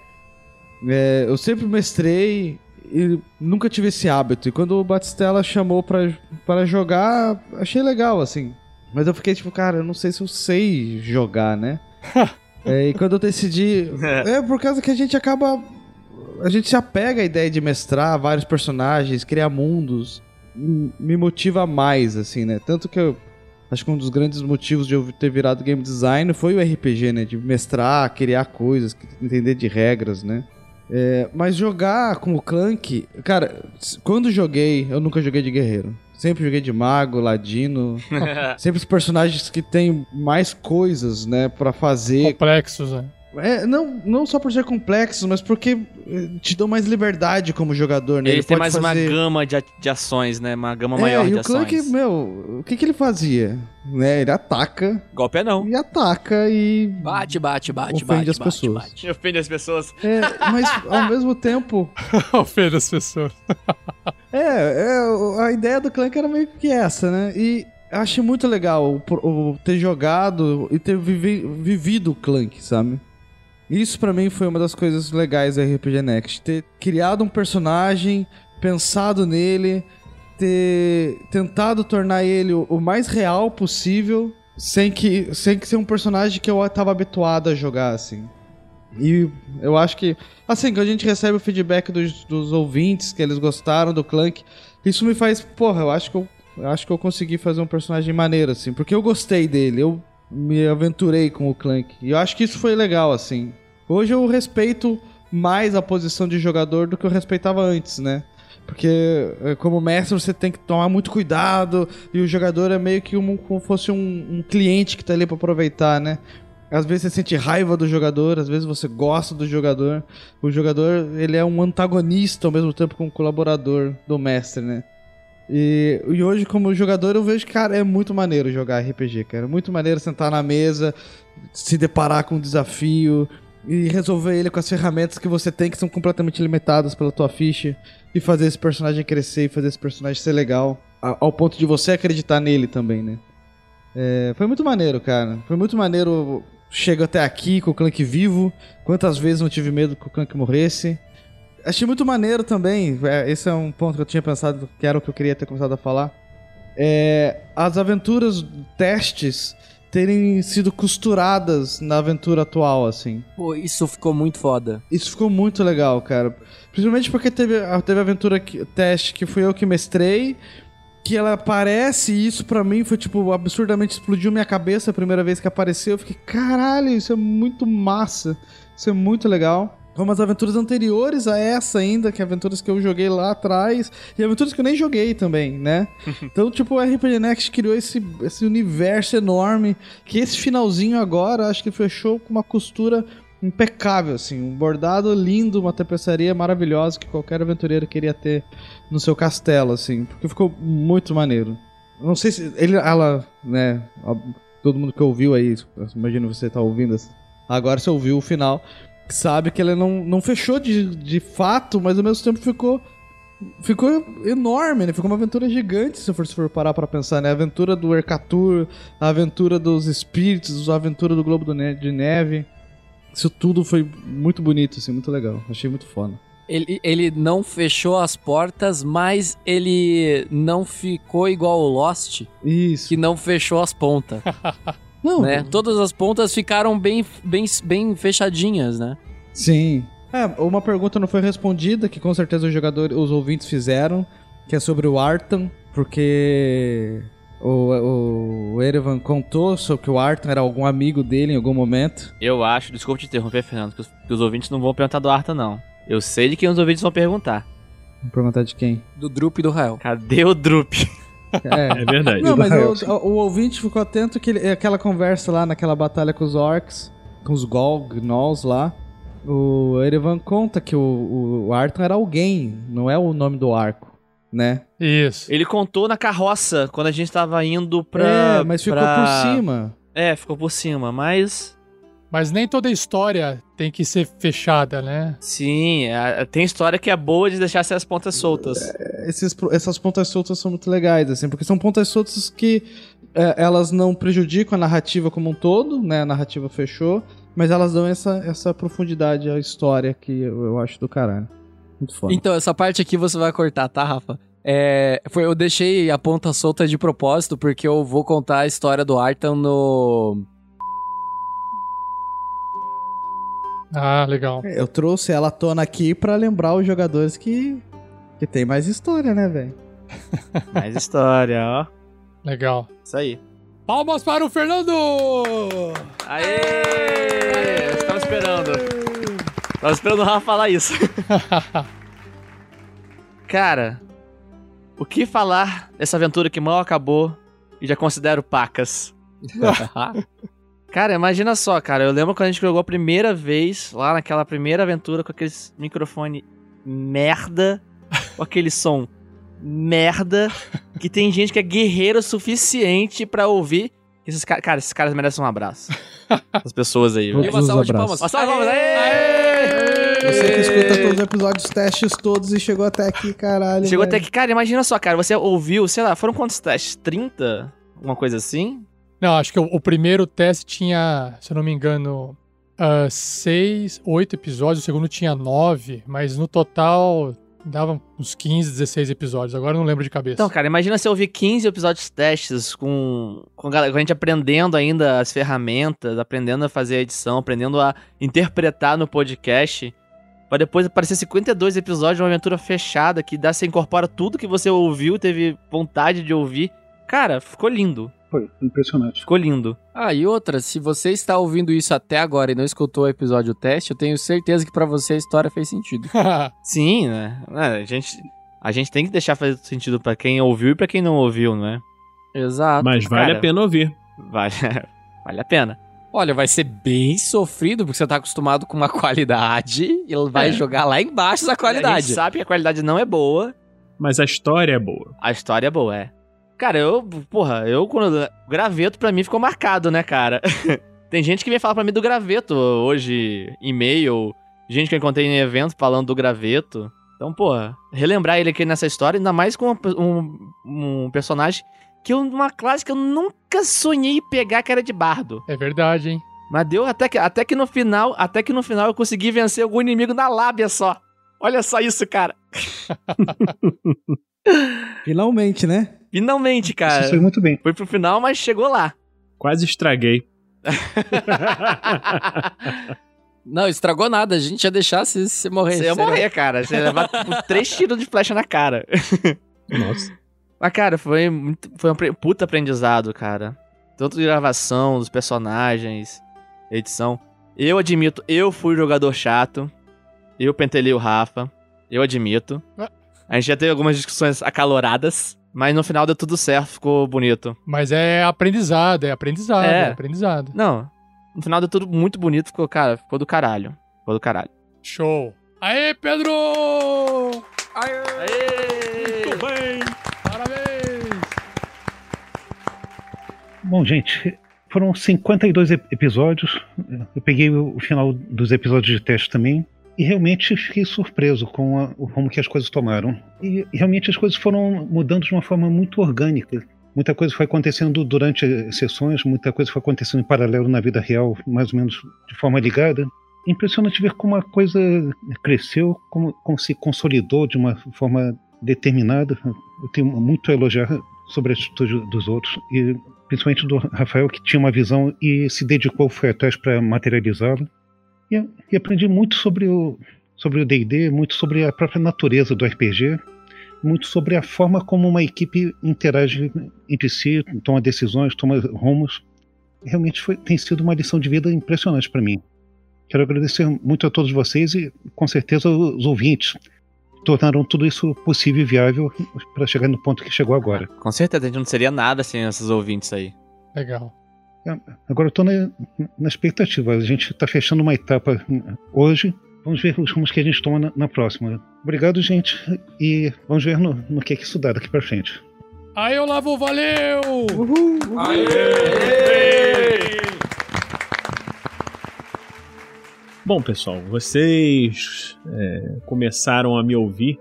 É, eu sempre mestrei e nunca tive esse hábito. E quando o Batistella chamou pra, pra jogar, achei legal, assim. Mas eu fiquei tipo, cara, eu não sei se eu sei jogar, né? <laughs> É, e quando eu decidi. <laughs> É por causa que a gente acaba. A gente se apega à ideia de mestrar vários personagens, criar mundos. Me motiva mais, assim, né? Tanto que eu. Acho que um dos grandes motivos de eu ter virado game design foi o RPG, né? De mestrar, criar coisas, entender de regras, né? É, mas jogar com o Clank, cara, quando joguei, eu nunca joguei de guerreiro. Sempre joguei de mago, ladino. <laughs> sempre os personagens que têm mais coisas, né, Pra fazer. Complexos, né? É, não, não só por ser complexos, mas porque eh, te dão mais liberdade como jogador, né? Ele, tem pode mais fazer... uma gama de, de ações, né? Uma gama É, maior e de o Clank, ações. meu, o que que ele fazia? Né, ele ataca Golpe é não. e ataca e Bate, bate, bate, Ofende bate, as bate, pessoas. bate. Ofende as pessoas. É, mas <laughs> ao mesmo tempo, <laughs> Ofenda as pessoas. <laughs> É, é, a ideia do Clank era meio que essa, né? E acho muito legal o, o ter jogado e ter vivi- vivido o Clank, sabe? Isso pra mim foi uma das coisas legais da RPG Next. Ter criado um personagem, pensado nele, ter tentado tornar ele o, mais real possível, sem que, sem que ser um personagem que eu tava habituado a jogar, assim. E eu acho que, assim, quando a gente recebe o feedback dos, dos ouvintes, que eles gostaram do Clank, isso me faz, porra, eu acho que eu, eu acho que eu consegui fazer um personagem maneiro, assim, porque eu gostei dele, eu me aventurei com o Clank. E eu acho que isso foi legal, assim. Hoje eu respeito mais a posição de jogador do que eu respeitava antes, né? Porque eh, como mestre você tem que tomar muito cuidado e o jogador é meio que um- como fosse um, um cliente que tá ali pra aproveitar, né? Às vezes você sente raiva do jogador, às vezes você gosta do jogador. O jogador, ele é um antagonista ao mesmo tempo que um colaborador do mestre, né? E, e hoje, como jogador, eu vejo que, cara, é muito maneiro jogar RPG, cara. É muito maneiro sentar na mesa, se deparar com um desafio e resolver ele com as ferramentas que você tem, que são completamente limitadas pela tua ficha, e fazer esse personagem crescer e fazer esse personagem ser legal, ao ponto de você acreditar nele também, né? É, foi muito maneiro, cara. Foi muito maneiro. Chego até aqui com o Clank vivo. Quantas vezes não tive medo que o Clank morresse. Achei muito maneiro também. é, esse é um ponto que eu tinha pensado que era o que eu queria ter começado a falar. É, as aventuras, testes, terem sido costuradas na aventura atual, assim. Pô, isso ficou muito foda. Isso ficou muito legal, cara. Principalmente porque teve, a- teve a aventura que, teste que fui eu que mestrei. Que ela aparece e isso pra mim foi tipo absurdamente explodiu minha cabeça a primeira vez que apareceu. Eu fiquei, caralho, isso é muito massa. Isso é muito legal. Como as aventuras anteriores a essa ainda, que é aventuras que eu joguei lá atrás, e aventuras que eu nem joguei também, né? <laughs> então, tipo, o RPG Next criou esse, esse universo enorme, que esse finalzinho agora, acho que fechou com uma costura impecável, assim, um bordado lindo, uma tapeçaria maravilhosa que qualquer aventureiro queria ter no seu castelo, assim, porque ficou muito maneiro. Não sei se ele, ela, né, todo mundo que ouviu aí, imagina você tá ouvindo, agora você ouviu o final, sabe que ele não, não fechou de, de fato, mas ao mesmo tempo ficou ficou enorme, né? Ficou uma aventura gigante, se for, se for parar pra pensar, né? A aventura do Ercatur, a aventura dos espíritos, a aventura do Globo de Neve. Isso tudo foi muito bonito, assim, muito legal. Achei muito foda. Ele, ele não fechou as portas, mas ele não ficou igual o Lost. Isso. Que não fechou as pontas. <laughs> não. Né? Todas as pontas ficaram bem, bem, bem fechadinhas, né? Sim. É, uma pergunta não foi respondida, que com certeza os jogadores, os ouvintes fizeram, que é sobre o Artan, porque o, o Erevan contou sobre que o Artan era algum amigo dele em algum momento. Eu acho, desculpa te interromper, Fernando, que os, que os ouvintes não vão perguntar do Artan, não. Eu sei de quem os ouvintes vão perguntar. Vou perguntar de quem? Do Drup e do Rael. Cadê o Drup? <laughs> É, é verdade. Não, mas o, o, o, ouvinte ficou atento que ele, aquela conversa lá naquela batalha com os orcs, com os Gol, Gnolls lá. O Erevan conta que o, o Arton era alguém, não é o nome do arco, né? Isso. Ele contou na carroça quando a gente tava indo pra. É, mas ficou pra... por cima. É, ficou por cima, mas mas nem toda história tem que ser fechada, né? Sim, é, tem história que é boa de deixar essas pontas soltas. É, esses, essas pontas soltas são muito legais, assim, porque são pontas soltas que é, elas não prejudicam a narrativa como um todo, né? A narrativa fechou, mas elas dão essa, essa profundidade à história que eu, eu acho do caralho. Muito foda. Então, essa parte aqui você vai cortar, tá, Rafa? É, foi, eu deixei a ponta solta de propósito, porque eu vou contar a história do Arthur no Ah, legal. Eu trouxe ela à tona aqui para lembrar os jogadores que, que tem mais história, né, velho? <laughs> mais história, ó. Legal. Isso aí. Palmas para o Fernando! Aê! Aê! Eu tava esperando. Tava esperando o Rafa falar isso. <laughs> Cara, o que falar dessa aventura que mal acabou e já considero pacas? <laughs> Cara, imagina só, cara. Eu lembro quando a gente jogou a primeira vez, lá naquela primeira aventura, com aqueles microfone merda, <laughs> com aquele som merda, que tem gente que é guerreiro o suficiente para ouvir. Esses cara, cara, esses caras merecem um abraço. <laughs> As pessoas aí. Todos uma salva de palmas. Uma salva de palmas. Você que escuta todos os episódios, testes todos e chegou até aqui, caralho. Chegou velho. até aqui. Cara, imagina só, cara. Você ouviu, sei lá, foram quantos testes? 30? Uma coisa assim? Não, acho que o, o, primeiro teste tinha, se eu não me engano, uh, seis, oito episódios, o segundo tinha nove, mas no total dava uns 15, 16 episódios, agora eu não lembro de cabeça. Então, cara, imagina você ouvir 15 episódios testes com, com, a, gente aprendendo ainda as ferramentas, aprendendo a fazer a edição, aprendendo a interpretar no podcast, para depois aparecer 52 episódios de uma aventura fechada que dá, você incorpora tudo que você ouviu, teve vontade de ouvir. Cara, ficou lindo. Foi impressionante. Ficou lindo. Ah, e outra, se você está ouvindo isso até agora e não escutou o episódio teste, eu tenho certeza que para você a história fez sentido. <laughs> Sim, né? É, a gente, a gente tem que deixar fazer sentido para quem ouviu e para quem não ouviu, não é? Exato. Mas vale Cara, a pena ouvir. Vale, <laughs> vale a pena. Olha, vai ser bem sofrido, porque você tá acostumado com uma <laughs> qualidade e ele vai É. jogar lá embaixo essa A qualidade. gente sabe que a qualidade não é boa. Mas a história é boa. A história é boa, é. Cara, eu, porra, eu quando. O graveto pra mim ficou marcado, né, cara? <laughs> Tem gente que vem falar pra mim do graveto hoje, e-mail, gente que eu encontrei em evento falando do graveto. Então, porra, relembrar ele aqui nessa história, ainda mais com um, um personagem que eu, uma classe que eu nunca sonhei pegar que era de bardo. É verdade, hein? Mas deu até que, até que no final, até que no final eu consegui vencer algum inimigo na lábia só. Olha só isso, cara. <laughs> Finalmente, né? Finalmente, cara. Isso foi muito bem. Foi pro final, mas chegou lá. Quase estraguei. <laughs> Não, estragou nada. A gente ia deixar se você morrer. Você ia morrer, cara. Você ia levar <laughs> tipo, três tiros de flecha na cara. Nossa. Mas, cara, foi, muito, foi um puta aprendizado, cara. Tanto de gravação, dos personagens, edição. Eu admito, eu fui jogador chato. Eu pentelei o Rafa. Eu admito. A gente já teve algumas discussões acaloradas. Mas no final deu tudo certo, ficou bonito. Mas é aprendizado, é aprendizado, é, É. aprendizado. Não, no final deu tudo muito bonito, ficou, cara, ficou do caralho. Ficou do caralho. Show. Aê, Pedro! Muito bem. Parabéns! Bom, gente, Foram 52 episódios. Eu peguei o final dos episódios de teste também. E realmente fiquei surpreso com a, o rumo que as coisas tomaram. E, e realmente as coisas foram mudando de uma forma muito orgânica. Muita coisa foi acontecendo durante sessões, muita coisa foi acontecendo em paralelo na vida real, mais ou menos de forma ligada. Impressionante ver como a coisa cresceu, como, como se consolidou de uma forma determinada. Eu tenho muito a elogiar sobre a atitude dos outros, e principalmente do Rafael, que tinha uma visão e se dedicou, foi atrás para materializá-la. E, e, aprendi muito sobre o sobre o D&D, muito sobre a própria natureza do RPG, muito sobre a forma como uma equipe interage entre si, toma decisões, toma rumos. Realmente foi, tem sido uma lição de vida impressionante para mim. Quero agradecer muito a todos vocês e, com certeza, os ouvintes tornaram tudo isso possível e viável para chegar no ponto que chegou agora. Com certeza, a gente não seria nada sem esses ouvintes aí. Legal. Agora eu estou na, na, expectativa. A gente está fechando uma etapa hoje. Vamos ver os rumos que a gente toma na, na próxima. Obrigado, gente. E vamos ver no, no que é que isso dá daqui para frente. Aí, Olavo, valeu! Uhul! Aê! Aê! Bom, pessoal, vocês é, começaram a me ouvir,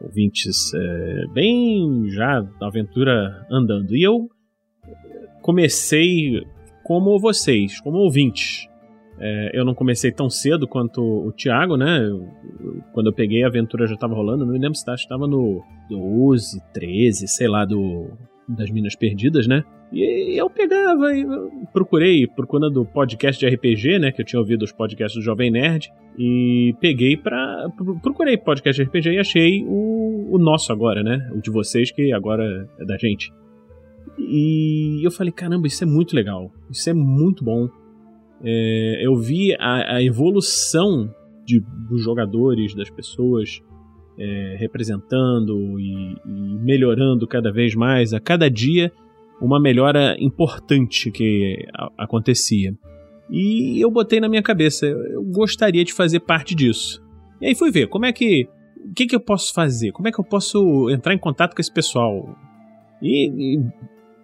ouvintes, é, bem já na aventura andando. E eu comecei como vocês, como ouvintes. É, eu não comecei tão cedo quanto o Thiago, né? Eu, quando eu peguei a aventura já estava rolando, não me lembro se estava no 12, 13, sei lá, do, das Minas Perdidas, né? E eu pegava e procurei, procurando podcast de RPG, né? Que eu tinha ouvido os podcasts do Jovem Nerd. E peguei pra. Procurei podcast de RPG e achei o, o nosso agora, né? O de vocês, que agora é da gente. E eu falei, caramba, isso é muito legal. Isso é muito bom. É, eu vi a, a evolução de, dos jogadores, das pessoas. É, representando e, e melhorando cada vez mais a cada dia uma melhora importante que acontecia. E eu botei na minha cabeça, eu gostaria de fazer parte disso. E aí fui ver, como é que. O que, que eu posso fazer? Como é que eu posso entrar em contato com esse pessoal? E, e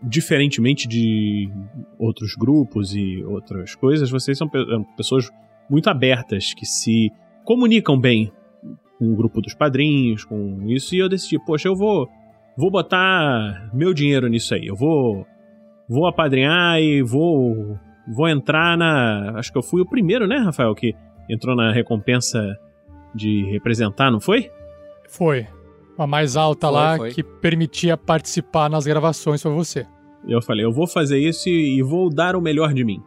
diferentemente de outros grupos e outras coisas, vocês são pessoas muito abertas, que se comunicam bem com o grupo dos padrinhos, com isso, e eu decidi, poxa, eu vou vou botar meu dinheiro nisso aí. Eu vou vou apadrinhar e vou vou entrar na, acho que eu fui o primeiro, né, Rafael, que entrou na recompensa de representar, não foi? Foi. A mais alta foi, lá foi. que permitia participar nas gravações foi você. Eu falei, eu vou fazer isso e, e vou dar o melhor de mim.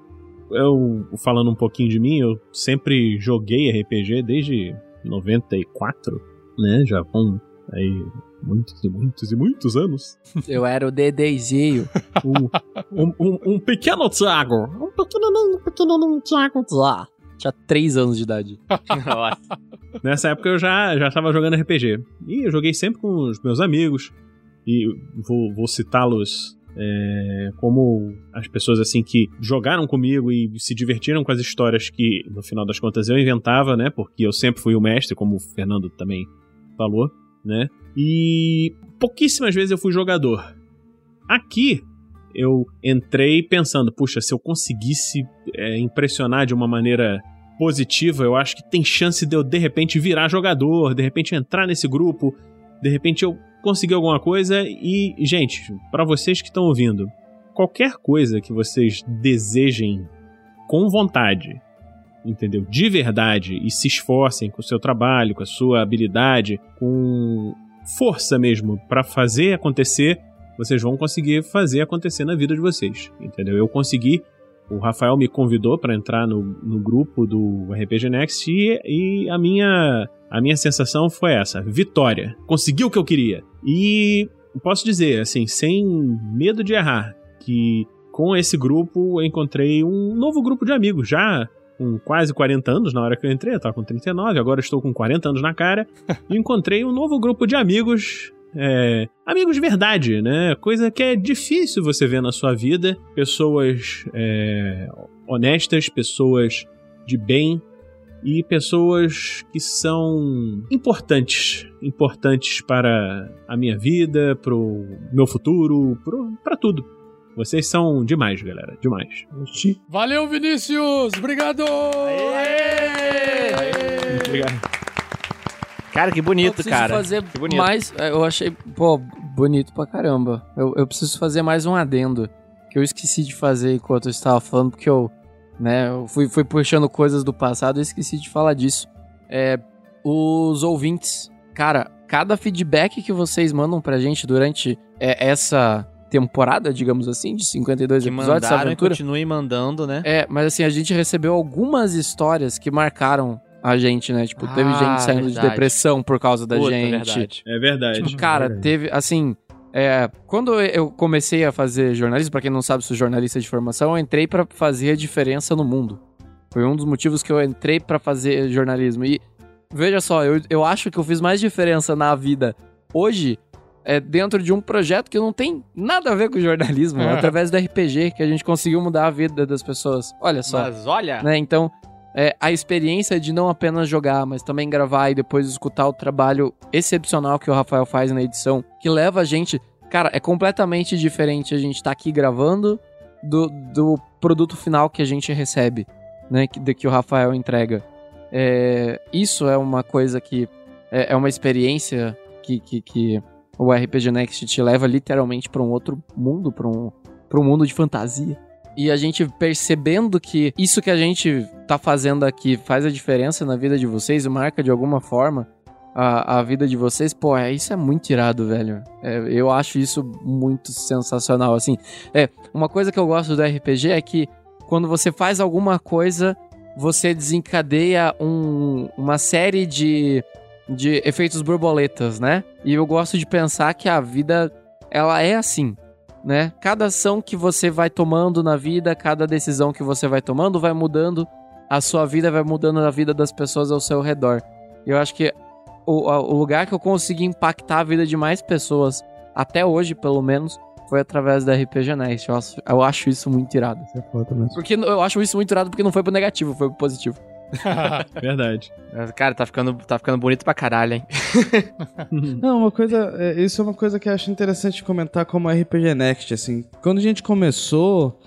Eu, falando um pouquinho de mim, eu sempre joguei RPG desde 94, né? Já com aí muitos e muitos e muitos anos. <laughs> Eu era o Dedezinho. <laughs> um, um, um, um, pequeno Thiago. Um pequeno, um pequeno Thiago. Lá. Tinha 3 anos de idade. <laughs> Nessa época eu já, já tava jogando RPG. E eu joguei sempre com os meus amigos. E vou, vou citá-los é, como as pessoas assim que jogaram comigo e se divertiram com as histórias que, no final das contas, eu inventava, né? Porque eu sempre fui o mestre, como o Fernando também falou né? E pouquíssimas vezes eu fui jogador. Aqui eu entrei pensando, puxa, se eu conseguisse é, impressionar de uma maneira positiva, eu acho que tem chance de eu de repente virar jogador, de repente entrar nesse grupo, de repente eu conseguir alguma coisa e, gente, para vocês que estão ouvindo, qualquer coisa que vocês desejem com vontade, entendeu? De verdade e se esforcem com o seu trabalho, com a sua habilidade, com força mesmo para fazer acontecer, vocês vão conseguir fazer acontecer na vida de vocês, entendeu? Eu consegui, o Rafael me convidou para entrar no, no grupo do RPG Next e, e a minha a minha sensação foi essa, vitória. Consegui o que eu queria. E posso dizer, assim, sem medo de errar, que com esse grupo eu encontrei um novo grupo de amigos, já com quase 40 anos na hora que eu entrei, eu tava com 39, agora estou com 40 anos na cara, <laughs> e encontrei um novo grupo de amigos. É, amigos de verdade, né? Coisa que é difícil você ver na sua vida. Pessoas é, honestas, pessoas de bem e pessoas que são importantes, importantes para a minha vida, pro meu futuro, para tudo. Vocês são demais, galera. Demais. Valeu, Vinícius! Obrigado! Muito obrigado. Cara, que eu bonito, preciso cara. fazer Que bonito. mais. é, Eu achei, pô, bonito pra caramba. Eu, eu preciso fazer mais um adendo. Que eu esqueci de fazer enquanto eu estava falando, porque eu, né, eu fui, fui puxando coisas do passado e esqueci de falar disso. É, os ouvintes. Cara, cada feedback que vocês mandam pra gente durante é, essa temporada, digamos assim, de 52 Que episódios mandaram e aventura. continuem mandando, né? É, mas assim, a gente recebeu algumas histórias que marcaram a gente, né? Tipo, teve Ah, gente saindo de verdade. depressão por causa da Puta, gente. verdade. É verdade. Tipo, cara, teve, assim, é, quando eu comecei a fazer jornalismo, pra quem não sabe, sou jornalista de formação, eu entrei pra fazer a diferença no mundo. Foi um dos motivos que eu entrei pra fazer jornalismo. E veja só, eu, eu acho que eu fiz mais diferença na vida hoje é dentro de um projeto que não tem nada a ver com jornalismo, <laughs> é através do RPG que a gente conseguiu mudar a vida das pessoas. Olha só Mas olha, né? Então, é, a experiência de não apenas jogar, mas também gravar e depois escutar o trabalho excepcional que o Rafael faz na edição, que leva a gente. Cara, é completamente diferente a gente tá aqui gravando do, do produto final que a gente recebe, né? Que, de que o Rafael entrega. É, isso é uma coisa que. É, é uma experiência que, que, que o RPG Next te leva literalmente pra um outro mundo, pra um, um mundo de fantasia. E a gente percebendo que isso que a gente tá fazendo aqui faz a diferença na vida de vocês, marca de alguma forma a, a vida de vocês, pô, é, isso é muito irado, velho. É, eu acho isso muito sensacional, assim. É, uma coisa que eu gosto do RPG é que quando você faz alguma coisa, você desencadeia um- uma série de, de efeitos borboletas, né? E eu gosto de pensar que a vida, ela é assim, né? Cada ação que você vai tomando na vida, cada decisão que você vai tomando vai mudando a sua vida, vai mudando a vida das pessoas ao seu redor. E eu acho que o, o lugar que eu consegui impactar a vida de mais pessoas, até hoje pelo menos, foi através da RPG Next. Eu acho, eu acho isso muito irado. Isso é foda mesmo. Porque eu acho isso muito irado porque não foi pro negativo, foi pro positivo. <laughs> Verdade. cara, tá ficando, tá ficando bonito pra caralho, hein? <laughs> Não, uma coisa. é, Isso é uma coisa que eu acho interessante comentar como RPG Next, assim. Quando a gente começou.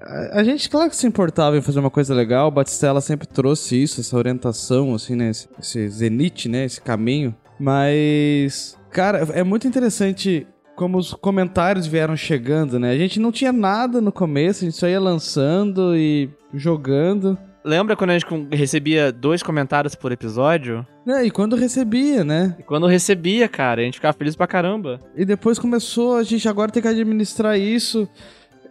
A, a gente, claro que se importava em fazer uma coisa legal, o Batistella sempre trouxe isso, essa orientação, assim, né? Esse, esse zenith, né? Esse caminho. Mas. Cara, é muito interessante como os comentários vieram chegando, né? A gente não tinha nada no começo, a gente só ia lançando e jogando. Lembra quando a gente recebia dois comentários por episódio? né? E quando recebia, né? E quando recebia, cara, a gente ficava feliz pra caramba. E depois começou, a gente agora tem que administrar isso.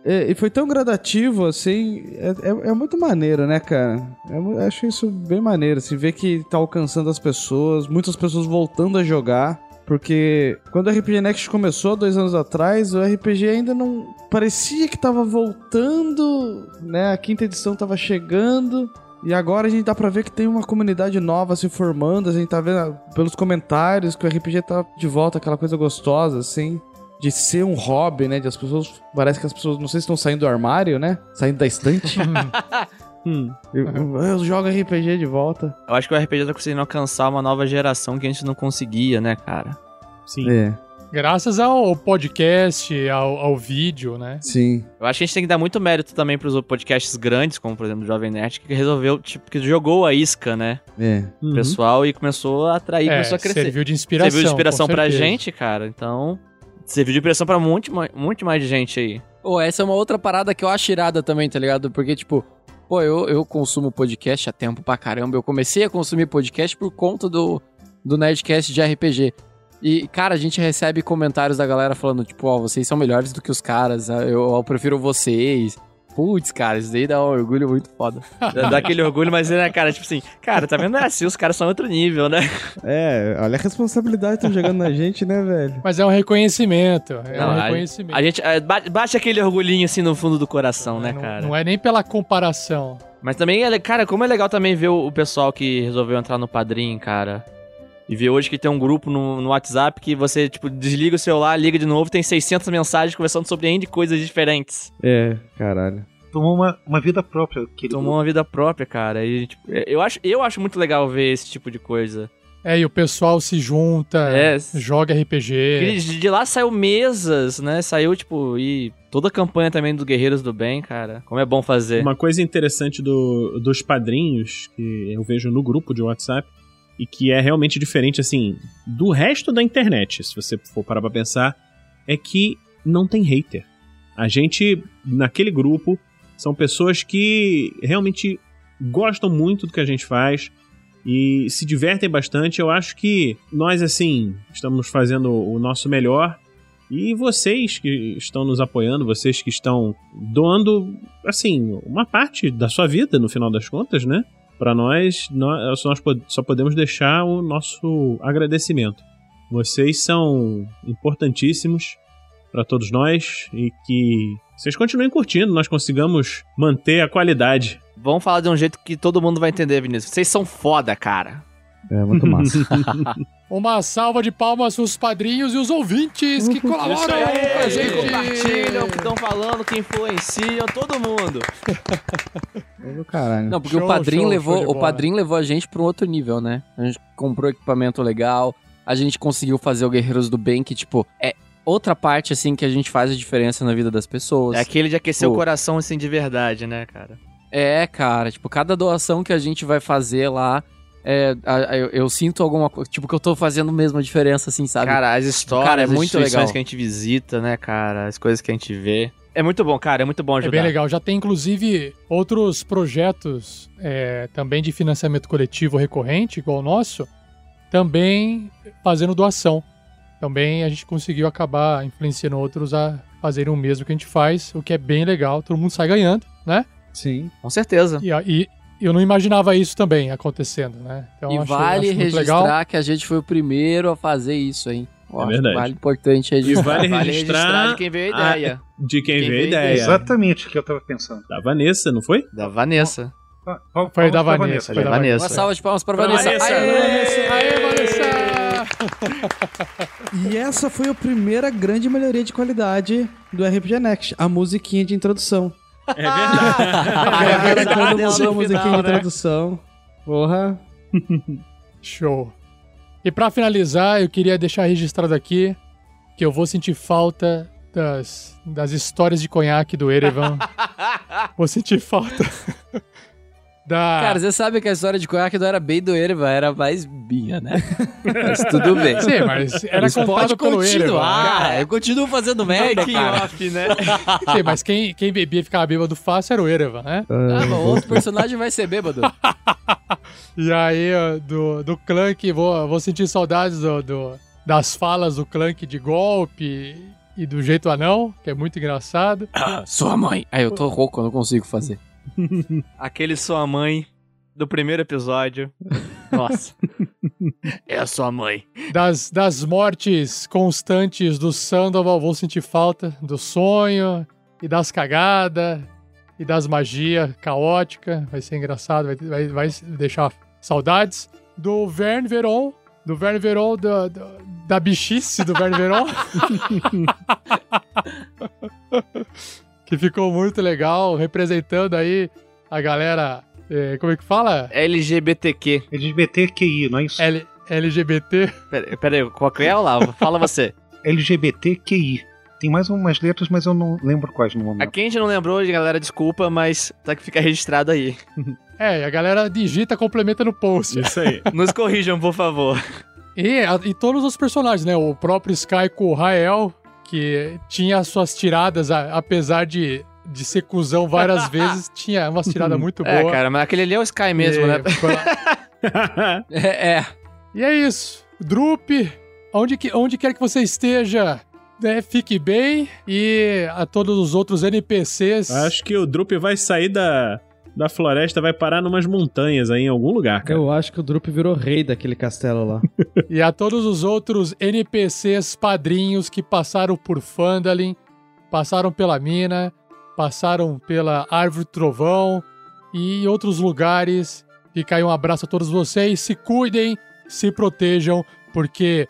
E, e foi tão gradativo, assim. É, é- é muito maneiro, né, cara? É Eu acho isso bem maneiro, assim, ver que tá alcançando as pessoas, muitas pessoas voltando a jogar. Porque quando o RPG Next começou, dois anos atrás, o RPG ainda não. Parecia que tava voltando, né? A quinta edição tava chegando. E agora a gente dá pra ver que tem uma comunidade nova se formando. A gente tá vendo ah, pelos comentários que o RPG tá de volta, aquela coisa gostosa, assim. De ser um hobby, né? De as pessoas. Parece que as pessoas, não sei se estão saindo do armário, né? Saindo da estante. <laughs> <laughs> Hum. eu, eu jogo RPG de volta. Eu acho que o RPG tá conseguindo alcançar uma nova geração que a gente não conseguia, né, cara? Sim. É, Graças ao podcast, ao, ao vídeo, né? sim. Eu acho que a gente tem que dar muito mérito também pros podcasts grandes, como por exemplo o Jovem Nerd, que resolveu, tipo, que jogou a isca, né? É. O pessoal e começou a atrair, É, começou a crescer. serviu de inspiração. Serviu de inspiração pra certeza. gente, cara. Então, serviu de inspiração pra muito, muito mais gente aí. Pô, essa é uma outra parada que eu acho irada também, tá ligado? Porque, tipo, pô, eu, eu consumo podcast há tempo pra caramba. Eu comecei a consumir podcast por conta do, do Nerdcast de RPG. E, cara, a gente recebe comentários da galera falando, tipo, ó, vocês são melhores do que os caras, eu, eu prefiro vocês. Putz, cara, isso daí dá um orgulho muito foda. Dá dá aquele orgulho, mas, né, cara, tipo assim, cara, tá vendo? É assim, os caras são outro nível, né? É, olha a responsabilidade que estão jogando na gente, né, velho? Mas é um reconhecimento. É Não, um a- reconhecimento. A gente é, ba- bate aquele orgulhinho assim no fundo do coração, né, não, cara? não é nem pela comparação. Mas também, é cara, como é legal também ver o o pessoal que resolveu entrar no padrinho, cara. E ver hoje que tem um grupo no, no WhatsApp que você, tipo, desliga o celular, liga de novo, tem 600 mensagens conversando sobre N coisas diferentes. É, caralho. Tomou uma, uma vida própria. Tomou uma vida própria, cara. E, tipo, eu, acho, eu acho muito legal ver esse tipo de coisa. É, e o pessoal se junta, É. joga RPG. E De lá saiu mesas, né? Saiu, tipo, e toda a campanha também dos Guerreiros do Bem, cara. Como é bom fazer. Uma coisa interessante do- dos padrinhos que eu vejo no grupo de WhatsApp e que é realmente diferente, assim, do resto da internet, se você for parar pra pensar, é que não tem hater. A gente, naquele grupo, são pessoas que realmente gostam muito do que a gente faz e se divertem bastante. Eu acho que nós, assim, estamos fazendo o nosso melhor e vocês que estão nos apoiando, vocês que estão doando, assim, uma parte da sua vida, no final das contas, né? Para nós, nós, nós pod- só podemos deixar o nosso agradecimento. Vocês são importantíssimos para todos nós e que vocês continuem curtindo, nós consigamos manter a qualidade. Vamos falar de um jeito que todo mundo vai entender, Vinícius. Vocês são foda, cara. É muito massa. <laughs> Uma salva de palmas pros padrinhos e os ouvintes que colaboram Isso com a aí, que gente. compartilham, que estão falando, que influenciam, todo mundo. <laughs> Do caralho. Não, porque Show, o padrinho show, levou, show o padrinho levou a gente para um outro nível, né? A gente comprou equipamento legal, a gente conseguiu fazer o Guerreiros do Bem, que tipo é outra parte assim que a gente faz a diferença na vida das pessoas. É aquele de aquecer Pô. o coração, assim, de verdade, né, cara? É, cara, tipo, cada doação que a gente vai fazer lá, é, a- a- eu, eu sinto alguma coisa, tipo, que eu tô fazendo mesmo a diferença, assim, sabe? Cara, as histórias, Cara, é as muito instituições legal. que a gente visita, né, cara? As coisas que a gente vê. É muito bom, cara, é muito bom É ajudar. bem legal. Já tem, inclusive, outros projetos é, também de financiamento coletivo recorrente, igual o nosso, também fazendo doação. Também a gente conseguiu acabar influenciando outros a fazerem o mesmo que a gente faz, o que é bem legal. Todo mundo sai ganhando, né? Sim. Com certeza. E, e eu não imaginava isso também acontecendo, né? Então, e acho- vale acho registrar legal. que a gente foi o primeiro a fazer isso, hein? É acho que verdade. Vale importante E registrar. vale <laughs> Vale registrar, registrar de quem veio a ideia. de quem, Quem veio a a ideia. ideia. Exatamente o que eu tava pensando. Da Vanessa, não foi? Da Vanessa. Ah, Foi da pra Vanessa, foi Da Vanessa. Uma salva de palmas pra Pra Vanessa. Vanessa. Aê! Aê, Vanessa! E essa foi a primeira grande melhoria de qualidade do RPG Next, a musiquinha de introdução. É verdade. <laughs> Agora verdade, quando ela mudou a no musiquinha de né? introdução. Porra. Show. E pra finalizar, eu queria deixar registrado aqui que eu vou sentir falta das, das histórias de conhaque do Erevan. <laughs> vou sentir falta da... Cara, você sabe que a história de Koyak não era bem do Erva, era mais minha, né? <laughs> Mas tudo bem. Sim, mas era Isso pode continuar. né? Eu continuo fazendo merda, cara. off, né? <laughs> Sim, mas quem, quem bebia e ficava bêbado fácil era o Erevan, né? Ah, mas outro personagem vai ser bêbado. <laughs> E aí, do, do Clank, vou, vou sentir saudades do, do- das falas do Clank de golpe e do jeito anão, que é muito engraçado. Ah, sua mãe. Aí eu tô rouco, eu não consigo fazer. <laughs> Aquele sua mãe do primeiro episódio. <laughs> Nossa. é a sua mãe. Das, das mortes constantes do Sandoval, vou sentir falta do sonho e das cagadas e das magias caótica. Vai ser engraçado, vai, vai, vai deixar saudades. Do Verne Veron, do Verne Veron, da, da, da bichice do Verne Veron. <laughs> que ficou muito legal, representando aí a galera. eh, como é que fala? LGBTQ. LGBTQI, não é isso? L- LGBT. Pera, pera aí, qual que é, Olavo? Fala você. <laughs> LGBTQI. Tem mais umas letras, mas eu não lembro quais no A momento. quem a gente não lembrou, galera, desculpa, mas tá que fica registrado aí. <laughs> É, a galera digita, complementa no post. Isso aí. <laughs> Nos corrijam, por favor. E, a- e todos os personagens, né? O próprio Sky com o Rael, que tinha suas tiradas, apesar de, de ser cuzão várias <laughs> vezes, tinha umas tiradas muito É, boas. cara, mas aquele ali é o Sky mesmo, E né? <laughs> É, é. E é isso. Drup, onde, que, onde quer que você esteja, né, fique bem. E a todos os outros NPCs. Acho que o Drup vai sair da, da floresta, vai parar numas montanhas aí em algum lugar, cara. Eu acho que o Drup virou rei daquele castelo lá. <laughs> E a todos os outros NPCs padrinhos que passaram por Phandalin, passaram pela mina, passaram pela Árvore Trovão e outros lugares. Fica aí um abraço a todos vocês. Se cuidem, se protejam, porque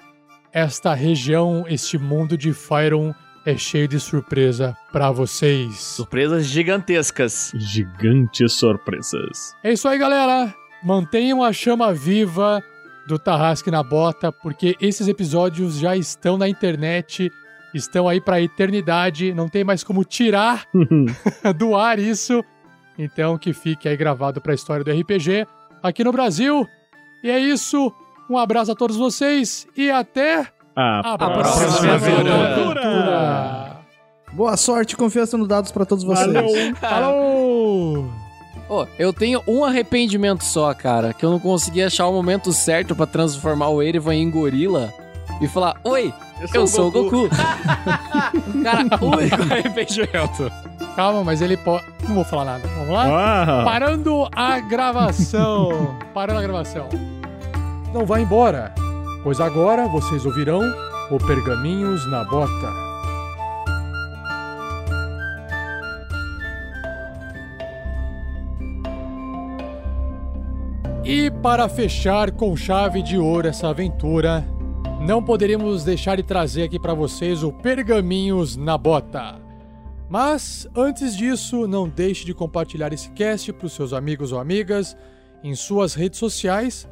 esta região, este mundo de Fyron é cheio de surpresa pra vocês. Surpresas gigantescas. Gigantes surpresas. É isso aí, galera. Mantenham a chama viva do Tarrasque na Bota, porque esses episódios já estão na internet, estão aí pra eternidade, não tem mais como tirar <laughs> do ar isso. Então que fique aí gravado pra história do RPG aqui no Brasil. E é isso. Um abraço a todos vocês e até A, a próxima próxima aventura. aventura. Boa sorte e confiança no dados pra todos vocês. Valeu. Falou! Ô, eu tenho um arrependimento só, cara, que eu não consegui achar o momento certo pra transformar o Erevan em gorila e falar: Oi, eu sou, o Goku. <laughs> cara, o único arrependimento. Calma, mas ele pode. Não vou falar nada. Vamos lá? Ah, Parando a gravação. Parando a gravação. Não vá embora, pois agora vocês ouvirão o Pergaminhos na Bota. E para fechar com chave de ouro essa aventura, não poderíamos deixar de trazer aqui para vocês o Pergaminhos na Bota. Mas antes disso, não deixe de compartilhar esse cast para os seus amigos ou amigas em suas redes sociais.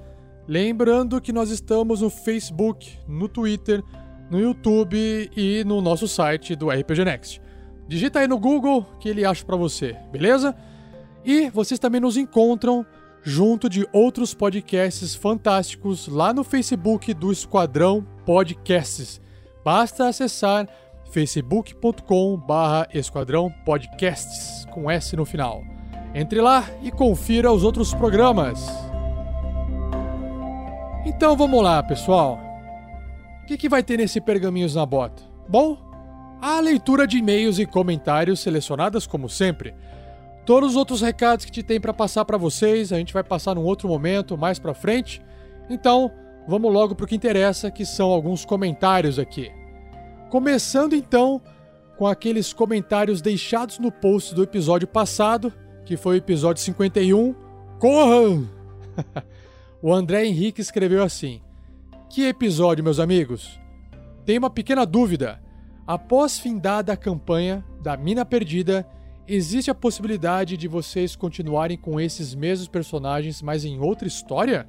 Lembrando que nós estamos no Facebook, no Twitter, no YouTube e no nosso site do RPG Next. Digita aí no Google que ele acha para você, beleza? E vocês também nos encontram junto de outros podcasts fantásticos lá no Facebook do Esquadrão Podcasts. Basta acessar facebook.com barra Esquadrão Podcasts, com S no final. Entre lá e confira os outros programas. Então vamos lá, pessoal. O que, que vai ter nesse Pergaminhos na Bota? Bom, a leitura de e-mails e comentários selecionadas como sempre. Todos os outros recados que te tem para passar para vocês, a gente vai passar num outro momento, mais para frente. Então, vamos logo pro que interessa, que são alguns comentários aqui. Começando então com aqueles comentários deixados no post do episódio passado, que foi o episódio 51. Corram! <laughs> o André Henrique escreveu assim: Que episódio, meus amigos? Tem uma pequena dúvida. Após findada a campanha da Mina Perdida, existe a possibilidade de vocês continuarem com esses mesmos personagens, mas em outra história?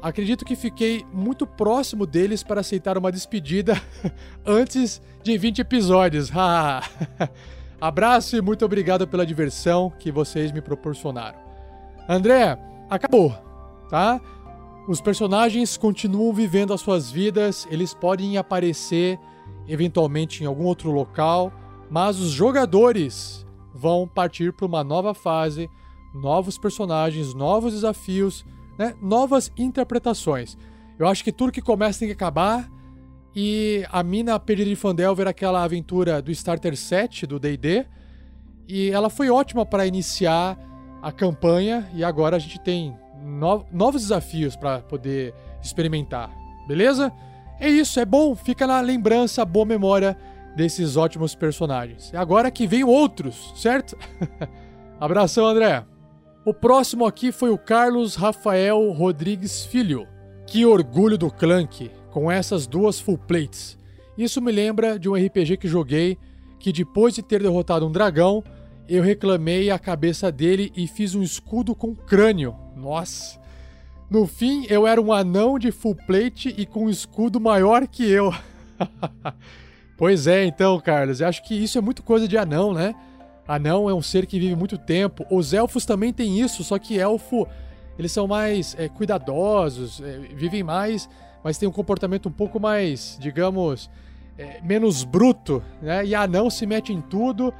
Acredito que fiquei muito próximo deles para aceitar uma despedida <laughs> antes de 20 episódios. <laughs> Abraço e muito obrigado pela diversão que vocês me proporcionaram. André, acabou, tá? Os personagens continuam vivendo as suas vidas, eles podem aparecer eventualmente em algum outro local, mas os jogadores vão partir para uma nova fase, novos personagens, novos desafios, né? novas interpretações. Eu acho que tudo que começa tem que acabar. E a Mina Perdida de Fandelver, aquela aventura do Starter 7 do DD, e ela foi ótima para iniciar a campanha. E agora a gente tem no novos desafios para poder experimentar, beleza? É isso, é bom, fica na lembrança, boa memória desses ótimos personagens. E agora que vem outros, certo? <laughs> Abração, André. O próximo aqui foi o Carlos Rafael Rodrigues Filho. Que orgulho do Clank com essas duas full plates. Isso me lembra de um RPG que joguei que depois de ter derrotado um dragão, eu reclamei a cabeça dele e fiz um escudo com crânio. Nossa. No fim, eu era um anão de full plate e com um escudo maior que eu. <laughs> pois é, então, Carlos, eu acho que isso é muito coisa de anão, né? Anão é um ser que vive muito tempo. Os elfos também têm isso, só que elfo, eles são mais é, cuidadosos, é, vivem mais, mas têm um comportamento um pouco mais, digamos, é, menos bruto, né? E anão se mete em tudo,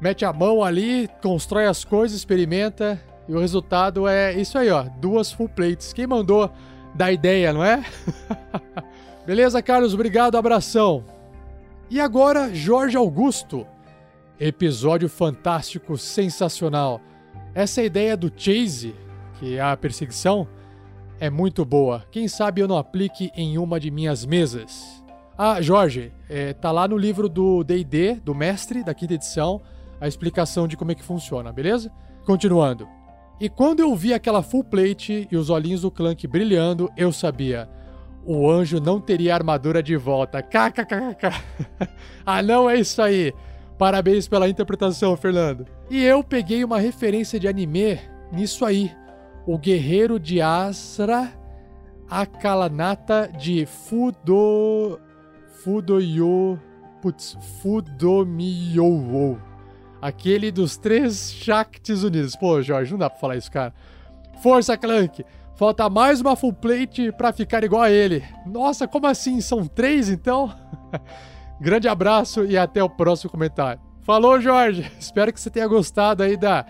mete a mão ali, constrói as coisas, experimenta, e o resultado é isso aí, ó, duas full plates. Quem mandou da ideia, não é? <laughs> Beleza, Carlos? Obrigado, abração. E agora, Jorge Augusto. Episódio fantástico, sensacional. Essa ideia do chase, que é a perseguição, é muito boa. Quem sabe eu não aplique em uma de minhas mesas. Ah, Jorge, é, tá lá no livro do D&D, do mestre, da quinta edição, a explicação de como é que funciona, beleza? Continuando. E quando eu vi aquela full plate e os olhinhos do Clank brilhando, eu sabia. O anjo não teria armadura de volta. KKKK. <laughs> ah, não é isso aí. Parabéns pela interpretação, Fernando. E eu peguei uma referência de anime nisso aí. O Guerreiro de Asra. Akalanata de Fudo. Fudoyo. Putz, Fudomiyou. Aquele dos três Shaktis unidos. Pô, Jorge, não dá pra falar isso, cara. Força, Clank! Falta mais uma full plate pra ficar igual a ele. Nossa, como assim? São três então? <laughs> Grande abraço e até o próximo comentário. Falou, Jorge! <laughs> Espero que você tenha gostado aí da,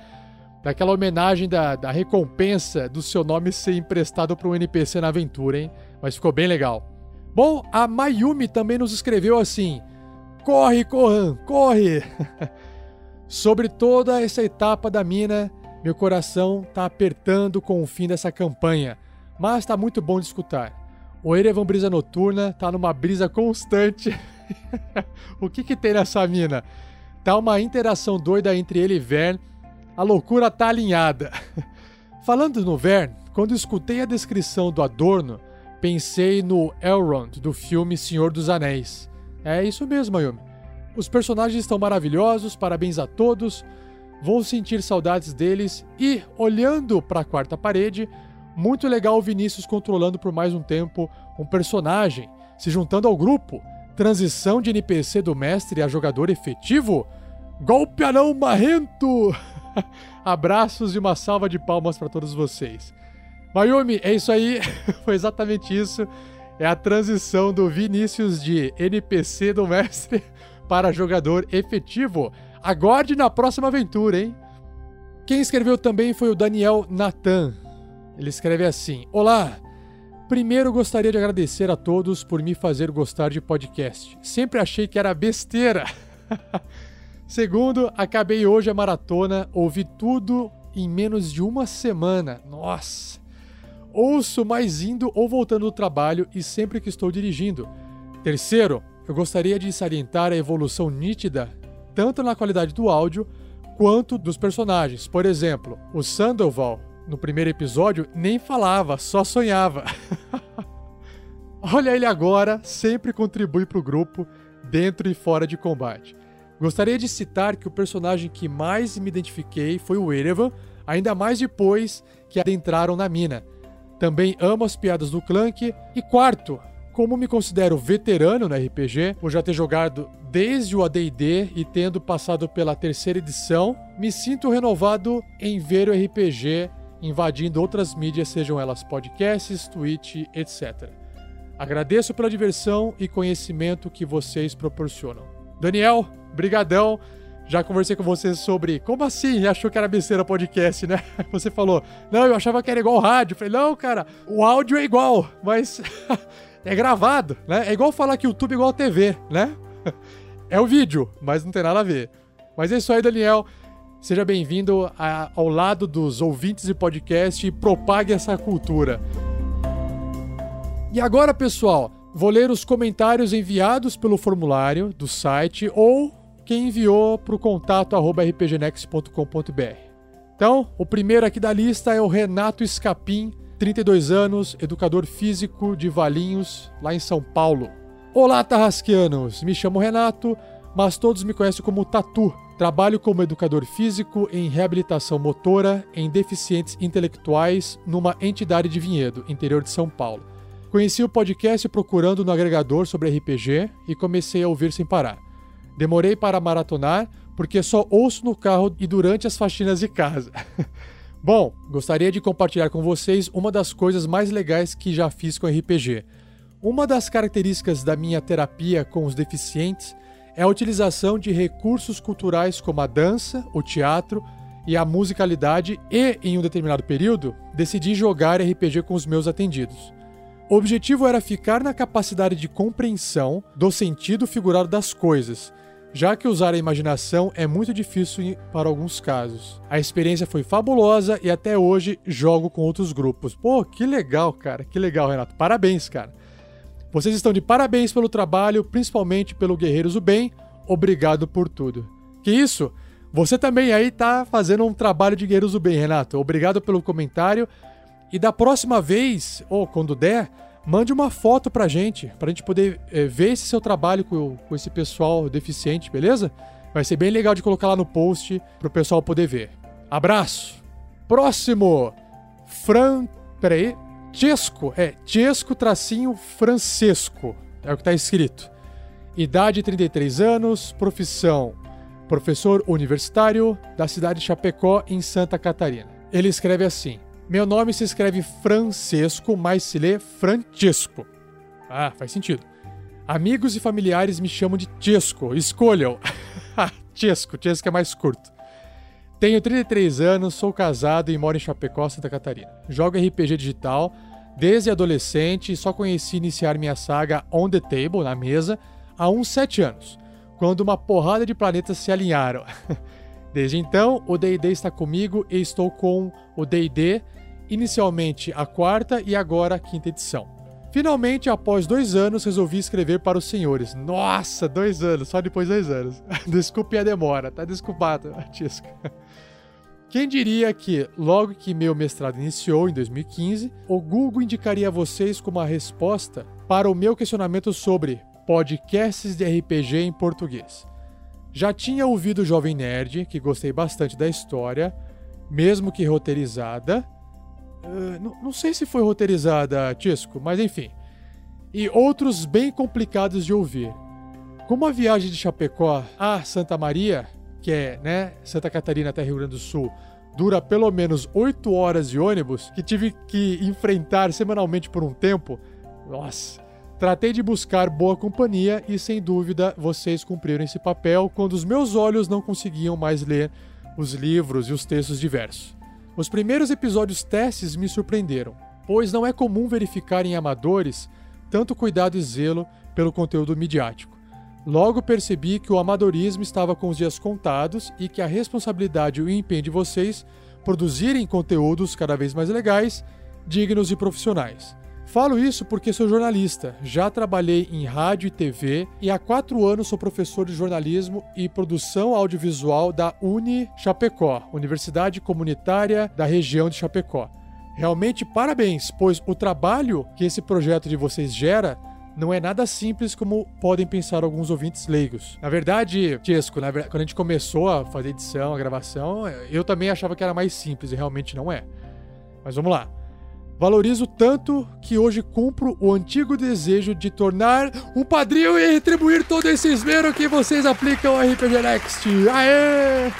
daquela homenagem da, da recompensa do seu nome ser emprestado para um NPC na aventura, hein? Mas ficou bem legal. Bom, a Mayumi também nos escreveu assim: Corre, Kohan, corre! <laughs> Sobre toda essa etapa da mina, meu coração tá apertando com o fim dessa campanha, mas tá muito bom de escutar. O Erevan Brisa Noturna tá numa brisa constante. <laughs> o que que tem nessa mina? Tá uma interação doida entre ele e Vern. A loucura tá alinhada. <laughs> Falando no Vern, quando escutei a descrição do Adorno, pensei no Elrond do filme Senhor dos Anéis. É isso mesmo, Ayumi. Os personagens estão maravilhosos, parabéns a todos. Vou sentir saudades deles e, olhando para a quarta parede, muito legal o Vinícius controlando por mais um tempo um personagem, se juntando ao grupo. Transição de NPC do mestre a jogador efetivo? Golpe anão marrento! <laughs> Abraços e uma salva de palmas para todos vocês. Mayumi, é isso aí, <laughs> foi exatamente isso. É a transição do Vinícius de NPC do mestre para jogador efetivo. Aguarde na próxima aventura, hein? Quem escreveu também foi o Daniel Natan. Ele escreve assim: Olá! Primeiro gostaria de agradecer a todos por me fazer gostar de podcast. Sempre achei que era besteira. <laughs> Segundo, acabei hoje a maratona, ouvi tudo em menos de uma semana. Nossa! Ouço mais indo ou voltando do trabalho e sempre que estou dirigindo. Terceiro, eu gostaria de salientar a evolução nítida tanto na qualidade do áudio quanto dos personagens. Por exemplo, o Sandoval, no primeiro episódio, nem falava, só sonhava. <laughs> Olha ele agora, sempre contribui para o grupo, dentro e fora de combate. Gostaria de citar que o personagem que mais me identifiquei foi o Erevan, ainda mais depois que adentraram na mina. Também amo as piadas do Clank. E quarto, como me considero veterano no RPG, por já ter jogado desde o AD&D e tendo passado pela terceira edição, me sinto renovado em ver o RPG invadindo outras mídias, sejam elas podcasts, Twitch, etc. Agradeço pela diversão e conhecimento que vocês proporcionam. Daniel, brigadão. Já conversei com você sobre como assim achou que era besteira podcast, né? <laughs> Você falou, não, eu achava que era igual rádio. Falei, não, cara, o áudio é igual, mas <laughs> é gravado, né? É igual falar que YouTube é igual TV, né? <laughs> É o vídeo, mas não tem nada a ver. Mas é isso aí, Daniel. Seja bem-vindo ao lado dos ouvintes de podcast e propague essa cultura. E agora, pessoal, vou ler os comentários enviados pelo formulário do site ou quem enviou para o contato rpgnex.com.br. Então, o primeiro aqui da lista é o Renato Escapim, 32 anos, educador físico de Valinhos, lá em São Paulo. Olá, Tarrasquianos! Me chamo Renato, mas todos me conhecem como Tatu. Trabalho como educador físico em reabilitação motora em deficientes intelectuais numa entidade de Vinhedo, interior de São Paulo. Conheci o podcast procurando no agregador sobre RPG e comecei a ouvir sem parar. Demorei para maratonar porque só ouço no carro e durante as faxinas de casa. <laughs> Bom, gostaria de compartilhar com vocês uma das coisas mais legais que já fiz com RPG. Uma das características da minha terapia com os deficientes é a utilização de recursos culturais como a dança, o teatro e a musicalidade, e, em um determinado período, decidi jogar RPG com os meus atendidos. O objetivo era ficar na capacidade de compreensão do sentido figurado das coisas já que usar a imaginação é muito difícil para alguns casos. A experiência foi fabulosa e até hoje jogo com outros grupos. Pô, que legal, cara, que legal, Renato. Parabéns, cara. Vocês estão de parabéns pelo trabalho, principalmente pelo Guerreiros do Bem. Obrigado por tudo. Que isso? Você também aí tá fazendo um trabalho de Guerreiros do Bem, Renato. Obrigado pelo comentário. E da próxima vez, ou quando der, mande uma foto pra gente, pra gente poder é, ver esse seu trabalho com, com esse pessoal deficiente, beleza? Vai ser bem legal de colocar lá no post pro pessoal poder ver. Abraço! Próximo! Fran. Peraí. Chesco, é Chesco tracinho Francesco, é o que está escrito. Idade 33 anos, profissão professor universitário da cidade de Chapecó, em Santa Catarina. Ele escreve assim: Meu nome se escreve Francesco, mas se lê Francesco. Ah, faz sentido. Amigos e familiares me chamam de Chesco. Escolham. <laughs> Chesco, Chesco é mais curto. Tenho 33 anos, sou casado e moro em Chapecó, Santa Catarina. Jogo RPG digital desde adolescente e só conheci iniciar minha saga On the Table, na mesa, há uns 7 anos, quando uma porrada de planetas se alinharam. <laughs> Desde então, o D&D está comigo e estou com o D&D, inicialmente a quarta e agora a quinta edição. Finalmente, após dois anos, resolvi escrever para os senhores. Nossa, dois anos, só depois de dois anos. <laughs> Desculpe a demora, tá desculpado, Tisca. Quem diria que, logo que meu mestrado iniciou, em 2015, o Google indicaria a vocês como a resposta para o meu questionamento sobre podcasts de RPG em português. Já tinha ouvido Jovem Nerd, que gostei bastante da história, mesmo que roteirizada. Uh, não, não sei se foi roteirizada, Tisco, mas enfim. E outros bem complicados de ouvir. Como a viagem de Chapecó a Santa Maria, que é né, Santa Catarina até Rio Grande do Sul, dura pelo menos 8 horas de ônibus, que tive que enfrentar semanalmente por um tempo, nossa, Tratei de buscar boa companhia e, sem dúvida, vocês cumpriram esse papel quando os meus olhos não conseguiam mais ler os livros e os textos diversos. Os primeiros episódios testes me surpreenderam, pois não é comum verificar em amadores tanto cuidado e zelo pelo conteúdo midiático. Logo percebi que o amadorismo estava com os dias contados e que a responsabilidade o empenho de vocês produzirem conteúdos cada vez mais legais, dignos e profissionais. Falo isso porque sou jornalista, já trabalhei em rádio e TV e há quatro anos sou professor de jornalismo e produção audiovisual da Uni Chapecó, Universidade Comunitária da região de Chapecó. Realmente parabéns, pois o trabalho que esse projeto de vocês gera não é nada simples como podem pensar alguns ouvintes leigos. Na verdade, Tiesco, na verdade, quando a gente começou a fazer edição, a gravação, eu também achava que era mais simples e realmente não é. Mas vamos lá. Valorizo tanto que hoje cumpro o antigo desejo de tornar um padrinho e retribuir todo esse esmero que vocês aplicam ao RPG Next. Aê!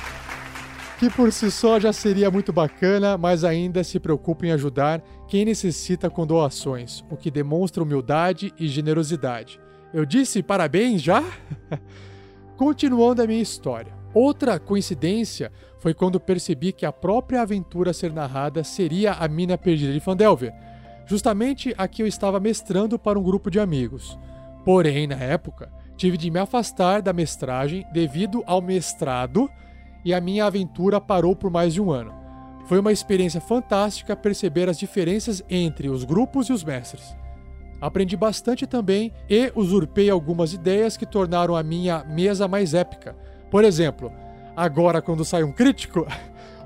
<laughs> que por si só já seria muito bacana, mas ainda se preocupa em ajudar quem necessita com doações, o que demonstra humildade e generosidade. Eu disse parabéns já? <laughs> Continuando a minha história. Outra coincidência foi quando percebi que a própria aventura a ser narrada seria a Mina Perdida de Fandelver, justamente a que eu estava mestrando para um grupo de amigos. Porém, na época, tive de me afastar da mestragem devido ao mestrado e a minha aventura parou por mais de um ano. Foi uma experiência fantástica perceber as diferenças entre os grupos e os mestres. Aprendi bastante também e usurpei algumas ideias que tornaram a minha mesa mais épica. Por exemplo, Agora, quando sai um crítico,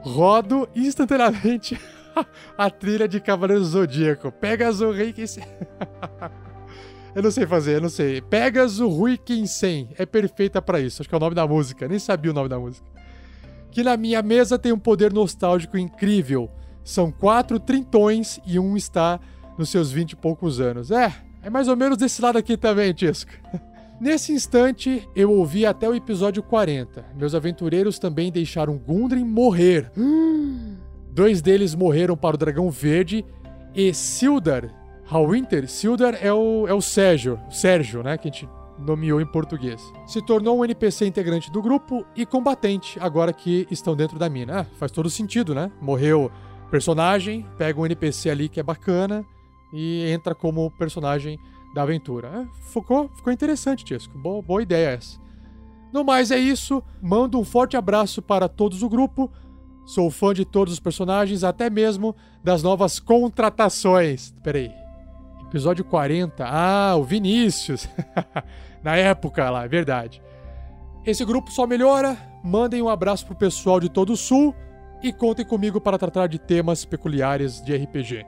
rodo instantaneamente <laughs> a trilha de Cavaleiro Zodíaco. Pegasus Rikensen. <laughs> eu não sei fazer, eu não sei. Pegasus Rikensen é perfeita para isso. Acho que é o nome da música. Nem sabia o nome da música. Que na minha mesa tem um poder nostálgico incrível. São quatro trintões e um está nos seus vinte e poucos anos. É, é mais ou menos desse lado aqui também, Tisco. <laughs> Nesse instante, eu ouvi até o episódio 40. Meus aventureiros também deixaram Gundren morrer. <gasps> Dois deles morreram para o Dragão Verde e Sildar, Hallwinter, Sildar é o, é o Sérgio, Sérgio, né, que a gente nomeou em português. Se tornou um NPC integrante do grupo e combatente, agora que estão dentro da mina. Ah, faz todo sentido, né? Morreu personagem, pega um NPC ali que é bacana e entra como personagem da aventura. É, ficou, ficou interessante, Tisco. Boa, boa ideia essa. No mais é isso. Mando um forte abraço para todos o grupo. Sou fã de todos os personagens, até mesmo das novas contratações. Peraí. Episódio 40. Ah, o Vinícius. <laughs> Na época lá, é verdade. Esse grupo só melhora. Mandem um abraço pro pessoal de todo o Sul e contem comigo para tratar de temas peculiares de RPG.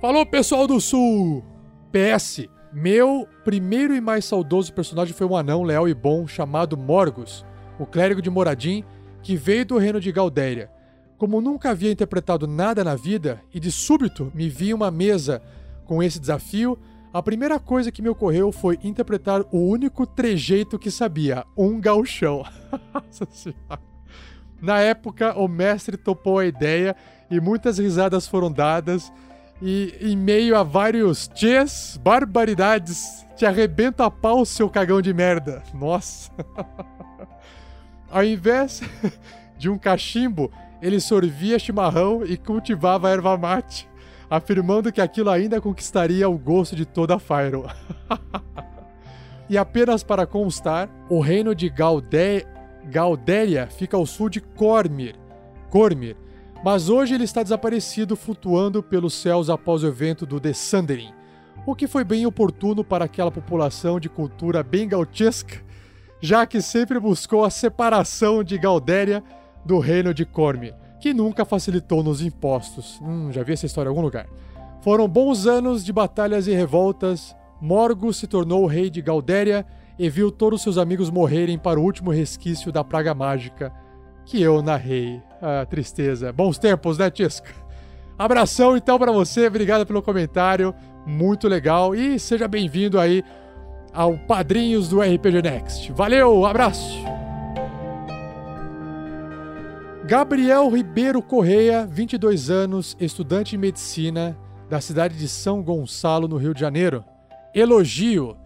Falou, pessoal do Sul! PS. Meu primeiro e mais saudoso personagem foi um anão leal e bom chamado Morgus, o clérigo de Moradin, que veio do reino de Galdéria. Como nunca havia interpretado nada na vida e de súbito me vi em uma mesa com esse desafio, a primeira coisa que me ocorreu foi interpretar o único trejeito que sabia, um gauchão. <laughs> Na época, o mestre topou a ideia e muitas risadas foram dadas. E em meio a vários tchês, barbaridades, te arrebenta a pau, seu cagão de merda. Nossa. <laughs> Ao invés <laughs> de um cachimbo, ele sorvia chimarrão e cultivava erva mate afirmando que aquilo ainda conquistaria o gosto de toda a Fyro. <laughs> e apenas para constar, o reino de. Gaudéria fica ao sul de Cormir, Cormir, mas hoje ele está desaparecido flutuando pelos céus após o evento do The Sundering, o que foi bem oportuno para aquela população de cultura bem gautesca, já que sempre buscou a separação de Gaudéria do reino de Cormir que nunca facilitou nos impostos. Hum, já vi essa história em algum lugar. Foram bons anos de batalhas e revoltas. Morgo se tornou o rei de Galdéria e viu todos seus amigos morrerem para o último resquício da praga mágica que eu narrei. Ah, tristeza. Bons tempos, né, Tisca? Abração então para você, obrigado pelo comentário, muito legal e seja bem-vindo aí ao Padrinhos do RPG Next. Valeu, abraço! Gabriel Ribeiro Correia, 22 anos, estudante de medicina da cidade de São Gonçalo, no Rio de Janeiro. Elogio.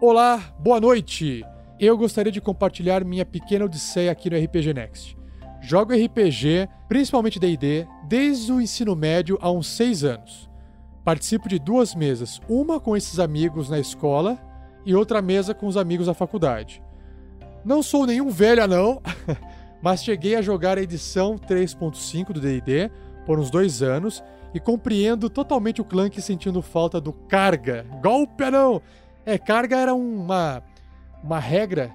Olá, boa noite. Eu gostaria de compartilhar minha pequena odisseia aqui no RPG Next. Jogo RPG, principalmente D&D, desde o ensino médio há uns 6 anos. Participo de duas mesas, uma com esses amigos na escola e outra mesa com os amigos da faculdade. Não sou nenhum velho não, <laughs> mas cheguei a jogar a edição 3.5 do D&D por uns dois anos e compreendo totalmente o Clank sentindo falta do carga. Golpe não! É, carga era uma, uma regra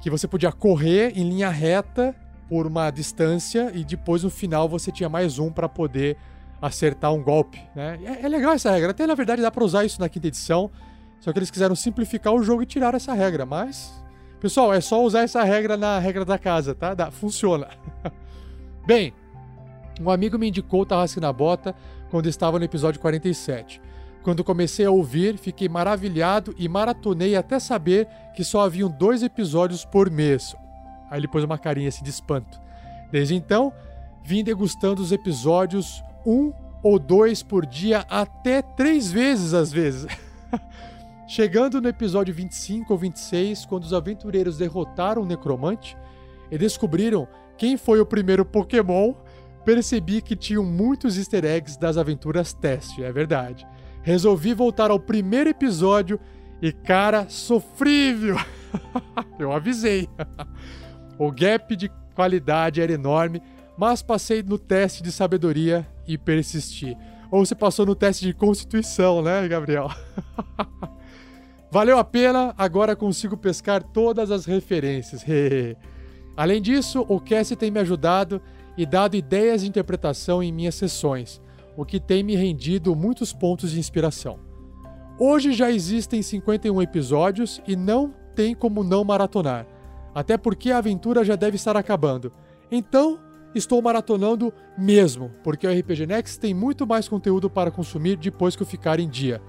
que você podia correr em linha reta por uma distância e depois no final você tinha mais um para poder acertar um golpe. Né? É, é, legal essa regra. Até na verdade dá para usar isso na quinta edição, só que eles quiseram simplificar o jogo e tirar essa regra, mas Pessoal, é só usar essa regra na regra da casa, tá? Dá, funciona. <laughs> Bem, um amigo me indicou o Tarrasque na Bota quando estava no episódio 47. Quando comecei a ouvir, fiquei maravilhado e maratonei até saber que só haviam dois episódios por mês. Aí ele pôs uma carinha assim de espanto. Desde então, vim degustando os episódios um ou dois por dia, até três vezes às vezes. <laughs> Chegando no episódio 25 ou 26, quando os aventureiros derrotaram o necromante e descobriram quem foi o primeiro Pokémon, percebi que tinham muitos easter eggs das aventuras teste, é verdade. Resolvi voltar ao primeiro episódio e, cara, sofrível! <laughs> Eu avisei. <laughs> o gap de qualidade era enorme, mas passei no teste de sabedoria e persisti. Ou você passou no teste de constituição, né, Gabriel? <laughs> Valeu a pena, agora consigo pescar todas as referências. <laughs> Além disso, o Cassie tem me ajudado e dado ideias de interpretação em minhas sessões, o que tem me rendido muitos pontos de inspiração. Hoje já existem 51 episódios e não tem como não maratonar, até porque a aventura já deve estar acabando. Então, estou maratonando mesmo, porque o RPG Next tem muito mais conteúdo para consumir depois que eu ficar em dia.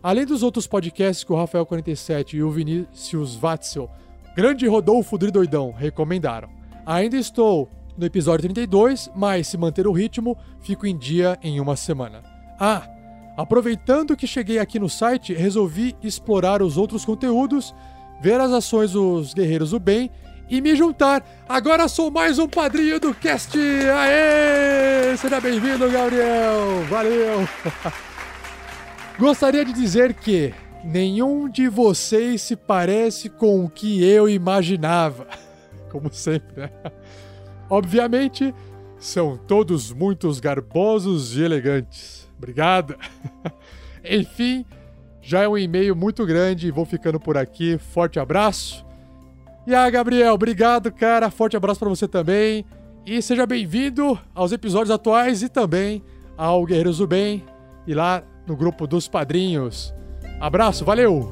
Além dos outros podcasts que o Rafael47 e o Vinícius Watzel, grande Rodolfo Dridoidão, recomendaram. Ainda estou no episódio 32, mas se manter o ritmo, fico em dia em uma semana. Ah, aproveitando que cheguei aqui no site, resolvi explorar os outros conteúdos, ver as ações dos Guerreiros do Bem e me juntar. Agora sou mais um padrinho do cast. Aê! Seja bem-vindo, Gabriel. Valeu. <laughs> Gostaria de dizer que nenhum de vocês se parece com o que eu imaginava. <laughs> Como sempre, né? Obviamente, são todos muito garbosos e elegantes. Obrigado. <laughs> Enfim, já é um e-mail muito grande vou ficando por aqui. Forte abraço. E ah, Gabriel, obrigado, cara. Forte abraço para você também. E seja bem-vindo aos episódios atuais e também ao Guerreiros do Bem. E lá no grupo dos padrinhos. Abraço, valeu!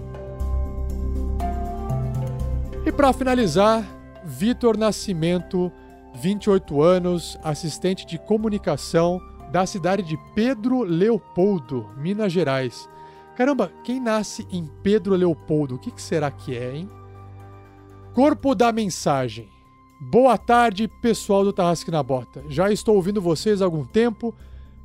E para finalizar, Vitor Nascimento 28 anos, assistente de comunicação da cidade de Pedro Leopoldo, Minas Gerais. Caramba, quem nasce em Pedro Leopoldo, o que, que será que é, hein? Corpo da mensagem. Boa tarde, pessoal do Tarrasque na Bota. Já estou ouvindo vocês há algum tempo,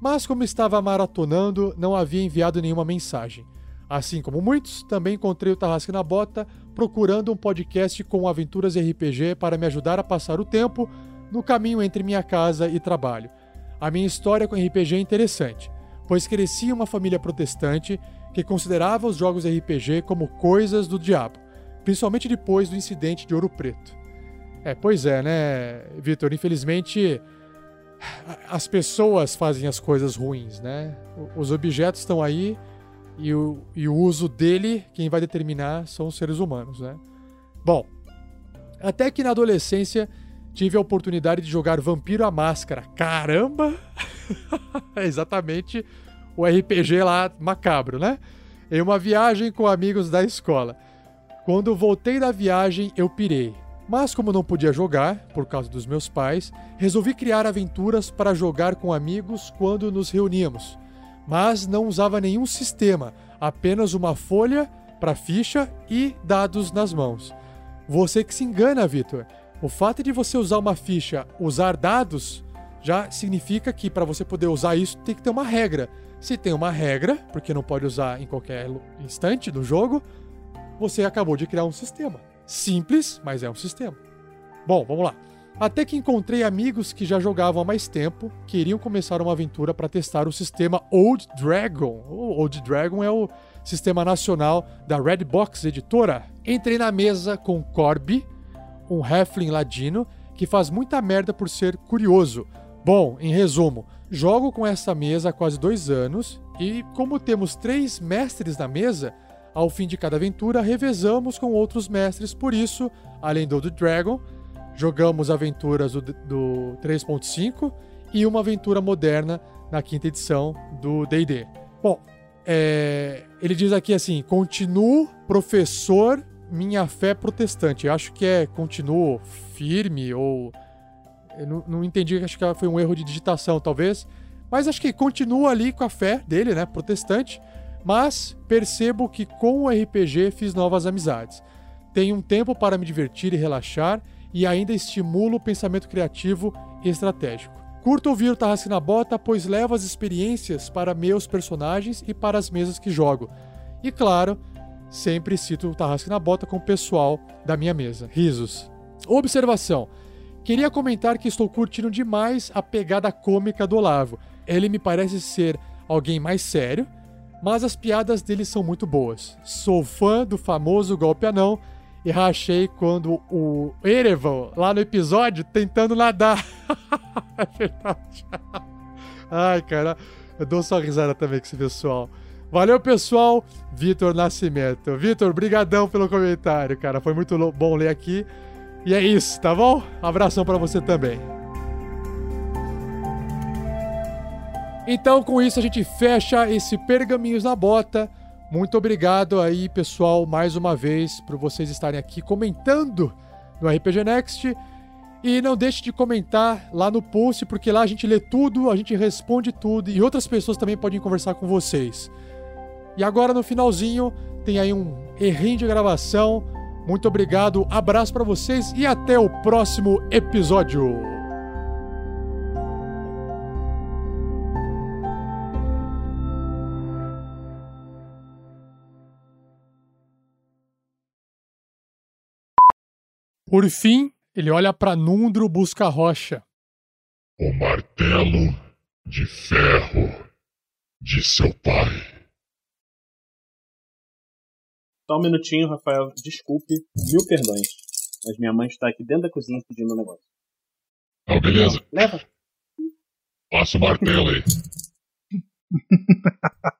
mas como estava maratonando, não havia enviado nenhuma mensagem. Assim como muitos, também encontrei o Tarrasque na Bota procurando um podcast com aventuras RPG para me ajudar a passar o tempo no caminho entre minha casa e trabalho. A minha história com RPG é interessante, pois cresci em uma família protestante que considerava os jogos RPG como coisas do diabo, principalmente depois do incidente de Ouro Preto. É, pois é, né, Vitor? Infelizmente, as pessoas fazem as coisas ruins, né? Os objetos estão aí e o, e o uso dele, quem vai determinar são os seres humanos, né? Bom, até que na adolescência tive a oportunidade de jogar Vampiro à Máscara. Caramba! <laughs> exatamente o RPG lá macabro, né? Em uma viagem com amigos da escola. Quando voltei da viagem, eu pirei. Mas como não podia jogar, por causa dos meus pais, resolvi criar aventuras para jogar com amigos quando nos reuníamos. Mas não usava nenhum sistema, apenas uma folha para ficha e dados nas mãos. Você que se engana, Vitor. O fato de você usar uma ficha, usar dados, já significa que para você poder usar isso tem que ter uma regra. Se tem uma regra, porque não pode usar em qualquer instante do jogo, você acabou de criar um sistema. Simples, mas é um sistema. Bom, vamos lá. Até que encontrei amigos que já jogavam há mais tempo, queriam começar uma aventura para testar o sistema Old Dragon. O Old Dragon é o sistema nacional da Red Box Editora. Entrei na mesa com Corby, um Halfling ladino que faz muita merda por ser curioso. Bom, em resumo, jogo com essa mesa há quase dois anos e, como temos três mestres na mesa, ao fim de cada aventura, revezamos com outros mestres, por isso, além do The Dragon, jogamos aventuras do, do 3.5 e uma aventura moderna na quinta edição do D&D. Bom, é, ele diz aqui assim, continuo professor minha fé protestante. Eu acho que é continuo firme ou... Eu não, não entendi, acho que foi um erro de digitação, talvez. Mas acho que continua ali com a fé dele, né, protestante mas percebo que com o RPG fiz novas amizades. Tenho um tempo para me divertir e relaxar e ainda estimulo o pensamento criativo e estratégico. Curto ouvir o Tarrasque na Bota, pois levo as experiências para meus personagens e para as mesas que jogo. E claro, sempre cito o Tarrasque na Bota com o pessoal da minha mesa. Risos. Observação. Queria comentar que estou curtindo demais a pegada cômica do Olavo. Ele me parece ser alguém mais sério, mas as piadas dele são muito boas. Sou fã do famoso golpe anão e rachei quando o Erevan, lá no episódio, tentando nadar. <laughs> é verdade. Ai, cara, eu dou só risada também com esse pessoal. Valeu, pessoal. Vitor Nascimento. Vitor, brigadão pelo comentário, cara. Foi muito bom ler aqui. E é isso, tá bom? Abração para você também. Então, com isso, a gente fecha esse Pergaminhos na Bota. Muito obrigado aí, pessoal, mais uma vez, por vocês estarem aqui comentando no RPG Next. E não deixe de comentar lá no post, porque lá a gente lê tudo, a gente responde tudo e outras pessoas também podem conversar com vocês. E agora no finalzinho tem aí um errinho de gravação. Muito obrigado, abraço para vocês e até o próximo episódio. Por fim, ele olha para Nundro busca a rocha. O martelo de ferro de seu pai. Só um minutinho, Rafael. Desculpe, mil perdões. Mas minha mãe está aqui dentro da cozinha pedindo um negócio. Ah, beleza. Leva. Passa o martelo aí. <laughs>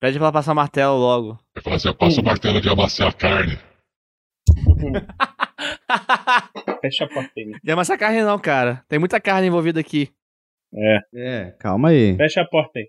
Pede pra ela passar o martelo logo. Vai falar assim, passa o martelo de amassar a carne. <laughs> Fecha a porta aí. Não amassar carne não, cara. Tem muita carne envolvida aqui. É. É, calma aí. Fecha a porta aí.